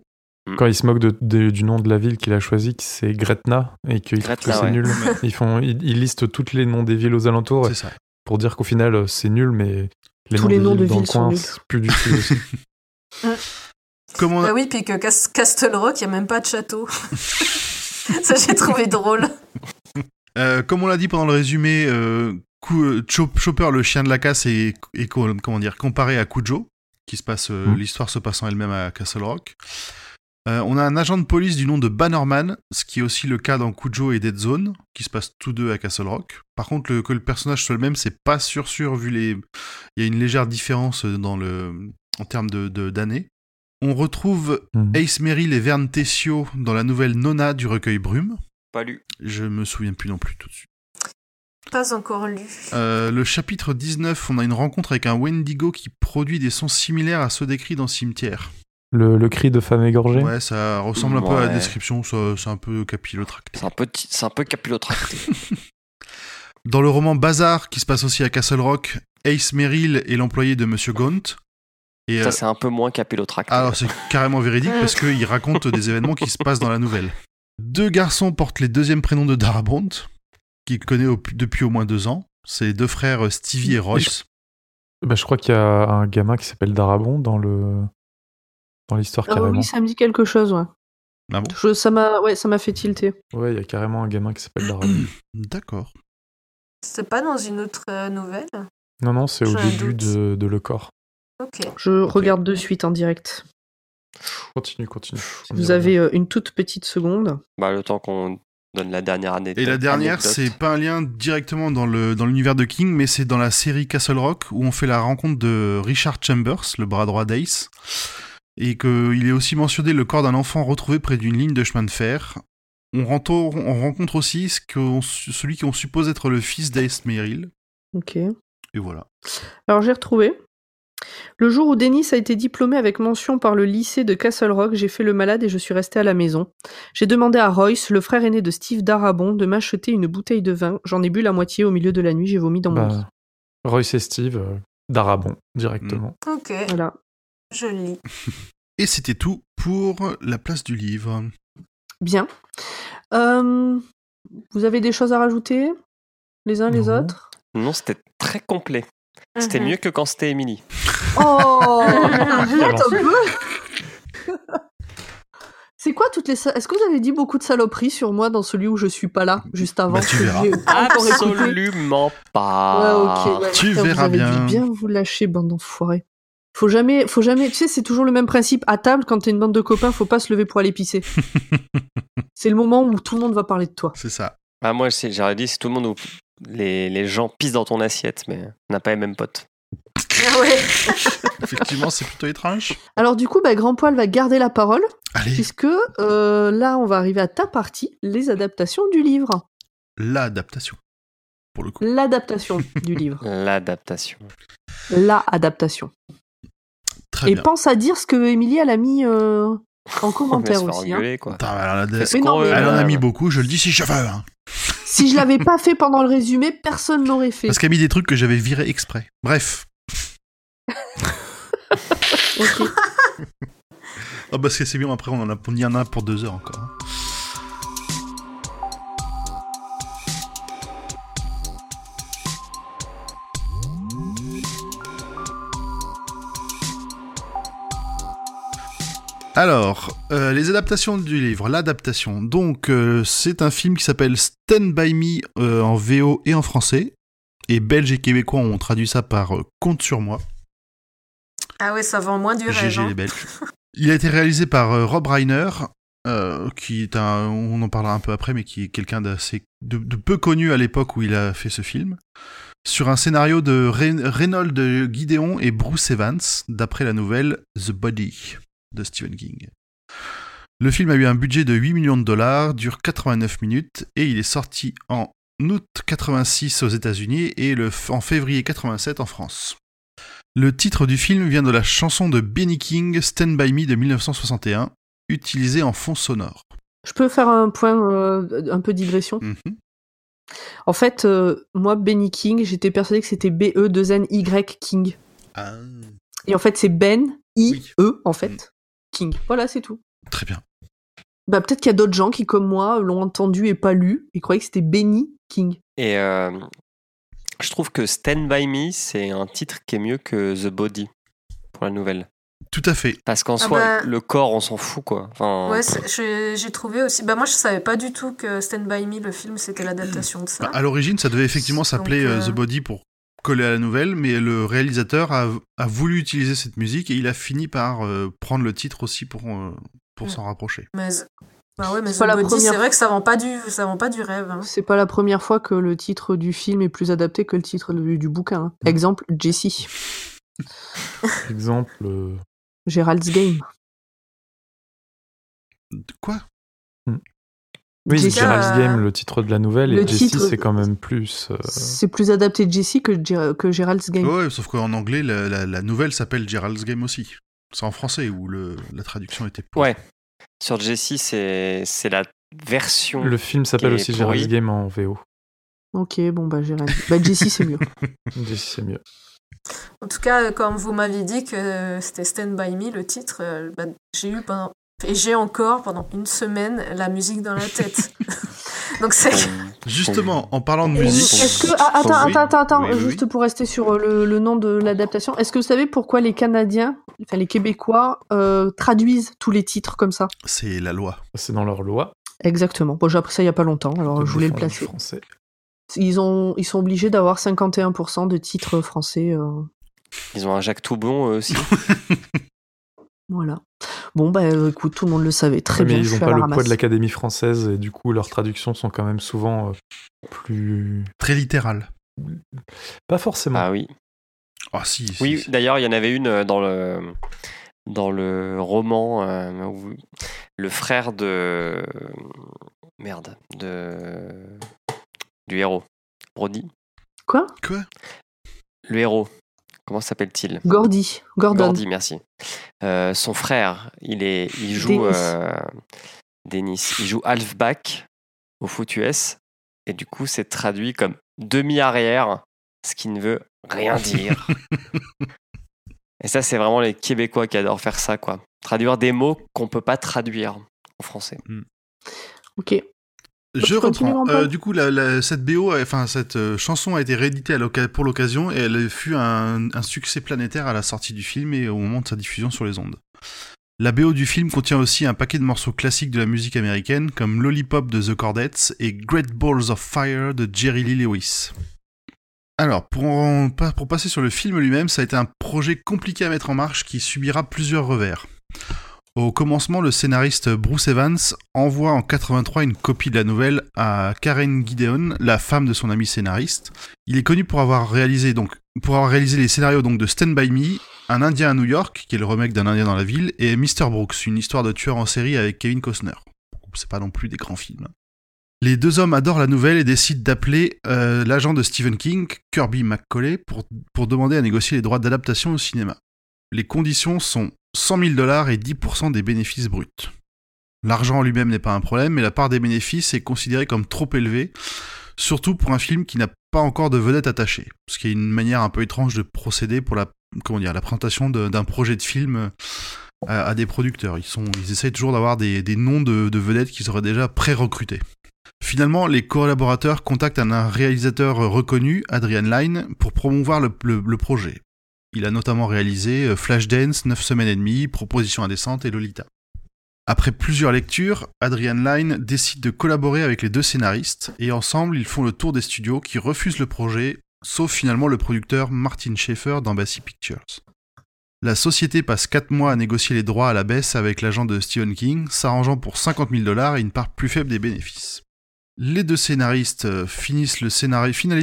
Quand il se moque de- de- du nom de la ville qu'il a choisi, que c'est Gretna, et qu'il trouve que c'est ouais. nul. Ils, font, ils, ils listent tous les noms des villes aux alentours pour dire qu'au final, c'est nul, mais les Tous noms les des noms villes de dans le villes sont coin, c'est plus du tout aussi. Comme on a- Bah oui, puis que Cas- Castle Rock, il n'y a même pas de château. ça, j'ai trouvé drôle. Euh, comme on l'a dit pendant le résumé, euh, euh, Chop- Chopper, le chien de la casse, est, est co- comment dire, comparé à Cujo, qui se passe, euh, Mm. l'histoire se passant elle-même à Castle Rock. Euh, on a un agent de police du nom de Bannerman, ce qui est aussi le cas dans Cujo et Dead Zone, qui se passent tous deux à Castle Rock. Par contre, le- que le personnage soit le même, c'est pas sûr sûr vu les. Il y a une légère différence dans le en termes de de- d'années. On retrouve Mhm. Ace Merrill et Vern Tessio dans la nouvelle Nona du recueil Brume. Pas lu. Je me souviens plus non plus tout de suite. Pas encore lu. Euh, le chapitre 19, on a une rencontre avec un Wendigo qui produit des sons similaires à ceux décrits dans Cimetière. Le, le cri de femme égorgée Ouais, ça ressemble un peu à la description, ça- c'est un peu capillotracté. C'est un peu, c'est un peu capillotracté. Dans le roman Bazar, qui se passe aussi à Castle Rock, Ace Merrill est l'employé de Monsieur Gaunt. Et, euh, Ça, c'est un peu moins capillotracté. alors c'est carrément véridique parce qu'il raconte des événements qui se passent dans la nouvelle. Deux garçons portent les deuxièmes prénoms de Darabont, qu'il connaît au- depuis au moins deux ans. C'est deux frères euh, Stevie et Royce. Bah, je crois qu'il y a un gamin qui s'appelle Darabon dans le dans l'histoire Ah carrément. oui, ça me dit quelque chose, ouais. Ah bon Je- ça m'a ouais, ça m'a fait tilter. Ouais, il y a carrément un gamin qui s'appelle Darabon. D'accord. C'est pas dans une autre euh, nouvelle? Non, non, c'est au début doute. de, de Le Corps. Je regarde de suite en direct. Continue, continue. On Vous avez euh, une toute petite seconde. Bah, le temps qu'on donne la dernière année. Et la dernière, c'est pas un lien directement dans le dans l'univers de King, mais c'est dans la série Castle Rock où on fait la rencontre de Richard Chambers, le bras droit d'Ace, et qu'il est aussi mentionné le corps d'un enfant retrouvé près d'une ligne de chemin de fer. On, rentre- on rencontre aussi ce qu'on- celui qu'on suppose être le fils d'Ace Merrill. Ok. Et voilà. Alors j'ai retrouvé. Le jour où Denis a été diplômé avec mention par le lycée de Castle Rock, j'ai fait le malade et je suis resté à la maison. J'ai demandé à Royce, le frère aîné de Steve Darabon, de m'acheter une bouteille de vin. J'en ai bu la moitié au milieu de la nuit, j'ai vomi dans mon lit. Bah, Royce et Steve, euh, Darabon, directement. Ok. Voilà. Je lis. Et c'était tout pour la place du livre. Bien. Euh, vous avez des choses à rajouter Les uns, les Non. autres? Non, c'était très complet. C'était Mhm. mieux que quand c'était Emily. Oh arrête un peu C'est quoi toutes les... Est-ce que vous avez dit beaucoup de saloperies sur moi dans celui où je suis pas là, juste avant Bah, tu que verras. Absolument Ouais, pas. ok. ouais, Tu putain, verras vous avez bien. dû bien vous lâcher, bande d'enfoirés. Faut jamais, faut jamais, tu sais, c'est toujours le même principe. À table, quand t'es une bande de copains, faut pas se lever pour aller pisser. c'est le moment où tout le monde va parler de toi. C'est ça. Ah, moi, j'aurais dit, si tout le monde, les, les gens pissent dans ton assiette, mais on n'a pas les mêmes potes. Ah ouais. Effectivement, c'est plutôt étrange. Alors du coup, bah, Grand Poil va garder la parole, Allez, puisque euh, là, on va arriver à ta partie, les adaptations du livre. l'adaptation. Pour le coup. L'adaptation du livre. L'adaptation. La adaptation. Très Et bien. pense à dire ce que Émilie, elle a mis euh, en commentaire aussi. hein. quoi. Elle, en a, Fais ce Mais non, qu'on mais- veut, elle en a là. mis beaucoup, je le dis si je veux. hein. Si je l'avais pas fait pendant le résumé, personne l'aurait fait. Parce qu'elle a mis des trucs que j'avais virés exprès. Bref. Ok. Oh, parce que c'est bien, après, on en a, on y en a pour deux heures encore. Alors, euh, les adaptations du livre, l'adaptation. Donc, euh, c'est un film qui s'appelle Stand By Me euh, en VO et en français. Et Belges et Québécois ont traduit ça par Compte sur moi. Ah ouais, ça vend moins du rêve. GG hein. les Belges. Il a été réalisé par Rob Reiner, qui est un, on en parlera un peu après, mais qui est quelqu'un d'assez de, de peu connu à l'époque où il a fait ce film, sur un scénario de Ren- Reynold Gideon et Bruce Evans, d'après la nouvelle The Body de Stephen King. Le film a eu un budget de 8 millions de dollars, dure 89 minutes, et il est sorti en août 86 aux États-Unis et le, en février 87 en France. Le titre du film vient de la chanson de Benny King, Stand By Me de 1961, utilisée en fond sonore. Je peux faire un point, euh, un peu digression? Mhm. En fait, euh, moi, Benny King, j'étais persuadée que c'était B-E-2-N-Y King. Ah, Et en fait, c'est Ben, I-E, en fait, Mm. King. Voilà, c'est tout. très bien. Bah, peut-être qu'il y a d'autres gens qui, comme moi, l'ont entendu et pas lu et croyaient que c'était Benny King. Et euh, je trouve que Stand By Me, c'est un titre qui est mieux que The Body pour la nouvelle. Tout à fait. Parce qu'en Ah soi, bah- le corps, on s'en fout, quoi. Enfin, Ouais, j'ai trouvé aussi. Bah moi, je savais pas du tout que Stand By Me, le film, c'était l'adaptation de ça. Bah, à l'origine, ça devait effectivement s'appeler euh, euh, The Body pour coller à la nouvelle, mais le réalisateur a, a voulu utiliser cette musique et il a fini par euh, prendre le titre aussi pour, euh, pour s'en rapprocher. Mais, bah ouais, mais C'est première c'est vrai que ça vend pas du, ça vend pas du rêve. hein. C'est pas la première fois que le titre du film est plus adapté que le titre du, du bouquin. hein. Exemple, Jessie, Exemple, euh, Gérald's Game. Quoi? Oui, Jessie, Gerald's Game, le titre de la nouvelle, le et Jessie, titre- c'est quand même plus. euh, C'est plus adapté Jessie que, Ger- que Gérald's Game. Ouais, sauf qu'en anglais, la, la- la nouvelle s'appelle Gerald's Game aussi. C'est en français où le, la traduction était pour. ouais. Sur Jessie, c'est c'est la version. Le film s'appelle aussi. Gerald's Game en VO. Ok, bon bah Gérald. Bah Jessie c'est mieux. Jessie, c'est mieux. En tout cas, comme vous m'aviez dit que c'était Stand By Me, le titre, euh, bah, j'ai eu pendant. Et j'ai encore pendant une semaine la musique dans la tête. Donc c'est. Justement, en parlant de musique. Est-ce que ah, attends attends attends attends oui, oui, juste oui. pour rester sur euh, le, le nom de l'adaptation, est-ce que vous savez pourquoi les Canadiens, enfin les Québécois euh, traduisent tous les titres comme ça? C'est la loi. C'est dans leur loi. Exactement. Bon j'ai appris ça il y a pas longtemps, alors je voulais le placer. Français. Ils ont ils sont obligés d'avoir 51% de titres français. euh, Ils ont un Jacques Toubon aussi. Voilà. Bon bah euh, écoute tout le monde le savait très mais bien. ils je n'ont pas le poids de l'Académie française et du coup leurs traductions sont quand même souvent euh, plus. Très littéral. Pas forcément. ah oui. Ah si. si, Oui, si. d'ailleurs, il y en avait une euh, dans le dans le roman euh, où le frère de merde de du héros Brody, Quoi? Quoi? Le héros. Comment s'appelle-t-il Gordy. Gordon. Gordy, merci. Euh, son frère, il est, il joue Dennis. euh, Dennis. Il joue halfback au foot US et du coup, c'est traduit comme demi-arrière, ce qui ne veut rien dire. et ça, c'est vraiment les Québécois qui adorent faire ça, quoi. Traduire des mots qu'on peut pas traduire en français. Ok. Je reprends. Euh, du coup, la, la- cette BO, euh, enfin cette euh, chanson a été rééditée à pour l'occasion et elle fut un, un succès planétaire à la sortie du film et au moment de sa diffusion sur les ondes. La BO du film contient aussi un paquet de morceaux classiques de la musique américaine comme Lollipop de The Chordettes et Great Balls of Fire de Jerry Lee Lewis. Alors, pour, en- pas- pour passer sur le film lui-même, ça a été un projet compliqué à mettre en marche qui subira plusieurs revers. Au commencement, le scénariste Bruce Evans envoie en 83 une copie de la nouvelle à Karen Gideon, la femme de son ami scénariste. Il est connu pour avoir réalisé donc pour avoir réalisé les scénarios donc de Stand by Me, Un Indien à New York, qui est le remake d'un Indien dans la ville, et Mr Brooks, une histoire de tueur en série avec Kevin Costner. C'est pas non plus des grands films. Les deux hommes adorent la nouvelle et décident d'appeler euh, l'agent de Stephen King, Kirby McCauley, pour, pour demander à négocier les droits d'adaptation au cinéma. Les conditions sont 100 000 dollars et 10% des bénéfices bruts. L'argent en lui-même n'est pas un problème, mais la part des bénéfices est considérée comme trop élevée, surtout pour un film qui n'a pas encore de vedette attachée, ce qui est une manière un peu étrange de procéder pour la, présentation d'un projet de film à, des producteurs. Ils, essayent toujours d'avoir des, noms de, vedettes qui seraient déjà pré-recrutés. Finalement, les collaborateurs contactent un réalisateur reconnu, Adrian Lyne, pour promouvoir le projet. Il a notamment réalisé euh, Flashdance, 9 semaines et demie, Proposition indécente et Lolita. Après plusieurs lectures, Adrian Lyne décide de collaborer avec les deux scénaristes et ensemble ils font le tour des studios qui refusent le projet, sauf finalement le producteur Martin Schaeffer d'Embassy Pictures. La société passe 4 mois à négocier les droits à la baisse avec l'agent de Stephen King, s'arrangeant pour 50 000 dollars et une part plus faible des bénéfices. Les deux scénaristes euh, finalisent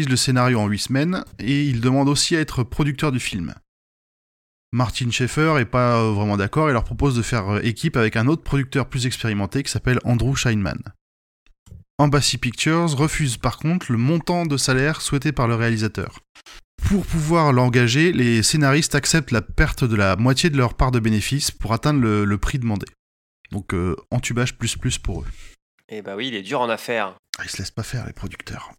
le scénario en 8 semaines et ils demandent aussi à être producteurs du film. Martin Schaeffer est pas euh, vraiment d'accord et leur propose de faire euh, équipe avec un autre producteur plus expérimenté qui s'appelle Andrew Scheinman. Embassy Pictures refuse par contre le montant de salaire souhaité par le réalisateur. Pour pouvoir l'engager, les scénaristes acceptent la perte de la moitié de leur part de bénéfice pour atteindre le, prix demandé. Donc entubage plus plus pour eux. Eh bah oui, il est dur en affaires. Ah, ils se laissent pas faire, les producteurs.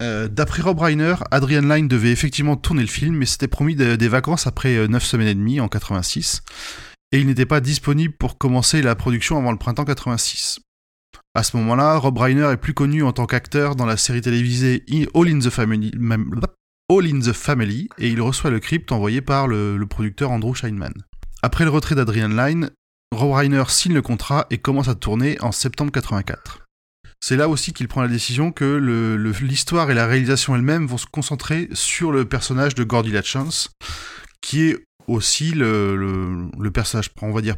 Euh, d'après Rob Reiner, Adrian Lyne devait effectivement tourner le film, mais s'était promis des vacances après 9 euh, semaines et demie en 86, et il n'était pas disponible pour commencer la production avant le printemps 86. À ce moment-là, Rob Reiner est plus connu en tant qu'acteur dans la série télévisée All in the Family, et il reçoit le crypt envoyé par le, le producteur Andrew Scheinman. Après le retrait d'Adrian Lyne, Rob Reiner signe le contrat et commence à tourner en septembre 84. C'est là aussi qu'il prend la décision que l'histoire et la réalisation elles-mêmes vont se concentrer sur le personnage de Gordy Latchance, qui est aussi le, personnage,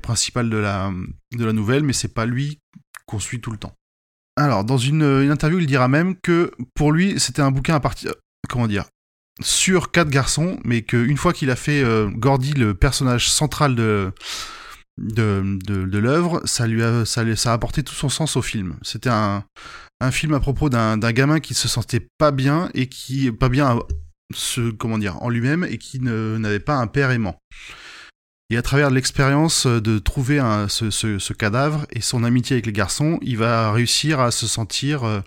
principal de la, de la nouvelle, mais c'est pas lui qu'on suit tout le temps. Alors, dans une, interview, il dira même que pour lui, c'était un bouquin à partir, comment dire, sur quatre garçons, mais qu'une fois qu'il a fait euh, Gordy le personnage central de, de, de, l'œuvre, ça lui a, ça, a apporté tout son sens au film. C'était un, un film à propos d'un gamin qui se sentait pas bien et qui pas bien ce, comment dire en lui-même et qui n'avait pas un père aimant. Et à travers l'expérience de trouver ce, ce, cadavre et son amitié avec les garçons, il va réussir à se sentir euh,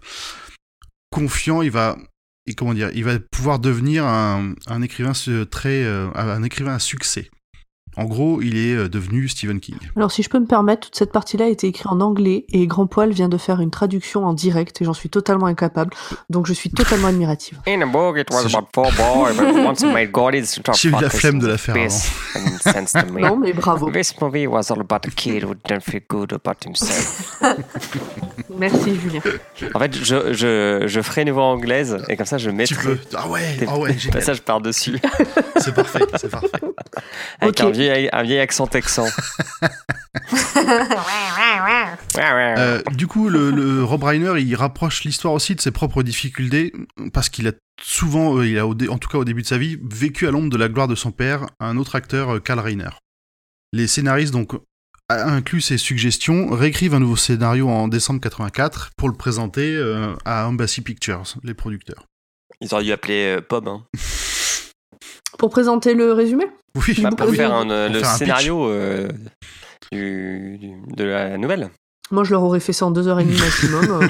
confiant. Il va et comment dire, il va pouvoir devenir un, un écrivain très, euh, un écrivain à succès. En gros, il est euh, devenu Stephen King. Alors, si je peux me permettre, toute cette partie-là a été écrite en anglais et Grand Poil vient de faire une traduction en direct et j'en suis totalement incapable. Donc, je suis totalement admirative. In a book, it was about four boys, but once made J'ai eu la flemme de la faire non, mais bravo. This movie was all about a kid who didn't feel good about himself. Merci, Julien. En fait, je, je, je ferai une voix anglaise et comme ça, je mettrai. Tu peux. Ah ouais, ah ouais, j'ai passages par-dessus. C'est parfait, c'est parfait. Avec un un vieil accent texan. Euh, du coup, le, Rob Reiner, il rapproche l'histoire aussi de ses propres difficultés parce qu'il a souvent, euh, il a en tout cas au début de sa vie, vécu à l'ombre de la gloire de son père, un autre acteur, euh, Karl Reiner. Les scénaristes donc inclus ses suggestions, réécrivent un nouveau scénario en décembre 84 pour le présenter à Embassy Pictures, les producteurs. Ils auraient dû appeler Pob. Hein. Pour présenter le résumé Oui, bah, pour faire euh, le scénario euh, de la nouvelle. Moi, je leur aurais fait ça en deux heures et demie maximum.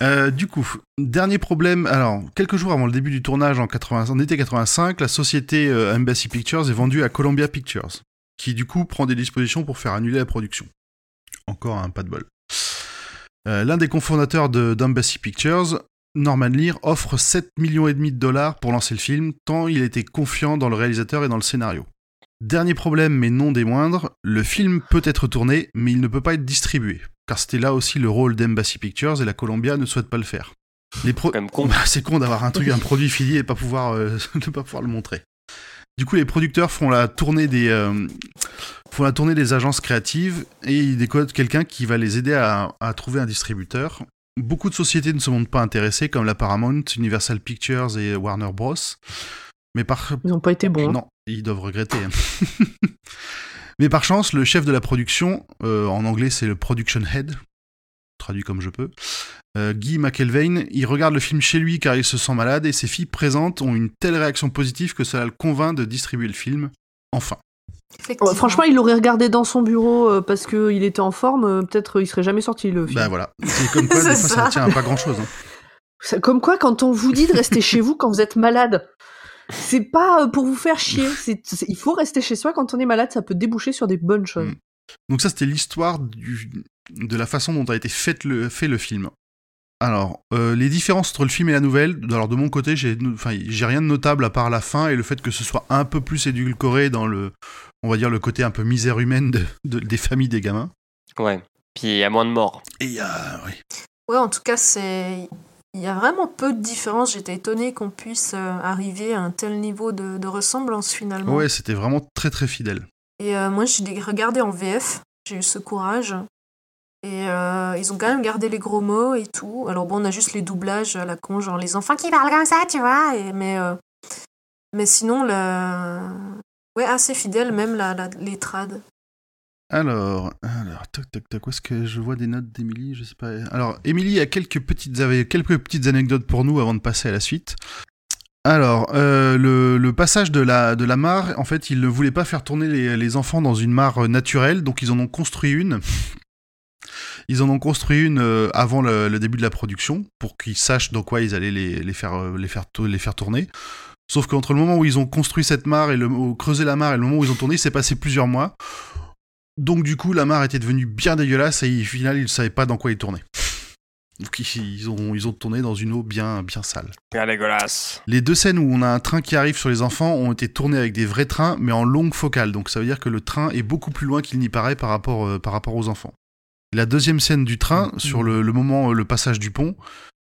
Euh, du coup, dernier problème. Alors, quelques jours avant le début du tournage en, 80, en été 85, la société Embassy Pictures est vendue à Columbia Pictures, qui du coup prend des dispositions pour faire annuler la production. Encore un pas de bol. L'un des cofondateurs d'Embassy Pictures Norman Lear offre 7 millions et demi de dollars pour lancer le film, tant il était confiant dans le réalisateur et dans le scénario. Dernier problème, mais non des moindres, le film peut être tourné, mais il ne peut pas être distribué, car c'était là aussi le rôle d'Embassy Pictures et la Columbia ne souhaite pas le faire. Les pro... C'est con d'avoir un truc, un produit fini et pas pouvoir, euh, ne pas pouvoir le montrer. Du coup, les producteurs font la tournée des, euh, font la tournée des agences créatives et ils décodent quelqu'un qui va les aider à, trouver un distributeur. Beaucoup de sociétés ne se montrent pas intéressées, comme la Paramount, Universal Pictures et Warner Bros. Mais par... Ils n'ont pas été bons. Hein. Non, ils doivent regretter. Mais par chance, le chef de la production, euh, en anglais c'est le production head, traduit comme je peux, euh, Guy McElvain, il regarde le film chez lui car il se sent malade et ses filles présentes ont une telle réaction positive que cela le convainc de distribuer le film. Enfin franchement, il l'aurait regardé dans son bureau euh, parce qu'il était en forme. Euh, peut-être il serait jamais sorti le film. Bah voilà. C'est comme quoi, des fois, ça tient à pas grand-chose. Hein. Comme quoi, quand on vous dit de rester chez vous quand vous êtes malade, c'est pas euh, pour vous faire chier. il faut rester chez soi quand on est malade. Ça peut déboucher sur des bonnes choses. Mm. Donc ça, c'était l'histoire de la façon dont a été fait le, fait le film. Alors, euh, les différences entre le film et la nouvelle, alors de mon côté, j'ai rien de notable à part la fin et le fait que ce soit un peu plus édulcoré dans le, on va dire, le côté un peu misère humaine de, des familles des gamins. Ouais, puis il y a moins de morts. Et il y a, oui. Ouais, en tout cas, c'est, il y a vraiment peu de différence. J'étais étonné qu'on puisse euh, arriver à un tel niveau de, ressemblance finalement. Ouais, c'était vraiment très très fidèle. Et euh, moi, j'ai regardé en VF. J'ai eu ce courage. Et euh, ils ont quand même gardé les gros mots et tout. Alors bon, on a juste les doublages à la con, genre les enfants qui parlent comme ça, tu vois. Et, mais, euh, mais sinon, la... ouais, assez fidèle, même la, les trades. Alors, alors, toc, toc, toc, où est-ce que je vois des notes d'Emilie Je sais pas. Alors, Émilie a quelques petites, quelques petites anecdotes pour nous avant de passer à la suite. Alors, euh, le, passage de la, mare, en fait, ils ne voulaient pas faire tourner les, enfants dans une mare naturelle, donc ils en ont construit une ils en ont construit une euh, avant le, début de la production pour qu'ils sachent dans quoi ils allaient euh, les faire tourner. Sauf qu'entre le moment où ils ont construit cette mare et le, creusé la mare et le moment où ils ont tourné, il s'est passé plusieurs mois. Donc du coup, la mare était devenue bien dégueulasse et au final, ils ne savaient pas dans quoi ils tournaient. Donc ils ont, ils ont tourné dans une eau bien, bien sale. Bien dégueulasse. Les deux scènes où on a un train qui arrive sur les enfants ont été tournées avec des vrais trains, mais en longue focale. Donc ça veut dire que le train est beaucoup plus loin qu'il n'y paraît par rapport, euh, par rapport aux enfants. La deuxième scène du train, mm. sur le, moment, le passage du pont,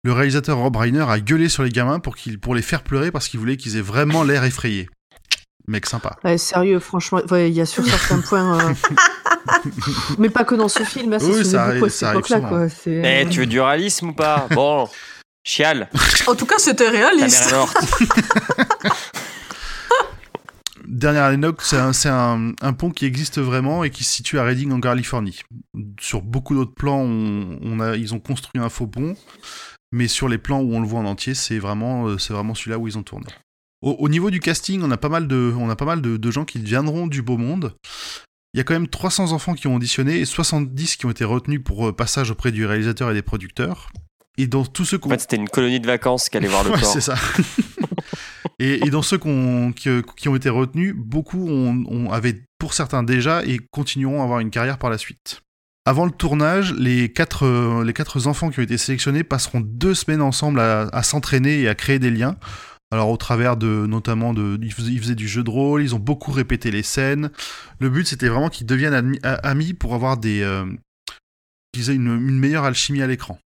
le réalisateur Rob Reiner a gueulé sur les gamins pour, pour les faire pleurer parce qu'il voulait qu'ils aient vraiment l'air effrayés. Mec sympa. Ouais, sérieux, franchement, il y a sur certains points. Euh, mais pas que dans ce film, hein, ça oui, ça beaucoup à cette époque-là. Eh, tu veux du réalisme ou pas? Bon, chial. En tout cas, c'était réaliste. Dernière anecdote, c'est un, pont qui existe vraiment et qui se situe à Reading en Californie. Sur beaucoup d'autres plans, on, a, ils ont construit un faux pont, mais sur les plans où on le voit en entier, c'est vraiment, euh, c'est vraiment celui-là où ils ont tourné. Au, niveau du casting, on a pas mal, de, on a pas mal de, gens qui viendront du beau monde. Il y a quand même 300 enfants qui ont auditionné et 70 qui ont été retenus pour euh, passage auprès du réalisateur et des producteurs. Et dans tous ceux En fait, c'était une colonie de vacances qui allait voir le ouais, c'est ça. et, dans ceux qui, ont été retenus, beaucoup ont, avaient pour certains déjà et continueront à avoir une carrière par la suite. Avant le tournage, les quatre, euh, les quatre enfants qui ont été sélectionnés passeront deux semaines ensemble à, s'entraîner et à créer des liens. Alors au travers de notamment de, ils faisaient, du jeu de rôle, ils ont beaucoup répété les scènes. Le but c'était vraiment qu'ils deviennent amis pour avoir des, euh, qu'ils aient une meilleure alchimie à l'écran.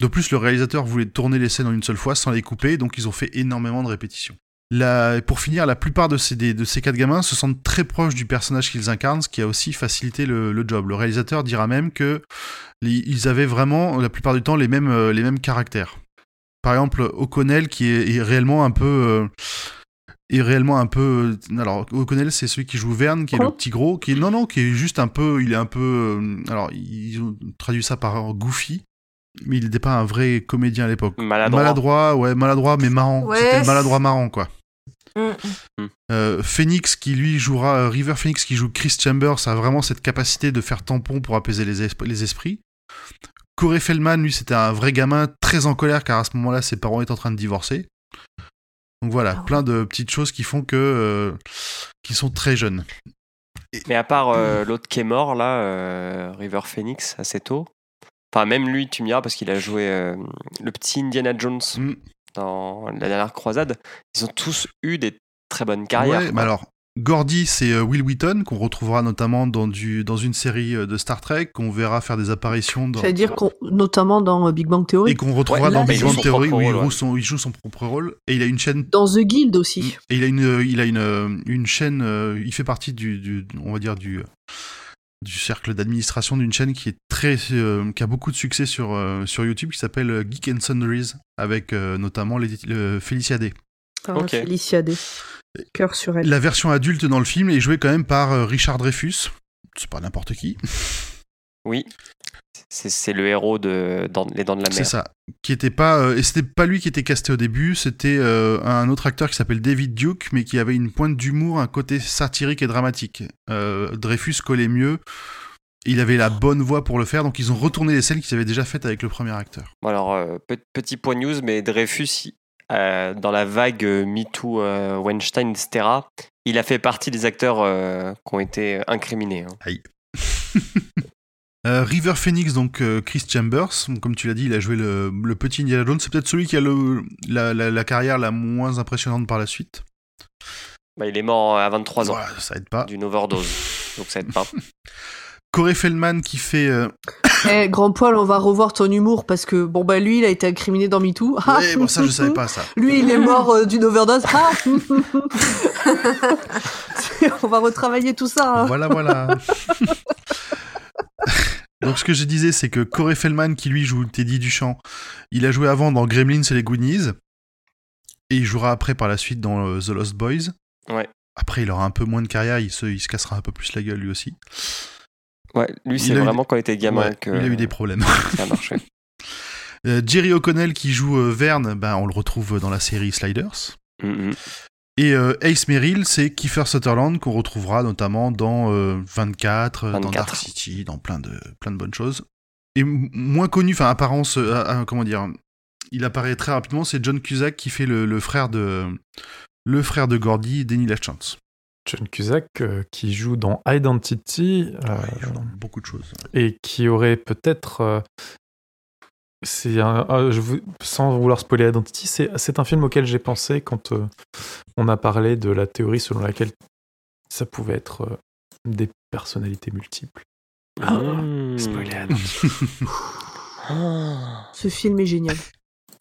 De plus, le réalisateur voulait tourner les scènes en une seule fois sans les couper, donc ils ont fait énormément de répétitions. Pour finir, la plupart de ces, de ces quatre gamins se sentent très proches du personnage qu'ils incarnent, ce qui a aussi facilité le, job. Le réalisateur dira même que ils avaient vraiment, la plupart du temps, les mêmes, euh, les mêmes caractères. Par exemple, O'Connell, qui est, réellement un peu... Euh, est réellement un peu alors O'Connell c'est celui qui joue Verne qui est le petit gros qui est non non qui est juste un peu il est un peu euh, alors ils ont traduit ça par goofy mais il n'était pas un vrai comédien à l'époque. Maladroit. Maladroit, ouais, maladroit, mais marrant. C'était le maladroit marrant, quoi. Mm. Euh, Phoenix, qui lui jouera, euh, River Phoenix, qui joue Chris Chambers, a vraiment cette capacité de faire tampon pour apaiser les, les esprits. Corey Feldman, lui, c'était un vrai gamin très en colère car à ce moment-là, ses parents étaient en train de divorcer. Donc voilà, ah plein de petites choses qui font que. Euh, qui sont très jeunes. Mais à part l'autre qui est mort, là, River Phoenix, assez tôt, Enfin, même lui, tu me diras, parce qu'il a joué euh, le petit Indiana Jones mm. dans la dernière croisade. Ils ont tous eu des très bonnes carrières. Ouais, mais alors, Gordy, c'est euh, Will Wheaton, qu'on retrouvera notamment dans, du, dans une série euh, de Star Trek, qu'on verra faire des apparitions dans. C'est-à-dire notamment dans Big Bang Theory. Et qu'on retrouvera Ouais, dans Big Bang Theory, où il rôle, joue, ouais. son, il joue son propre rôle. Et il a une chaîne. Dans The Guild aussi. Et il a une, il a une, une chaîne. Il fait partie du, du on va dire du, du cercle d'administration d'une chaîne qui est très, euh, qui a beaucoup de succès sur euh, sur YouTube, qui s'appelle euh, Geek and Sundries, avec euh, notamment les, le Félicia Day. Ah, Ok. Félicia Day. Cœur sur elle. La version adulte dans le film est jouée quand même par euh, Richard Dreyfus. C'est pas n'importe qui. Oui. C'est c'est le héros de dans Les Dents de la C'est Mer. ça. Qui était pas euh, et c'était pas lui qui était casté au début, c'était euh, un autre acteur qui s'appelle David Duke, mais qui avait une pointe d'humour, un côté satirique et dramatique. Euh, Dreyfus collait mieux. Il avait la bonne voix pour le faire, donc ils ont retourné les scènes qu'ils avaient déjà faites avec le premier acteur. Bon, alors, euh, pe- petit point news, mais Dreyfus, dans la vague MeToo, Weinstein, etc., il a fait partie des acteurs qui ont été incriminés. hein. Euh, River Phoenix, donc euh, Chris Chambers, comme tu l'as dit, il a joué le, le petit Indiana Jones. C'est peut-être celui qui a le, la, la- la carrière la moins impressionnante par la suite. Bah, il est mort à 23 ans Voilà, ça aide pas. d'une overdose, donc ça aide pas. Corey Feldman qui fait euh, Eh, grand poil, on va revoir ton humour parce que, bon, bah, lui, il a été incriminé dans MeToo. Ah, Ouais, bon, ça, je savais pas ça. Lui, il est mort euh, d'une overdose. Ah on va retravailler tout ça. hein. Voilà, voilà. Donc, ce que je disais, c'est que Corey Feldman, qui lui joue Teddy Duchamp, il a joué avant dans Gremlins et les Goonies. Et il jouera après par la suite dans euh, The Lost Boys. Ouais. Après, il aura un peu moins de carrière, il se, il se cassera un peu plus la gueule lui aussi. Ouais, lui, c'est eu vraiment quand il était gamin Ouais, que Il a eu des problèmes. ça a marché. Euh, Jerry O'Connell, qui joue euh, Verne, ben, on le retrouve dans la série Sliders. Mhm. Et euh, Ace Merrill, c'est Kiefer Sutherland qu'on retrouvera notamment dans euh, 24, euh, dans 24. Dark City, dans plein de, plein de bonnes choses. Et moins connu, enfin apparence, euh, euh, comment dire, il apparaît très rapidement, c'est John Cusack qui fait le, le frère de le frère de Gordy, Denny Lachance. John Cusack euh, qui joue dans Identity euh, Ouais, il joue dans beaucoup de choses. et qui aurait peut-être. C'est un, ah, je vous- sans vouloir spoiler Identity, c'est, c'est un film auquel j'ai pensé quand euh, on a parlé de la théorie selon laquelle ça pouvait être euh, des personnalités multiples. Mmh. Spoiler Identity. Ah. Ce film est génial.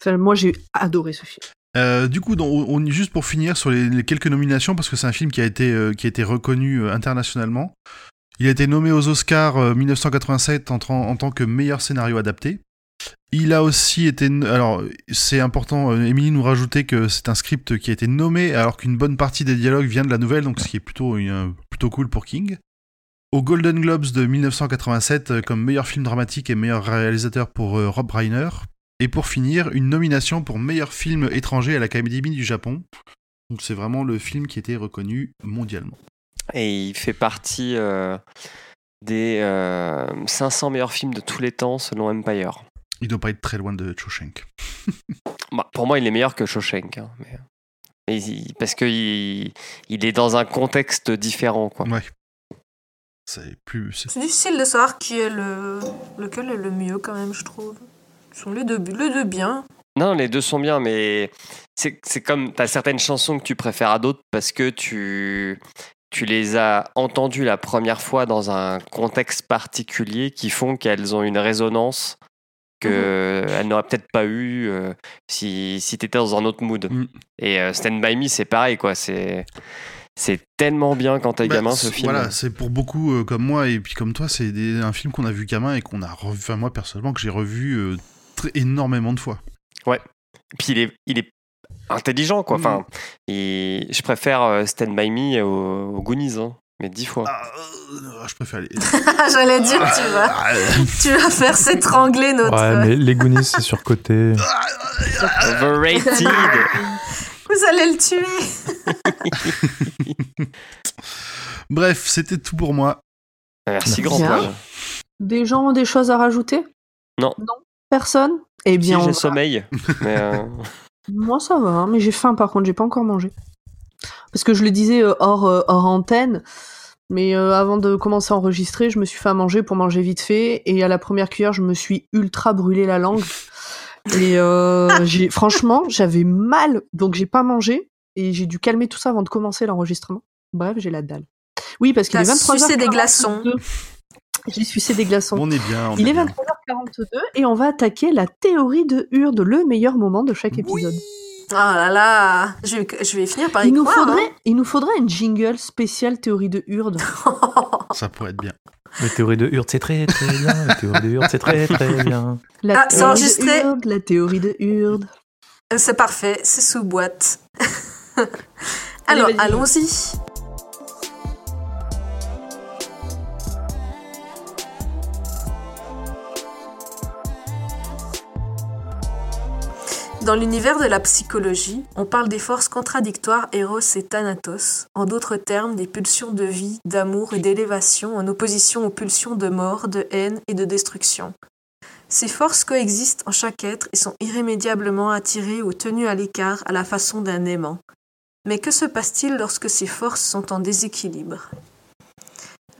Enfin, moi, j'ai adoré ce film. Euh, du coup, on, juste pour finir sur les, les quelques nominations, parce que c'est un film qui a été, euh, qui a été reconnu euh, internationalement. Il a été nommé aux Oscars euh, 1987 en, tant- en tant que meilleur scénario adapté. Il a aussi été. Alors, c'est important, euh, Émilie nous rajoutait que c'est un script qui a été nommé alors qu'une bonne partie des dialogues vient de la nouvelle, donc ce qui est plutôt, une- plutôt cool pour King. Au Golden Globes de 1987 euh, comme meilleur film dramatique et meilleur réalisateur pour euh, Rob Reiner. Et pour finir, une nomination pour meilleur film étranger à l'Académie du Japon. Donc c'est vraiment le film qui était reconnu mondialement. Et il fait partie euh, des euh, 500 meilleurs films de tous les temps selon Empire. Il doit pas être très loin de Shawshank. Bah, pour moi, il est meilleur que Shawshank. hein, mais... mais il- parce qu'il il est dans un contexte différent. Quoi. Ouais. C'est plus. c'est- difficile de savoir qui est le... lequel est le mieux quand même, je trouve. Ils sont les deux, les deux bien. Non, les deux sont bien, mais c'est c'est comme tu as certaines chansons que tu préfères à d'autres parce que tu, tu les as entendues la première fois dans un contexte particulier qui font qu'elles ont une résonance qu'elles n'auraient peut-être pas eu euh, si, si tu étais dans un autre mood. Mm. Et euh, Stand By Me, c'est pareil, quoi. C'est. C'est tellement bien quand t'es Bah, gamin ce film. Voilà, c'est pour beaucoup euh, comme moi et puis comme toi, c'est un film qu'on a vu gamin et qu'on a revu. Enfin, moi personnellement, que j'ai revu euh, très- énormément de fois. Puis il est, il est intelligent, quoi. Mm. Enfin, il- je préfère euh, Stand By Me au, au Goonies, hein, mais dix fois. Ah, euh, je préfère les. J'allais dire, tu vas, Ah, tu vas faire s'étrangler notre. Ouais, mais les Goonies, c'est surcoté. Overrated Vous allez le tuer. Bref, c'était tout pour moi. Merci, grand. Des gens ont des choses à rajouter? Non. Non? Personne? Eh bien, j'ai va- sommeil, mais euh, moi ça va, hein, mais j'ai faim par contre, j'ai pas encore mangé. Parce que je le disais euh, hors, hors antenne, mais euh, avant de commencer à enregistrer, je me suis fait à manger pour manger vite fait, et à la première cuillère, je me suis ultra brûlé la langue. Et euh, j'ai, franchement, j'avais mal, donc j'ai pas mangé, et j'ai dû calmer tout ça avant de commencer l'enregistrement. Bref, j'ai la dalle. Oui, parce qu'il est 23h. des glaçons. J'ai sucé des glaçons. On est bien. On Il est, est 23h42 et on va attaquer la théorie de Hurde, le meilleur moment de chaque épisode. Oh là là, je vais, je vais finir par y il nous, croire, faudrait, hein. il nous faudrait une jingle spéciale théorie de Hurde. Ça pourrait être bien. La théorie de Hurde, c'est très très bien. La théorie de Hurde, c'est très très bien. La Ah, c'est théorie enregistré. de Hurde, la théorie de Hurde. C'est parfait, c'est sous boîte. Alors, allons-y. Dans l'univers de la psychologie, on parle des forces contradictoires Eros et Thanatos, en d'autres termes des pulsions de vie, d'amour et d'élévation en opposition aux pulsions de mort, de haine et de destruction. Ces forces coexistent en chaque être et sont irrémédiablement attirées ou tenues à l'écart à la façon d'un aimant. Mais que se passe-t-il lorsque ces forces sont en déséquilibre?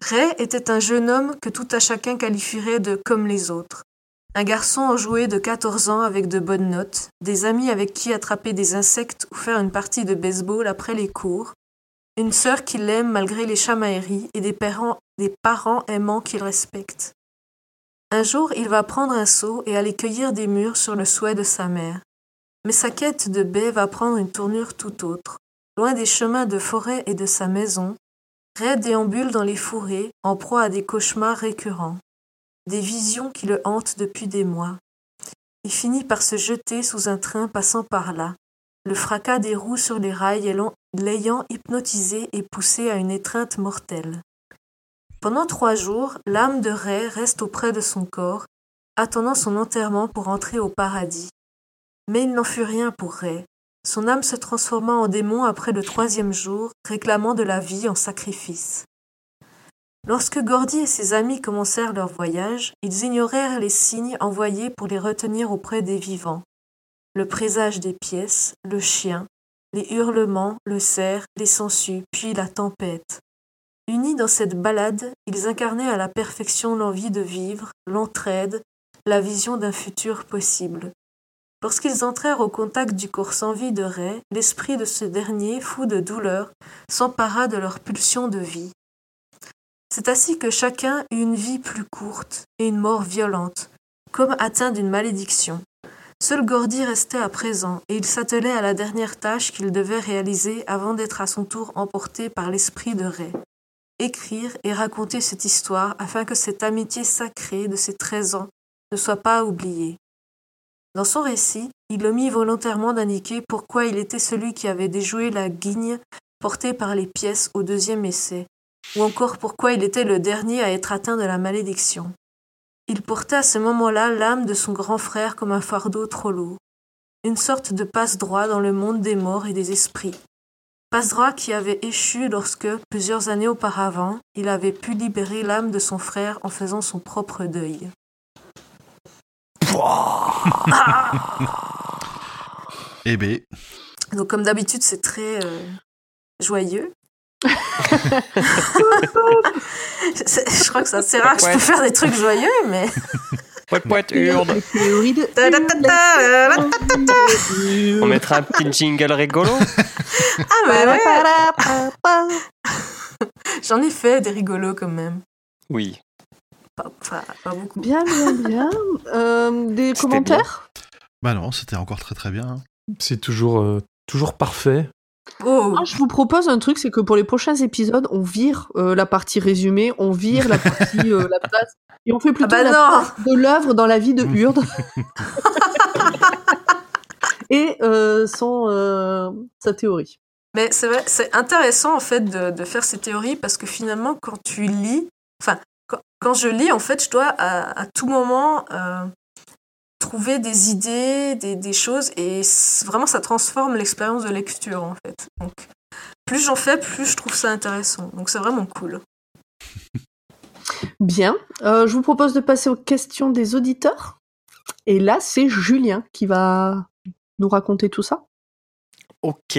Ray était un jeune homme que tout à chacun qualifierait de comme les autres. Un garçon enjoué de 14 ans avec de bonnes notes, des amis avec qui attraper des insectes ou faire une partie de baseball après les cours, une sœur qui l'aime malgré les chamailleries et des parents, aimants qu'il respecte. Un jour, il va prendre un seau et aller cueillir des mûres sur le souhait de sa mère. Mais sa quête de baie va prendre une tournure tout autre. Loin des chemins de forêt et de sa maison, Ray déambule dans les fourrés, en proie à des cauchemars récurrents, des visions qui le hantent depuis des mois. Il finit par se jeter sous un train passant par là, le fracas des roues sur les rails ayant- l'ayant hypnotisé et poussé à une étreinte mortelle. Pendant trois jours, l'âme de Ray reste auprès de son corps, attendant son enterrement pour entrer au paradis. Mais il n'en fut rien pour Ray. Son âme se transforma en démon après le troisième jour, réclamant de la vie en sacrifice. Lorsque Gordy et ses amis commencèrent leur voyage, ils ignorèrent les signes envoyés pour les retenir auprès des vivants. Le présage des pièces, le chien, les hurlements, le cerf, les sangsues, puis la tempête. Unis dans cette balade, ils incarnaient à la perfection l'envie de vivre, l'entraide, la vision d'un futur possible. Lorsqu'ils entrèrent au contact du corps sans vie de Ray, l'esprit de ce dernier, fou de douleur, s'empara de leur pulsion de vie. C'est ainsi que chacun eut une vie plus courte et une mort violente, comme atteint d'une malédiction. Seul Gordy restait à présent, et il s'attelait à la dernière tâche qu'il devait réaliser avant d'être à son tour emporté par l'esprit de Ray. Écrire et raconter cette histoire afin que cette amitié sacrée de ses treize ans ne soit pas oubliée. Dans son récit, il omit volontairement d'indiquer pourquoi il était celui qui avait déjoué la guigne portée par les pièces au deuxième essai, ou encore pourquoi il était le dernier à être atteint de la malédiction. Il portait à ce moment-là l'âme de son grand frère comme un fardeau trop lourd, une sorte de passe-droit dans le monde des morts et des esprits. Passe-droit qui avait échu lorsque, plusieurs années auparavant, il avait pu libérer l'âme de son frère en faisant son propre deuil. Eh ben, Donc comme d'habitude, c'est très euh, joyeux. C'est- je crois que c'est assez rare que je peux faire des trucs joyeux, mais... Poète, poète, hurde. La théorie de On mettra un petit jingle rigolo. Ah mais ouais, j'en ai fait des rigolos quand même. Oui. Pas, pas- pas beaucoup. Bien, bien, bien. Euh, des commentaires bah non, c'était encore très très bien. hein. C'est toujours, euh, toujours parfait. Oh, Ah, Je vous propose un truc, c'est que pour les prochains épisodes, on vire euh, la partie résumée, on vire la partie euh, la place, et on fait ah plutôt bah la de l'œuvre dans la vie de Hurde. et euh, son, euh, sa théorie. Mais c'est vrai, c'est intéressant en fait de, de faire ces théories parce que finalement, quand tu lis, enfin, quand, quand je lis, en fait, je dois à, à tout moment euh, trouver des idées, des, des choses, et vraiment, ça transforme l'expérience de lecture en fait. Donc, plus j'en fais, plus je trouve ça intéressant. Donc, c'est vraiment cool. Bien. Euh, je vous propose de passer aux questions des auditeurs. Et là, c'est Julien qui va nous raconter tout ça. Ok.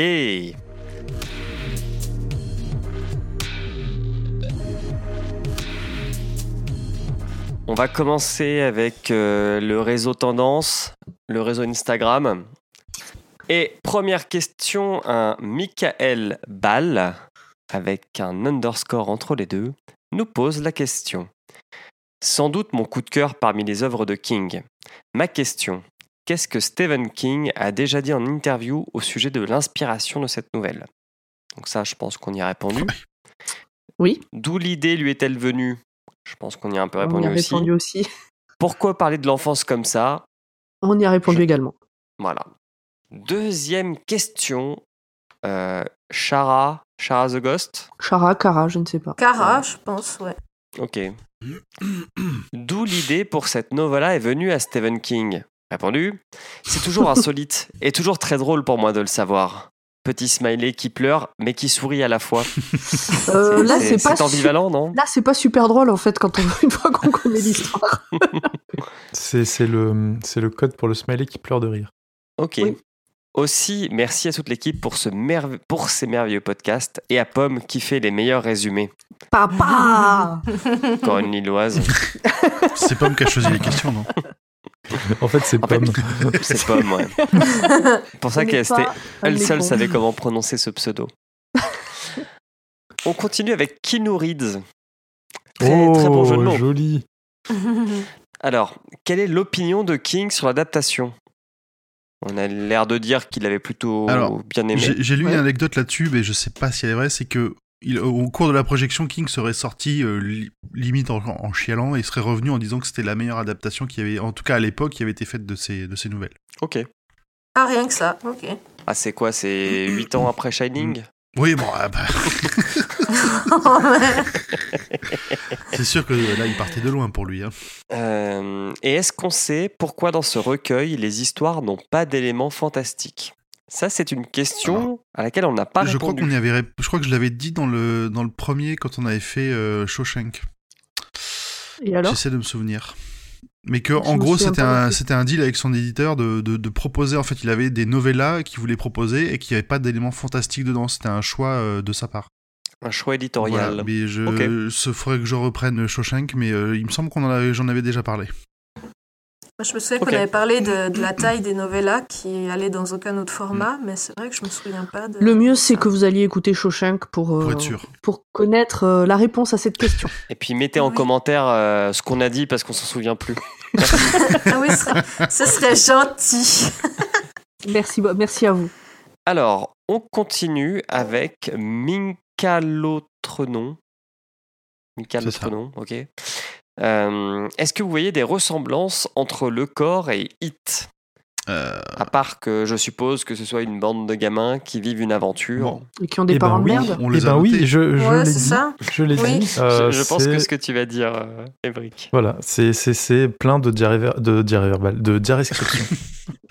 On va commencer avec euh, le réseau Tendance, le réseau Instagram. Et première question, un Michael Ball avec un underscore entre les deux, nous pose la question. Sans doute mon coup de cœur parmi les œuvres de King. Ma question, qu'est-ce que Stephen King a déjà dit en interview au sujet de l'inspiration de cette nouvelle? Donc ça, je pense qu'on y a répondu. Oui. D'où l'idée lui est-elle venue? Je pense qu'on y a un peu On répondu, y a répondu aussi. Pourquoi parler de l'enfance comme ça? On y a répondu Je- également. Voilà. Deuxième question. Euh, Shara, Shara the Ghost? Chara, Cara, je ne sais pas. Cara, je pense, ouais. Ok. D'où l'idée pour cette novella est venue à Stephen King? Répondu. C'est toujours insolite et toujours très drôle pour moi de le savoir. Petit smiley qui pleure mais qui sourit à la fois. Euh, là, c'est pas. ambivalent, non? Là, c'est pas super drôle en fait quand on une fois qu'on connaît l'histoire. C'est c'est le, c'est le code pour le smiley qui pleure de rire. Ok. Oui. Aussi, merci à toute l'équipe pour, ce merve- pour ces merveilleux podcasts et à Pomme qui fait les meilleurs résumés. Papa Encore une lilloise. C'est Pomme qui a choisi les questions, non? En fait, c'est Pomme. C'est Pomme, ouais. pour ça qu'elle Elle seule savait comment prononcer ce pseudo. On continue avec Keanu Reeves. Très, très bon jeu de Oh, mots. joli. Alors, quelle est l'opinion de King sur l'adaptation? On a l'air de dire qu'il avait plutôt Alors, bien aimé. J'ai j'ai lu Ouais. une anecdote là-dessus, mais je sais pas si elle est vraie. C'est que il- au cours de la projection, King serait sorti euh, li- limite en, en chialant et serait revenu en disant que c'était la meilleure adaptation qui avait, en tout cas à l'époque, qui avait été faite de ces, de ces nouvelles. Ok. Ah, rien que ça, ok. Ah, c'est quoi C'est 8 ans après Shining? Oui, bon, ah bah, c'est sûr que là, il partait de loin pour lui. hein. Euh, Et est-ce qu'on sait pourquoi dans ce recueil, les histoires n'ont pas d'éléments fantastiques? Ça, c'est une question à laquelle on n'a pas je crois répondu. qu'on y avait, je crois que je l'avais dit dans le dans le premier quand on avait fait euh, Shawshank. Et alors? J'essaie de me souvenir. Mais que Je en gros c'était un c'était un deal avec son éditeur de, de, de proposer en fait il avait des novellas qu'il voulait proposer et qu'il n'y avait pas d'éléments fantastiques dedans c'était un choix euh, de sa part. Un choix éditorial. Voilà, mais je ce faudrait que je reprenne Shawshank mais euh, il me semble qu'on en avait j'en avais déjà parlé. Moi, je me souviens qu'on avait parlé de, de la taille des novellas qui allaient dans aucun autre format, mais c'est vrai que je me souviens pas de. Le mieux, c'est que vous alliez écouter Shawshank pour, euh, Pour être sûr. pour connaître euh, la réponse à cette question. Et puis mettez en Oui. commentaire euh, ce qu'on a dit parce qu'on s'en souvient plus. Ah oui, ce serait, ce serait gentil. Merci, bo- merci à vous. Alors, on continue avec Minka l'autre nom. Ça. l'autre nom, ok. Euh, Est-ce que vous voyez des ressemblances entre le corps et It? Euh, À part que je suppose que ce soit une bande de gamins qui vivent une aventure. Bon. Et qui ont des Eh ben parents de oui. merde? on Eh les a ben oui, je, je Ouais, l'ai c'est dit. ça. Je l'ai Oui. dit. Je, Euh, je pense c'est- que ce que tu vas dire, euh, Ébric. Voilà, c'est plein de diarrhée, ver- de diarrhée verbale, de diarrhéscription.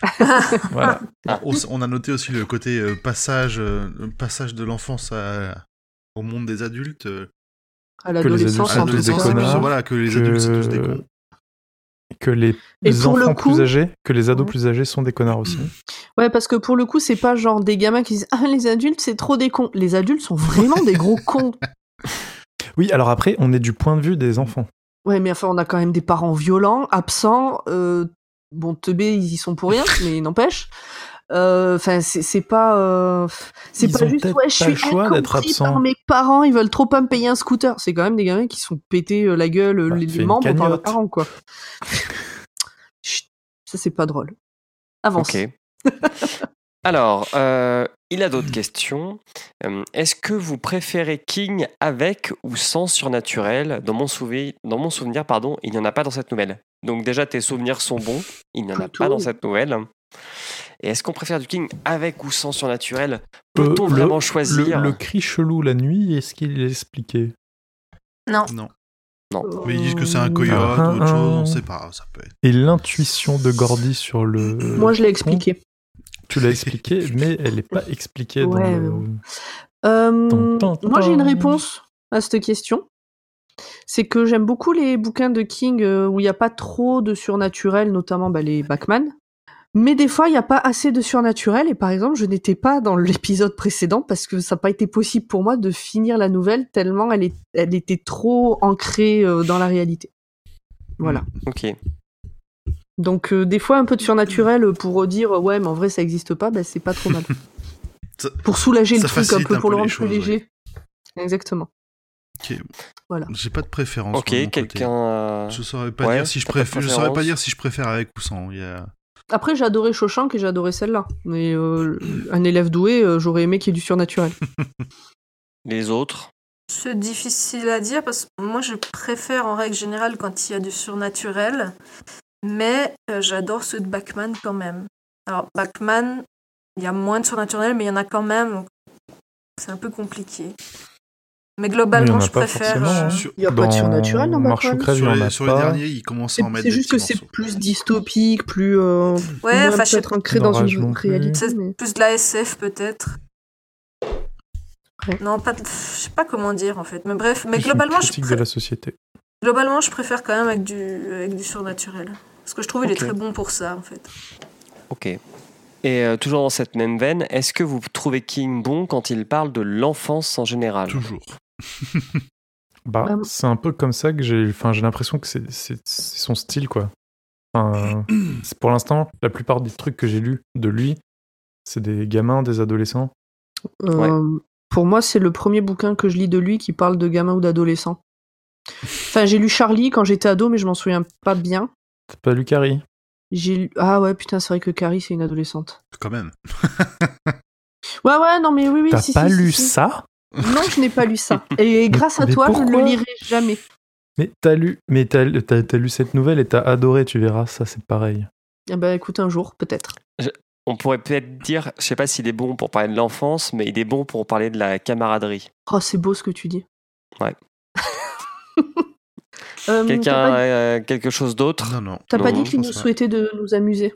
voilà. On, on a noté aussi le côté passage passage de l'enfance au monde des adultes. À les adultes l'adolescence, sont en tous tout des connards. voilà que les que- adultes c'est tous des cons. Que les Et pour le enfants coup- plus âgés, que les ados Ouais. plus âgés sont des connards aussi. Ouais, parce que pour le coup, c'est pas genre des gamins qui disent Ah, les adultes, c'est trop des cons. Les adultes sont vraiment des gros cons. Oui, alors après, on est du point de vue des enfants. Ouais, mais enfin, on a quand même des parents violents, absents. Euh, bon, teubés, ils y sont pour rien, mais n'empêche. Euh, Enfin, c'est c'est pas. euh, c'est pas juste. Ouais, je suis choix d'être absents. par mes parents, ils veulent trop pas me payer un scooter. C'est quand même des gamins qui sont pétés euh, la gueule, euh, Bah, les, les membres par leurs parents, quoi. Chut, ça, c'est pas drôle. Avance. Alors, euh, il a d'autres questions. Euh, Est-ce que vous préférez King avec ou sans surnaturel? Dans mon, souvenir, dans mon souvenir, pardon, il n'y en a pas dans cette nouvelle. Donc déjà, tes souvenirs sont bons. Il n'y en a Plutôt. pas dans cette nouvelle. Et est-ce qu'on préfère du King avec ou sans surnaturel? Euh, Peut-on le- vraiment Le, choisir le cri chelou la nuit, est-ce qu'il est expliqué? Non. Non. Non. Mais ils disent que c'est un coyote Ah, ou autre chose, on sait pas, ça peut être. Et l'intuition de Gordy sur le. Moi, je l'ai expliqué. Tu l'as expliqué, mais elle n'est pas expliquée Ouais, dans le. Euh, moi, j'ai une réponse à cette question. C'est que j'aime beaucoup les bouquins de King euh, où il n'y a pas trop de surnaturel, notamment bah, les Backman. Mais des fois, il n'y a pas assez de surnaturel. Et par exemple, je n'étais pas dans l'épisode précédent parce que ça n'a pas été possible pour moi de finir la nouvelle tellement elle, est, elle était trop ancrée euh, dans la réalité. Voilà. Ok. Donc, euh, des fois, un peu de surnaturel pour dire euh, ouais, mais en vrai, ça n'existe pas, bah, c'est pas trop mal. Ça- pour soulager le truc un peu, un pour peu le rendre plus léger. Exactement. Ok. Voilà. J'ai pas de préférence. Ok, quelqu'un. euh, Je saurais pas Ouais, dire si je préfère. Je saurais pas préférence dire si je préfère avec ou sans. Il y a- Après, j'ai adoré Shawshank et j'ai adoré celle-là. Mais euh, un élève doué, euh, j'aurais aimé qu'il y ait du surnaturel. Les autres? C'est difficile à dire parce que moi je préfère en règle générale quand il y a du surnaturel, mais euh, j'adore ceux de Bachman quand même. Alors Bachman, il y a moins de surnaturel, mais il y en a quand même, donc c'est un peu compliqué. Mais il globalement, je préfère. hein. euh, Sur, Il n'y a pas de surnaturel dans Marche ou Batman. crève, il sur en les, a sur les derniers, ils commencent à en mettre c'est juste que c'est plus dystopique, plus. euh, Ouais, enfin, peut-être ancré dans une plus. réalité. C'est mais- plus de la SF peut-être. Ouais. Non, pas. de- Je sais pas comment dire en fait. Mais bref, mais globalement, je, pré- de la société. globalement, je préfère quand même avec du, avec du surnaturel. Parce que je trouve qu'il est très bon pour ça en fait. Ok. Et euh, toujours dans cette même veine, est-ce que vous trouvez King bon quand il parle de l'enfance en général? Toujours. Bah, c'est un peu comme ça que j'ai enfin, j'ai l'impression que c'est c'est- c'est son style, quoi. Enfin, c'est- pour l'instant, la plupart des trucs que j'ai lus de lui, c'est des gamins, des adolescents. Euh, Pour moi, c'est le premier bouquin que je lis de lui qui parle de gamin ou d'adolescent. Enfin, j'ai lu Charlie quand j'étais ado, mais je m'en souviens pas bien. T'as pas lu Carrie? J'ai lu... Ah ouais, putain, c'est vrai que Carrie, c'est une adolescente. Quand même. Ouais, ouais, non, mais oui, oui. T'as si, pas si, lu si, si. ça? Non, je n'ai pas lu ça. Et grâce à mais toi, je ne le lirai jamais. Mais t'as lu, mais t'as, t'as- t'as lu cette nouvelle et t'as adoré, tu verras, ça c'est pareil. Eh ben, écoute, un jour, peut-être. On pourrait peut-être dire, je sais pas s'il est bon pour parler de l'enfance, mais il est bon pour parler de la camaraderie. Oh, c'est beau ce que tu dis. Ouais. Euh, Quelqu'un pas, euh, quelque chose d'autre? Non, non. t'as pas dit qu'il nous souhaitait de nous amuser?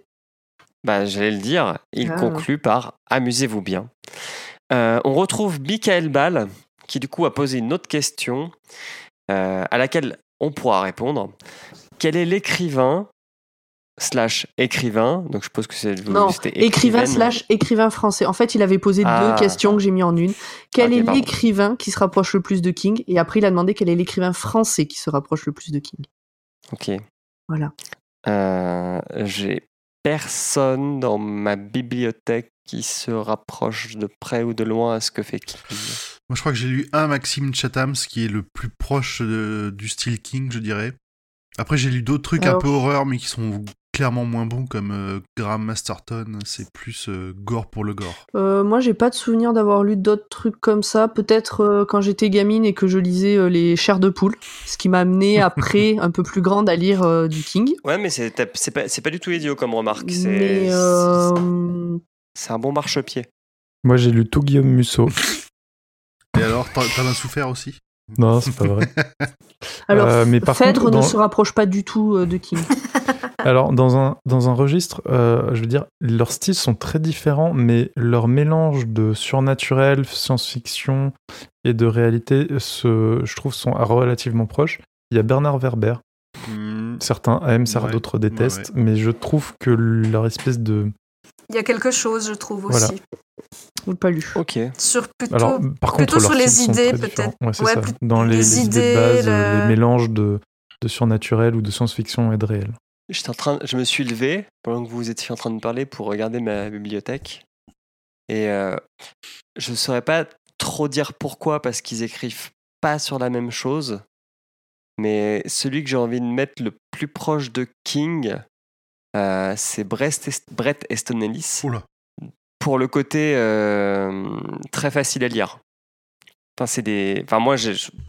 Bah, j'allais le dire. Il Ah. conclut par Amusez-vous bien. Euh, on retrouve Michael Ball, qui du coup a posé une autre question euh, à laquelle on pourra répondre. Quel est l'écrivain slash écrivain? Donc je suppose que c'est Non, Écrivain slash écrivain français. En fait, il avait posé Ah. deux questions que j'ai mis en une. Quel est l'écrivain qui se rapproche le plus de King? Et après, il a demandé quel est l'écrivain français qui se rapproche le plus de King. Ok. Voilà. Euh, J'ai personne dans ma bibliothèque qui se rapproche de près ou de loin à ce que fait King. Moi, je crois que j'ai lu un Maxime Chatham, ce qui est le plus proche de- du style King, je dirais. Après, j'ai lu d'autres trucs un peu horreur, mais qui sont clairement moins bons, comme euh, Graham Masterton. C'est plus euh, gore pour le gore. Euh, moi, j'ai pas de souvenir d'avoir lu d'autres trucs comme ça. Peut-être euh, quand j'étais gamine et que je lisais euh, les chairs de poule, ce qui m'a amené après, un peu plus grande, à lire euh, du King. Ouais, mais c'est pas, du tout idiot comme remarque. C'est Mais euh, c'est un bon marchepied. Moi j'ai lu tout Guillaume Musso. Et alors, t'en as souffert aussi? Non, c'est pas vrai. alors, Euh, mais par Phèdre contre, ne dans- se rapproche pas du tout euh, de King. Alors, dans un, dans un registre, euh, je veux dire, leurs styles sont très différents, mais leur mélange de surnaturel, science-fiction et de réalité, se, je trouve, sont relativement proches. Il y a Bernard Werber. Hmm, Certains aiment, certains Ouais, d'autres détestent, mais je trouve que leur espèce de. Il y a quelque chose, je trouve Voilà. aussi. Ou pas lu. Ok. Sur plutôt. Alors, par contre, plutôt sur les idées, peut-être. Ouais, c'est Ouais, Dans les, les les idées de base, le- les mélanges de, de surnaturel ou de science-fiction et de réel. J'étais en train, je me suis levé pendant que vous étiez en train de parler pour regarder ma bibliothèque. Et euh, je ne saurais pas trop dire pourquoi, parce qu'ils écrivent pas sur la même chose. Mais celui que j'ai envie de mettre le plus proche de King, euh, c'est Brest Est- Brett Easton Ellis. Oula. Pour le côté euh, très facile à lire. Enfin, c'est des... enfin moi,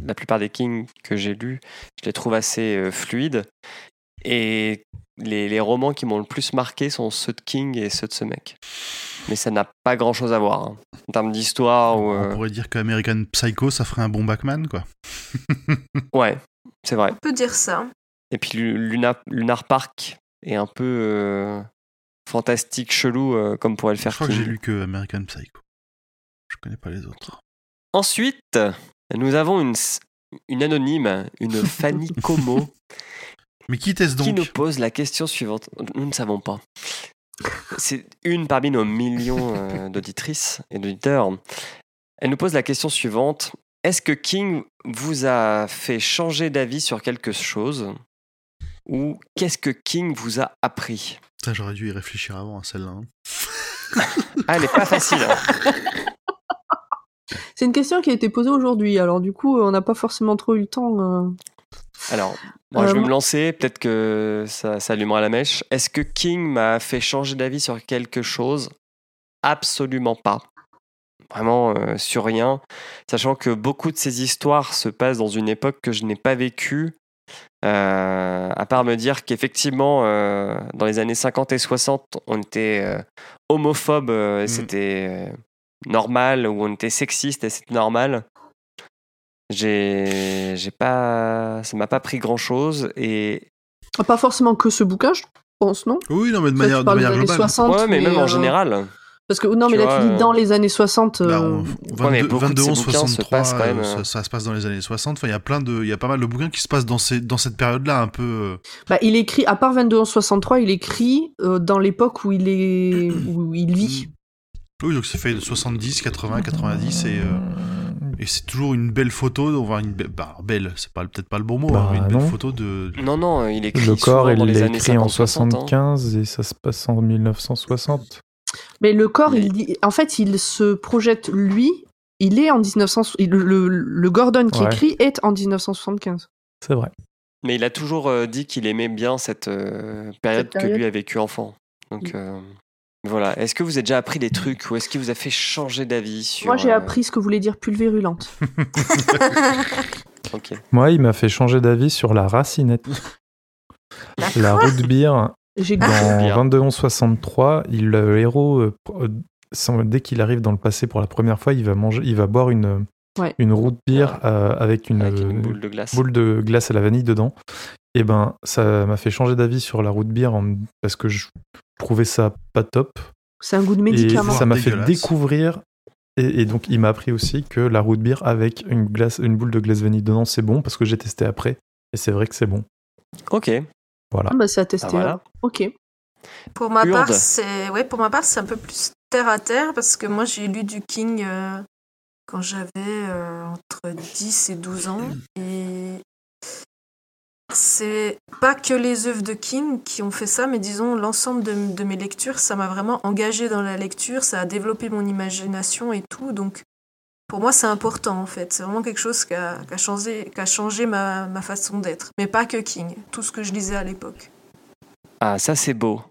la plupart des King que j'ai lus, je les trouve assez euh, fluides. Et les, les romans qui m'ont le plus marqué sont ceux de King et ceux de ce mec. Mais ça n'a pas grand chose à voir. hein. En termes d'histoire ou. On euh, pourrait dire qu'American Psycho, ça ferait un bon Batman, quoi. Ouais, c'est vrai. On peut dire ça. Et puis Lu- Luna, Lunar Park est un peu fantastique, chelou, comme pourrait le Je faire crois que j'ai lu que American Psycho. Je connais pas les autres. Ensuite, nous avons une, une anonyme, une Fanny Como, Mais qui est-ce qui nous donc? pose la question suivante. Nous ne savons pas. C'est une parmi nos millions d'auditrices et d'auditeurs. Elle nous pose la question suivante. Est-ce que King vous a fait changer d'avis sur quelque chose? Ou qu'est-ce que King vous a appris? Putain, J'aurais dû y réfléchir avant à celle-là. hein. Ah, elle n'est pas facile. hein. C'est une question qui a été posée aujourd'hui, alors du coup, on n'a pas forcément trop eu le temps. euh. Alors, moi, je Euh, vais me moi- lancer, peut-être que ça, ça allumera la mèche. Est-ce que King m'a fait changer d'avis sur quelque chose? Absolument pas. Vraiment euh, sur rien, sachant que beaucoup de ces histoires se passent dans une époque que je n'ai pas vécue, euh, à part me dire qu'effectivement, euh, dans les années 50 et 60, on était euh, homophobe, et Mm. c'était euh, normal, ou on était sexiste et c'était normal. J'ai, j'ai pas, ça m'a pas pris grand chose et Ah, Pas forcément que ce bouquin, je pense, non? Oui, non, mais de manière, de manière années globale. 60, ouais, mais même en général. Parce que non, mais Tu là vois, tu dis euh, dans les années 60. Bah, euh, on- Ouais, mais 22, beaucoup de 22 ces 11, bouquins se 63, passent quand même, euh, euh. ça, ça se passe dans les années 60. Enfin, il y a plein de, il y a pas mal de bouquins qui se passent dans ces, dans cette période-là, un peu. euh, Bah, il écrit, à part 22 11 63, il écrit euh, dans l'époque où il est, où il vit. Oui, donc c'est fait de 70, 80, 90 et, euh, et c'est toujours une belle photo. On une belle, bah, belle, c'est pas peut-être pas le bon mot, Bah, hein, mais une belle non. photo de. Non, non, il écrit Le corps, il l'a écrit en 50, 60, hein. 75 et ça se passe en 1960. Mais le corps, Mais- il dit, en fait, il se projette lui. Il est en 1900. il- Le, le Gordon qui Ouais. écrit est en 1975. C'est vrai. Mais il a toujours euh, dit qu'il aimait bien cette euh, période Cette que lui a vécu enfant. Donc euh, voilà. Est-ce que vous avez déjà appris des trucs ou est-ce qu'il vous a fait changer d'avis sur Moi, j'ai euh, appris ce que voulait dire pulvérulente. Moi, il m'a fait changer d'avis sur la racinette. la route beer J'ai dans Bien. 22-11-63, il, le héros, euh, euh, dès qu'il arrive dans le passé pour la première fois, il va, manger, il va boire une, Ouais. une root beer euh, avec une, Avec une euh, boule de glace. boule de glace à la vanille dedans. Et ben, ça m'a fait changer d'avis sur la root beer en- parce que je trouvais ça pas top. C'est un goût de Et médicament. ça m'a fait découvrir. Et, et donc, il m'a appris aussi que la root beer avec une, glace, une boule de glace vanille dedans, c'est bon parce que j'ai testé après. Et c'est vrai que c'est bon. Ok. Voilà. Ah, bah, c'est à tester. Ah, voilà. Ok. Pour ma Urde. part, c'est ouais, pour ma part, c'est un peu plus terre à terre parce que moi j'ai lu du King euh, quand j'avais euh, entre 10 et 12 ans et c'est pas que les œuvres de King qui ont fait ça, mais disons l'ensemble de, de mes lectures, ça m'a vraiment engagé dans la lecture, ça a développé mon imagination et tout, donc pour moi c'est important en fait, c'est vraiment quelque chose qui a, qui a changé, qui a changé ma, ma façon d'être, mais pas que King, tout ce que je lisais à l'époque. Ah, ça c'est beau.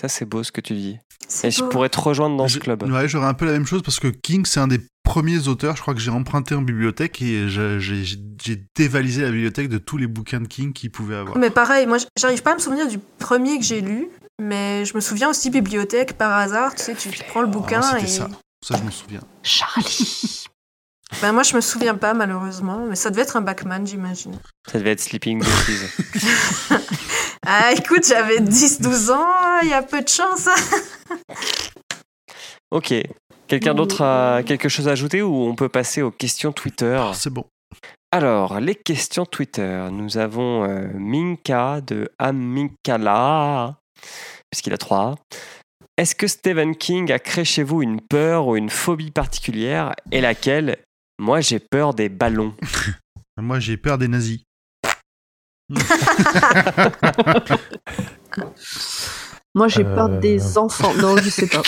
Ça c'est beau ce que tu dis. Et je pourrais te rejoindre dans ce club. Ouais, j'aurais un peu la même chose parce que King, c'est un des premiers auteurs, je crois que j'ai emprunté en bibliothèque et j'ai- dévalisé la bibliothèque de tous les bouquins de King qu'il pouvait avoir. Mais pareil, moi j'arrive pas à me souvenir du premier que j'ai lu, mais je me souviens aussi bibliothèque par hasard, tu sais, tu prends le bouquin Ah, et. ça. Ça, je m'en souviens. Charlie. Ben moi je me souviens pas malheureusement, mais ça devait être un Backman j'imagine. Ça devait être Sleeping Beauties. Ah écoute, j'avais 10-12 ans, il y a peu de chance. ok. Quelqu'un d'autre a quelque chose à ajouter ou on peut passer aux questions Twitter? Ah, c'est bon. Alors, les questions Twitter. Nous avons euh, Minka de Amikala, puisqu'il a trois. A. Est-ce que Stephen King a créé chez vous une peur ou une phobie particulière Et laquelle Moi, j'ai peur des ballons. Moi, j'ai peur des nazis. Moi, j'ai peur Euh. des enfants. Non, je sais pas.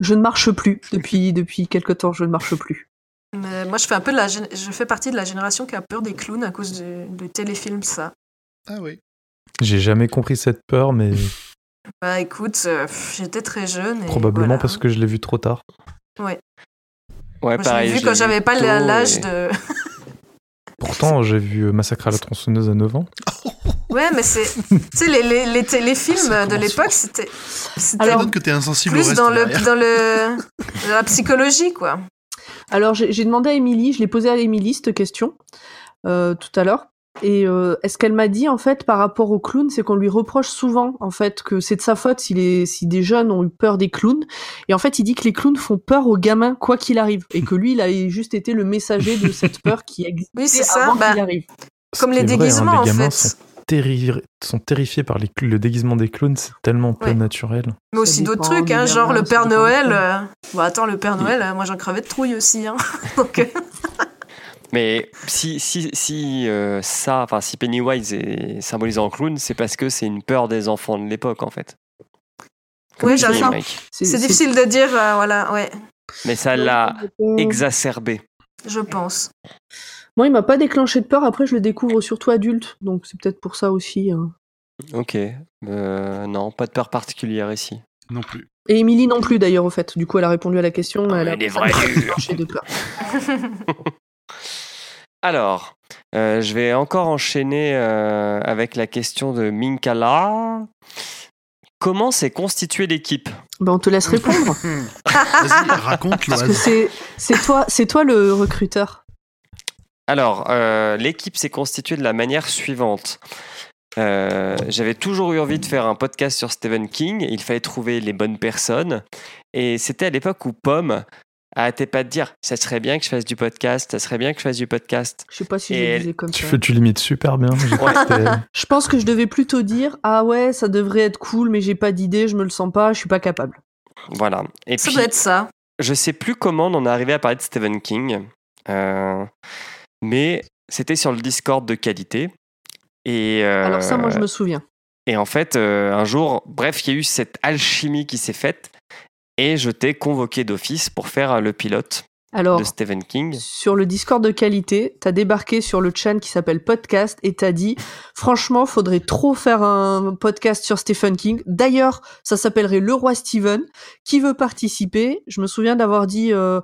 Je ne marche plus depuis depuis quelque temps. Je ne marche plus. Mais moi je fais un peu de la gén- je fais partie de la génération qui a peur des clowns à cause du, du téléfilm ça. Ah oui. J'ai jamais compris cette peur, mais Bah écoute, euh, pff, j'étais très jeune. Et probablement voilà. parce que je l'ai vu trop tard. Ouais, Moi, je l'ai pareil. vu l'ai j'avais pas l'âge et- de. Pourtant, j'ai vu euh, Massacre à la tronçonneuse à 9 ans. Ouais, mais c'est. Tu sais, les, les, les téléfilms de l'époque, c'était. C'était que t'es insensible au plus reste dans, le, dans, le, dans la psychologie, quoi. Alors, j'ai j'ai demandé à Émilie. Je l'ai posé à Émilie cette question euh, tout à l'heure. Et euh, est-ce qu'elle m'a dit en fait par rapport au clown, c'est qu'on lui reproche souvent en fait que c'est de sa faute si, les, si des jeunes ont eu peur des clowns. Et en fait, il dit que les clowns font peur aux gamins quoi qu'il arrive, et que lui, il a juste été le messager de cette peur qui existe Oui, c'est ça, avant bah, qu'il arrive. Ce Comme les est vrai, hein, déguisements, les en gamins fait. sont, sont terrifiés par les le déguisement des clowns, c'est tellement peu Ouais. naturel. Mais aussi d'autres trucs, hein, genre le Père Noël. clown. euh, Bon, attends, le Père Noël, euh, moi j'en crevais de trouille aussi. Hein. Donc, Mais si, si, si euh, ça, enfin, si Pennywise est symbolisé en clown, c'est parce que c'est une peur des enfants de l'époque, en fait. Comme j'arrive. Mike. c'est difficile de dire, euh, voilà, ouais. Mais ça l'a exacerbé. Je pense. Moi, il m'a pas déclenché de peur. Après, je le découvre surtout adulte, donc c'est peut-être pour ça aussi. hein. Ok. Euh, non, pas de peur particulière ici. Non plus. Et Émilie non plus, d'ailleurs, au fait. Du coup, elle a répondu à la question. mais elle a Elle est vraie de peur. Alors, euh, je vais encore enchaîner euh, avec la question de Minkala. Comment s'est constituée l'équipe? Ben, on te laisse répondre. Vas-y, raconte, Parce que c'est c'est toi, c'est toi le recruteur. Alors, euh, l'équipe s'est constituée de la manière suivante. Euh, J'avais toujours eu envie de faire un podcast sur Stephen King. Il fallait trouver les bonnes personnes. Et c'était à l'époque où Pomme arrêtait pas de dire ça serait bien que je fasse du podcast, ça serait bien que je fasse du podcast. Je sais pas si Et je disais comme Tu, ça. fais, tu limites super bien. C'était- Je pense que je devais plutôt dire ah ouais, ça devrait être cool, mais j'ai pas d'idée, je me le sens pas, je suis pas capable. Voilà. Et Ça puis, doit être ça. je sais plus comment on en est arrivé à parler de Stephen King, euh, mais c'était sur le Discord de qualité. Et, euh, Alors ça, moi, je me souviens. Et en fait, euh, un jour, bref, il y a eu cette alchimie qui s'est faite et je t'ai convoqué d'office pour faire euh, le pilote Alors, de Stephen King. sur le Discord de qualité, t'as débarqué sur le chan qui s'appelle Podcast et t'as dit franchement, faudrait trop faire un podcast sur Stephen King. D'ailleurs, ça s'appellerait Le Roi Steven. Qui veut participer? Je me souviens d'avoir dit euh,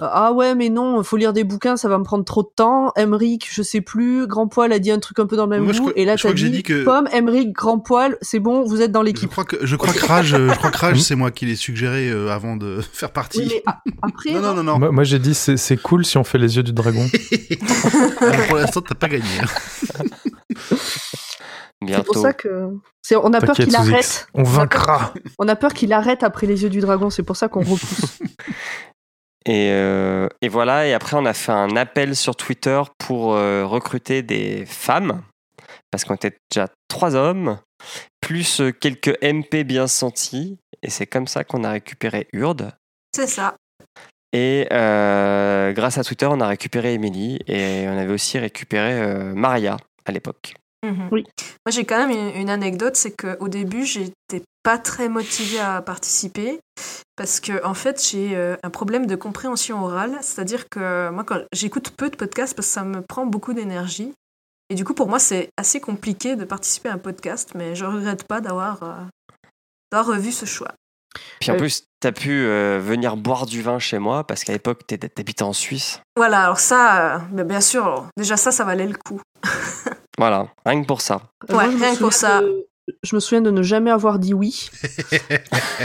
ah ouais, mais non, faut lire des bouquins, ça va me prendre trop de temps. Emric, je sais plus. Grand Poil a dit un truc un peu dans le même Moi, goût. et là, t'as dit, dit que- Pomme, Emric, Grand Poil, c'est bon, vous êtes dans Je l'équipe. crois que je crois que Rage, je crois que Rage, c'est moi qui l'ai suggéré euh, avant de faire partie. Oui, mais a- après, non, non, non, non. Moi, moi, j'ai dit c'est c'est cool si on fait les yeux du dragon. Alors, pour l'instant, t'as pas gagné. hein. c'est pour ça que c'est- on a peur qu'il arrête. On vaincra. On a peur qu'il arrête après les yeux du dragon. C'est pour ça qu'on repousse. Et, euh, et voilà, et après on a fait un appel sur Twitter pour euh, recruter des femmes, parce qu'on était déjà trois hommes, plus euh, quelques MP bien sentis, et c'est comme ça qu'on a récupéré Urde. C'est ça. Et euh, grâce à Twitter, on a récupéré Emily, et on avait aussi récupéré euh, Maria à l'époque. Mhm. Oui. Moi, j'ai quand même une, une anecdote, c'est qu'au début, j'étais pas très motivée à participer parce que en fait, j'ai euh, un problème de compréhension orale, c'est-à-dire que moi, quand j'écoute peu de podcasts parce que ça me prend beaucoup d'énergie. Et du coup, pour moi, c'est assez compliqué de participer à un podcast, mais je regrette pas d'avoir euh, revu ce choix. Puis en Euh, plus, tu as pu euh, venir boire du vin chez moi, parce qu'à l'époque, tu habitais en Suisse. Voilà, alors ça, euh, ben, bien sûr, déjà ça, ça valait le coup. Voilà, rien que pour ça. Ouais, moi, rien que pour ça. de- Je me souviens de ne jamais avoir dit oui.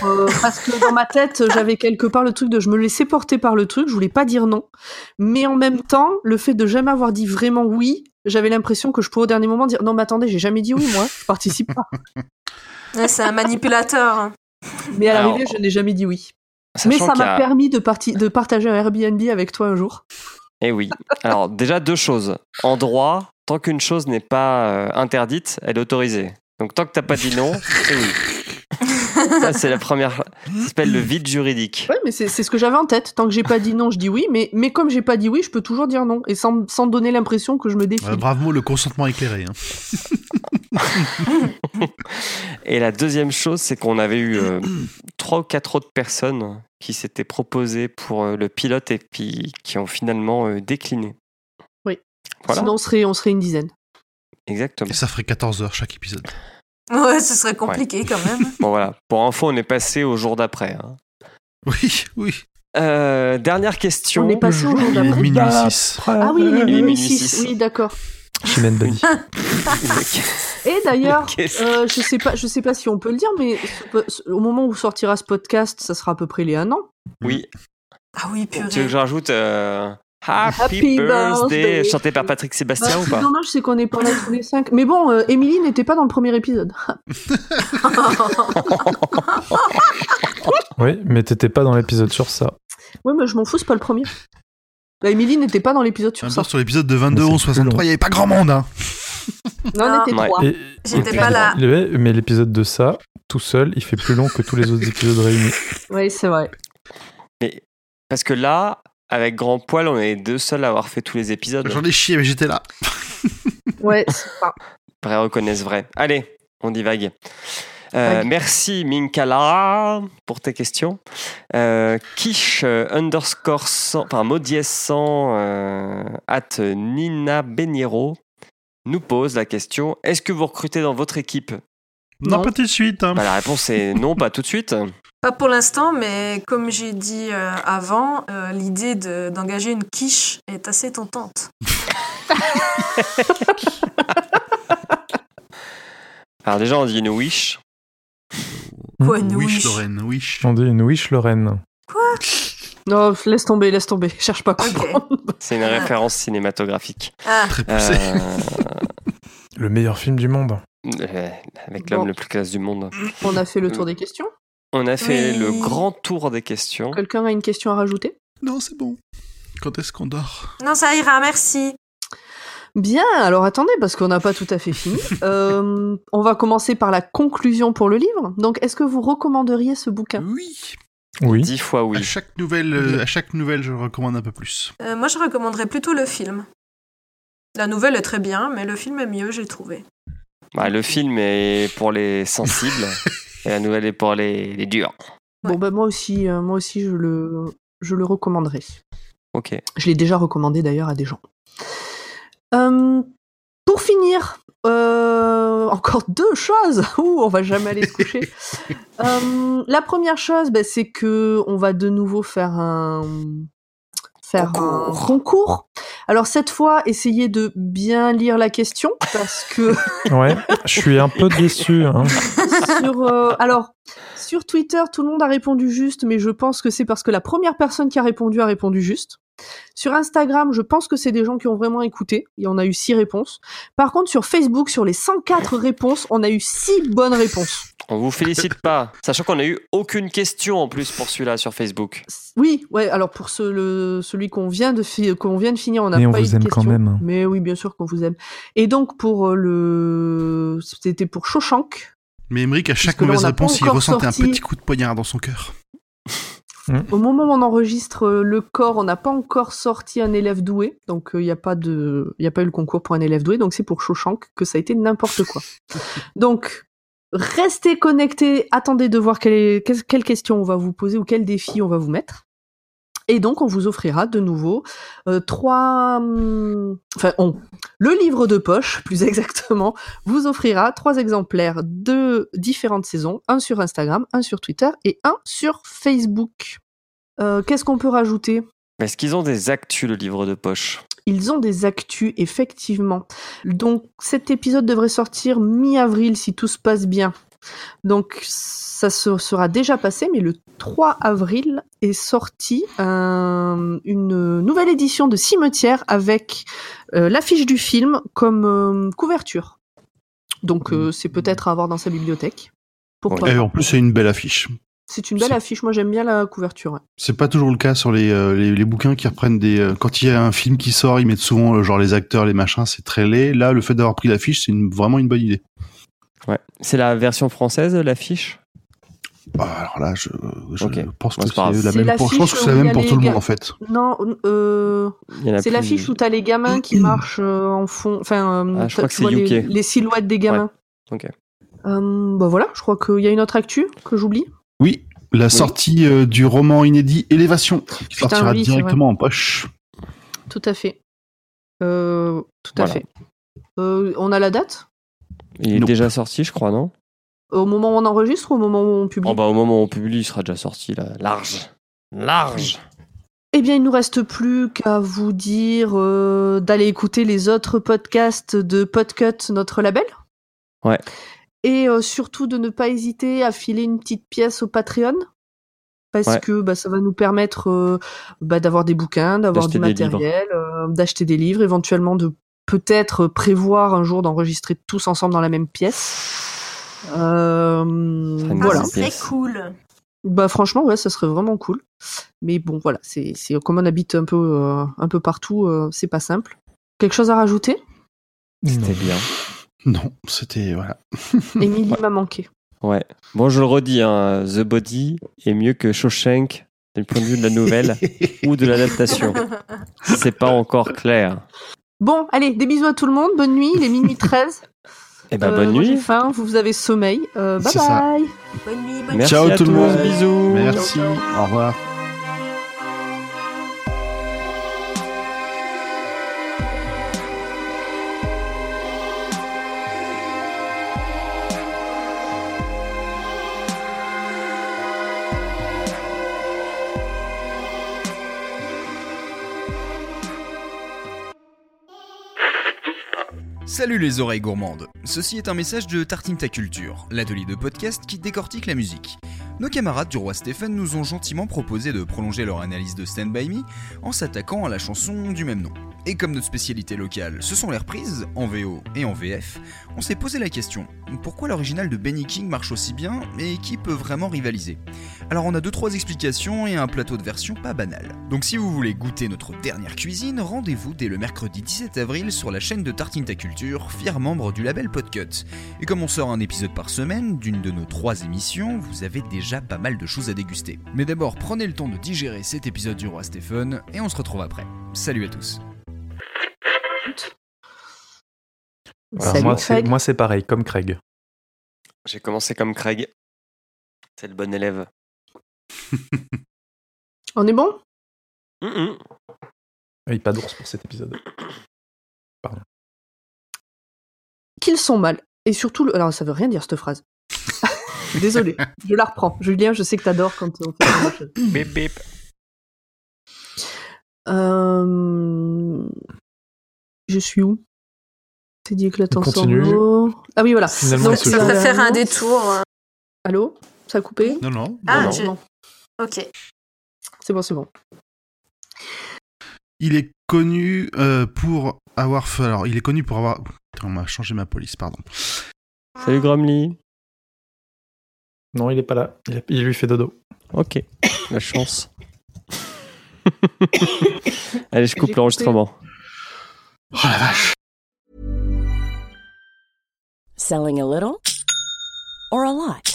Euh, parce que dans ma tête, j'avais quelque part le truc de je me laissais porter par le truc, je voulais pas dire non. Mais en même temps, le fait de jamais avoir dit vraiment oui, j'avais l'impression que je pourrais au dernier moment dire non, mais attendez, j'ai jamais dit oui, moi, je participe pas. Ouais, c'est un manipulateur. Mais à l'arrivée, je n'ai jamais dit oui. mais ça m'a permis de, parti- de partager un Airbnb avec toi un jour. Eh oui. Alors, déjà, deux choses. En droit, tant qu'une chose n'est pas euh, interdite, elle est autorisée. Donc, tant que t'as pas dit non, c'est oui. Ça, c'est la première. Ça s'appelle le vide juridique. Ouais, mais c'est c'est ce que j'avais en tête. Tant que j'ai pas dit non, je dis oui. Mais, mais comme j'ai pas dit oui, je peux toujours dire non. Et sans, sans donner l'impression que je me défie. Ouais, bravo, le consentement éclairé. hein. Et la deuxième chose, c'est qu'on avait eu euh, trois ou quatre autres personnes qui s'étaient proposées pour euh, le pilote et puis qui ont finalement euh, décliné. Oui. Voilà, Sinon, on serait, on serait une dizaine. Exactement. Et ça ferait 14 heures chaque épisode. Ouais, ce serait compliqué quand même. Bon, voilà. Pour info, on est passé au jour d'après. hein. Oui, oui. Euh, dernière question. On est passé au jour Il est d'après. minuit Bah, 6. Ah oui, il est Il est minuit minuit 6. six. Oui, d'accord. Chimène Badi. Et d'ailleurs, euh, je sais pas, je sais pas si on peut le dire, mais ce- ce- au moment où sortira ce podcast, ça sera à peu près les un an. Oui. Ah oui, Tu veux que purée. je rajoute euh, Happy, Happy birthday, birthday. chanté par Patrick Sébastien Bah, ou c'est pas dommage, c'est qu'on n'est pas là tous les cinq. Mais bon, euh, Émilie n'était pas dans le premier épisode. Oui, mais t'étais pas dans l'épisode sur ça. ouais, mais je m'en fous, c'est pas le premier. Bah, Émilie n'était pas dans l'épisode sur ça. sur l'épisode de 22 Mais c'est 11 plus 63, il n'y avait pas grand monde. Hein. Non, on était Ouais. trois. J'étais pas là. le- Mais l'épisode de ça, tout seul, il fait plus long que tous les autres épisodes réunis. Oui, c'est vrai. Mais- Parce que là, avec Grand Poil, on est les deux seuls à avoir fait tous les épisodes. J'en ai chié, mais j'étais là. Ouais, c'est pas. Vrai reconnaissent vrai. Allez, on divague. Euh, merci Minkala pour tes questions. Euh, Kish euh, underscore 100, enfin Maudies 100 euh, at Nina Beniro nous pose la question est-ce que vous recrutez dans votre équipe? Non, Non. pas tout de suite. hein. Bah, La réponse est non, pas tout de suite. Pas pour l'instant, mais comme j'ai dit euh, avant, euh, l'idée de- d'engager une quiche est assez tentante. Alors déjà on dit une wish. Quoi, une Wish, wish Lorraine, wish. On dit une wish Lorraine. Non, laisse tomber, laisse tomber. Cherche pas à comprendre. C'est une référence cinématographique. Ah, Très poussé. Euh, Le meilleur film du monde. Euh, avec l'homme Bon. le plus classe du monde. On a fait le tour des questions. On a fait Oui. le grand tour des questions. Quelqu'un a une question à rajouter? Non, c'est bon. Quand est-ce qu'on dort? Non, ça ira, merci. Bien, alors attendez, parce qu'on n'a pas tout à fait fini. Euh, on va commencer par la conclusion pour le livre. Donc, est-ce que vous recommanderiez ce bouquin? Oui. Oui. Dix fois À oui. chaque nouvelle, euh, à chaque nouvelle, je recommande un peu plus. Euh, moi, je recommanderais plutôt le film. La nouvelle est très bien, mais le film est mieux, j'ai trouvé. Bah, le film est pour les sensibles et la nouvelle est pour les, les durs. Bon, bah moi aussi, euh, moi aussi, je le, je le recommanderais. Ok. Je l'ai déjà recommandé d'ailleurs à des gens. Euh, pour finir, euh, encore deux choses. Ouh, on va jamais aller se coucher. Euh, la première chose, bah, c'est que on va de nouveau faire un faire un Concours. concours. Alors cette fois, essayez de bien lire la question parce que Ouais, je suis un peu déçu. hein. sur euh, alors sur Twitter, tout le monde a répondu juste, mais je pense que c'est parce que la première personne qui a répondu a répondu juste. Sur Instagram, je pense que c'est des gens qui ont vraiment écouté. Et on a eu six réponses. Par contre, sur Facebook, sur les 104 réponses, on a eu six bonnes réponses. On vous félicite pas, sachant qu'on a eu aucune question en plus pour celui-là sur Facebook. Oui, ouais. Alors pour ce, le, celui qu'on vient de fi- qu'on vient de finir, on n'a Mais on pas eu vous de aime question. quand même. Mais oui, bien sûr qu'on vous aime. Et donc pour euh, le, c'était pour Shawshank. Mais Emmerich, à chaque on mauvaise n'a réponse, il ressentait sorti. un petit coup de poignard dans son cœur. Au moment où on enregistre euh, le corps, on n'a pas encore sorti un élève doué, donc il n'y a pas de, il a pas eu le concours pour un élève doué, donc c'est pour Shawshank que ça a été n'importe quoi. donc restez connectés, attendez de voir quelle, est, quelle question on va vous poser ou quel défi on va vous mettre. Et donc on vous offrira de nouveau euh, trois, hum, enfin on, le livre de poche, plus exactement, vous offrira trois exemplaires de différentes saisons, un sur Instagram, un sur Twitter et un sur Facebook. Euh, Qu'est-ce qu'on peut rajouter? Est-ce qu'ils ont des actus, le livre de poche? Ils ont des actus, effectivement. Donc cet épisode devrait sortir mi-avril si tout se passe bien. Donc ça se sera déjà passé, mais le 3 avril est sorti un- une nouvelle édition de Cimetière avec euh, l'affiche du film comme euh, couverture. Donc euh, c'est peut-être à avoir dans sa bibliothèque. Pourquoi Et pas en plus, c'est une belle affiche. C'est une belle affiche, moi j'aime bien la couverture. ouais. C'est pas toujours le cas sur les, euh, les, les bouquins qui reprennent des. euh, quand il y a un film qui sort, ils mettent souvent euh, genre les acteurs, les machins, c'est très laid. Là, le fait d'avoir pris l'affiche, c'est une- vraiment une bonne idée. Ouais. C'est la version française, l'affiche? Bah, alors là, je, pense que c'est la même. Pour, je pense que l'affiche c'est la même pour tout le monde en fait. Non, euh, c'est plus- l'affiche où t'as les gamins qui marchent euh, en fond. Enfin, euh, Ah, je t'as- crois que tu c'est vois les, silhouettes des gamins. Ok. Euh, bah voilà, je crois qu'il y a une autre actu que j'oublie. Oui, la sortie euh, du roman inédit Élévation, qui Putain, sortira oui, directement en poche. Tout à fait. Euh, tout à Voilà. fait. Euh, on a la date? Il est Non. déjà sorti, je crois, non? Au moment où on enregistre ou au moment où on publie? Oh bah, Au moment où on publie, il sera déjà sorti, là. Large. Large Eh bien, il nous reste plus qu'à vous dire euh, d'aller écouter les autres podcasts de Podcut, notre label. Ouais. Et euh, surtout de ne pas hésiter à filer une petite pièce au Patreon. Parce Ouais. que bah, ça va nous permettre euh, bah, d'avoir des bouquins, d'avoir du matériel, euh, d'acheter des livres, éventuellement de peut-être prévoir un jour d'enregistrer tous ensemble dans la même pièce. Euh, voilà. Ah, c'est cool. Bah franchement ouais ça serait vraiment cool. Mais bon voilà c'est c'est comme on habite un peu euh, un peu partout euh, c'est pas simple. Quelque chose à rajouter? C'était bien. Non, c'était voilà. Émilie m'a manqué. Ouais. Bon, je le redis, hein, The Body est mieux que Shawshank du point de vue de la nouvelle ou de l'adaptation. C'est pas encore clair. Bon allez des bisous à tout le monde bonne nuit il est minuit 13. Et bah, bonne nuit. J'ai faim, vous avez sommeil. bye bye. Bonne nuit, bonne Merci Ciao à tout le tous, monde. Bisous. Merci. Au revoir. Salut les oreilles gourmandes. Ceci est un message de Tartine ta culture, l'atelier de podcast qui décortique la musique. Nos camarades du roi Stephen nous ont gentiment proposé de prolonger leur analyse de Stand By Me en s'attaquant à la chanson du même nom. Et comme notre spécialité locale, ce sont les reprises, en VO et en VF, on s'est posé la question, pourquoi l'original de Benny King marche aussi bien et qui peut vraiment rivaliser? Alors on a 2-3 explications et un plateau de version pas banal. Donc si vous voulez goûter notre dernière cuisine, rendez-vous dès le mercredi 17 avril sur la chaîne de Tartine ta culture, fier membre du label Podcut. Et comme on sort un épisode par semaine d'une de nos trois émissions, vous avez déjà pas mal de choses à déguster. Mais d'abord, prenez le temps de digérer cet épisode du roi Stephen et on se retrouve après. Salut à tous. Alors, moi, c'est, Craig. moi, c'est pareil, comme Craig. J'ai commencé comme Craig. C'est le bon élève. On est bon? Mhm. Oui, pas d'ours pour cet épisode. Qu'ils sont mal. Et surtout, le... alors ça veut rien dire cette phrase. Désolé, je la reprends. Julien, je sais que t'adores quand on fait. Bip bip. Euh... Je suis où? C'est dit éclatant On continue. sanglots. Ah oui, voilà. Finalement, Donc, Ça va faire un détour. hein. Allô? Ça a coupé? Non, non. Ah, non, non. je- Non. Ok. C'est bon, c'est bon. Il est connu euh, pour avoir fait. Alors, il est connu pour avoir. Putain, on m'a changé ma police, pardon. Salut Gromly. Non, il est pas là. Il, a- il lui fait dodo. Ok. La chance. Allez, je coupe l'enregistrement. Oh la vache. Selling a little or a lot?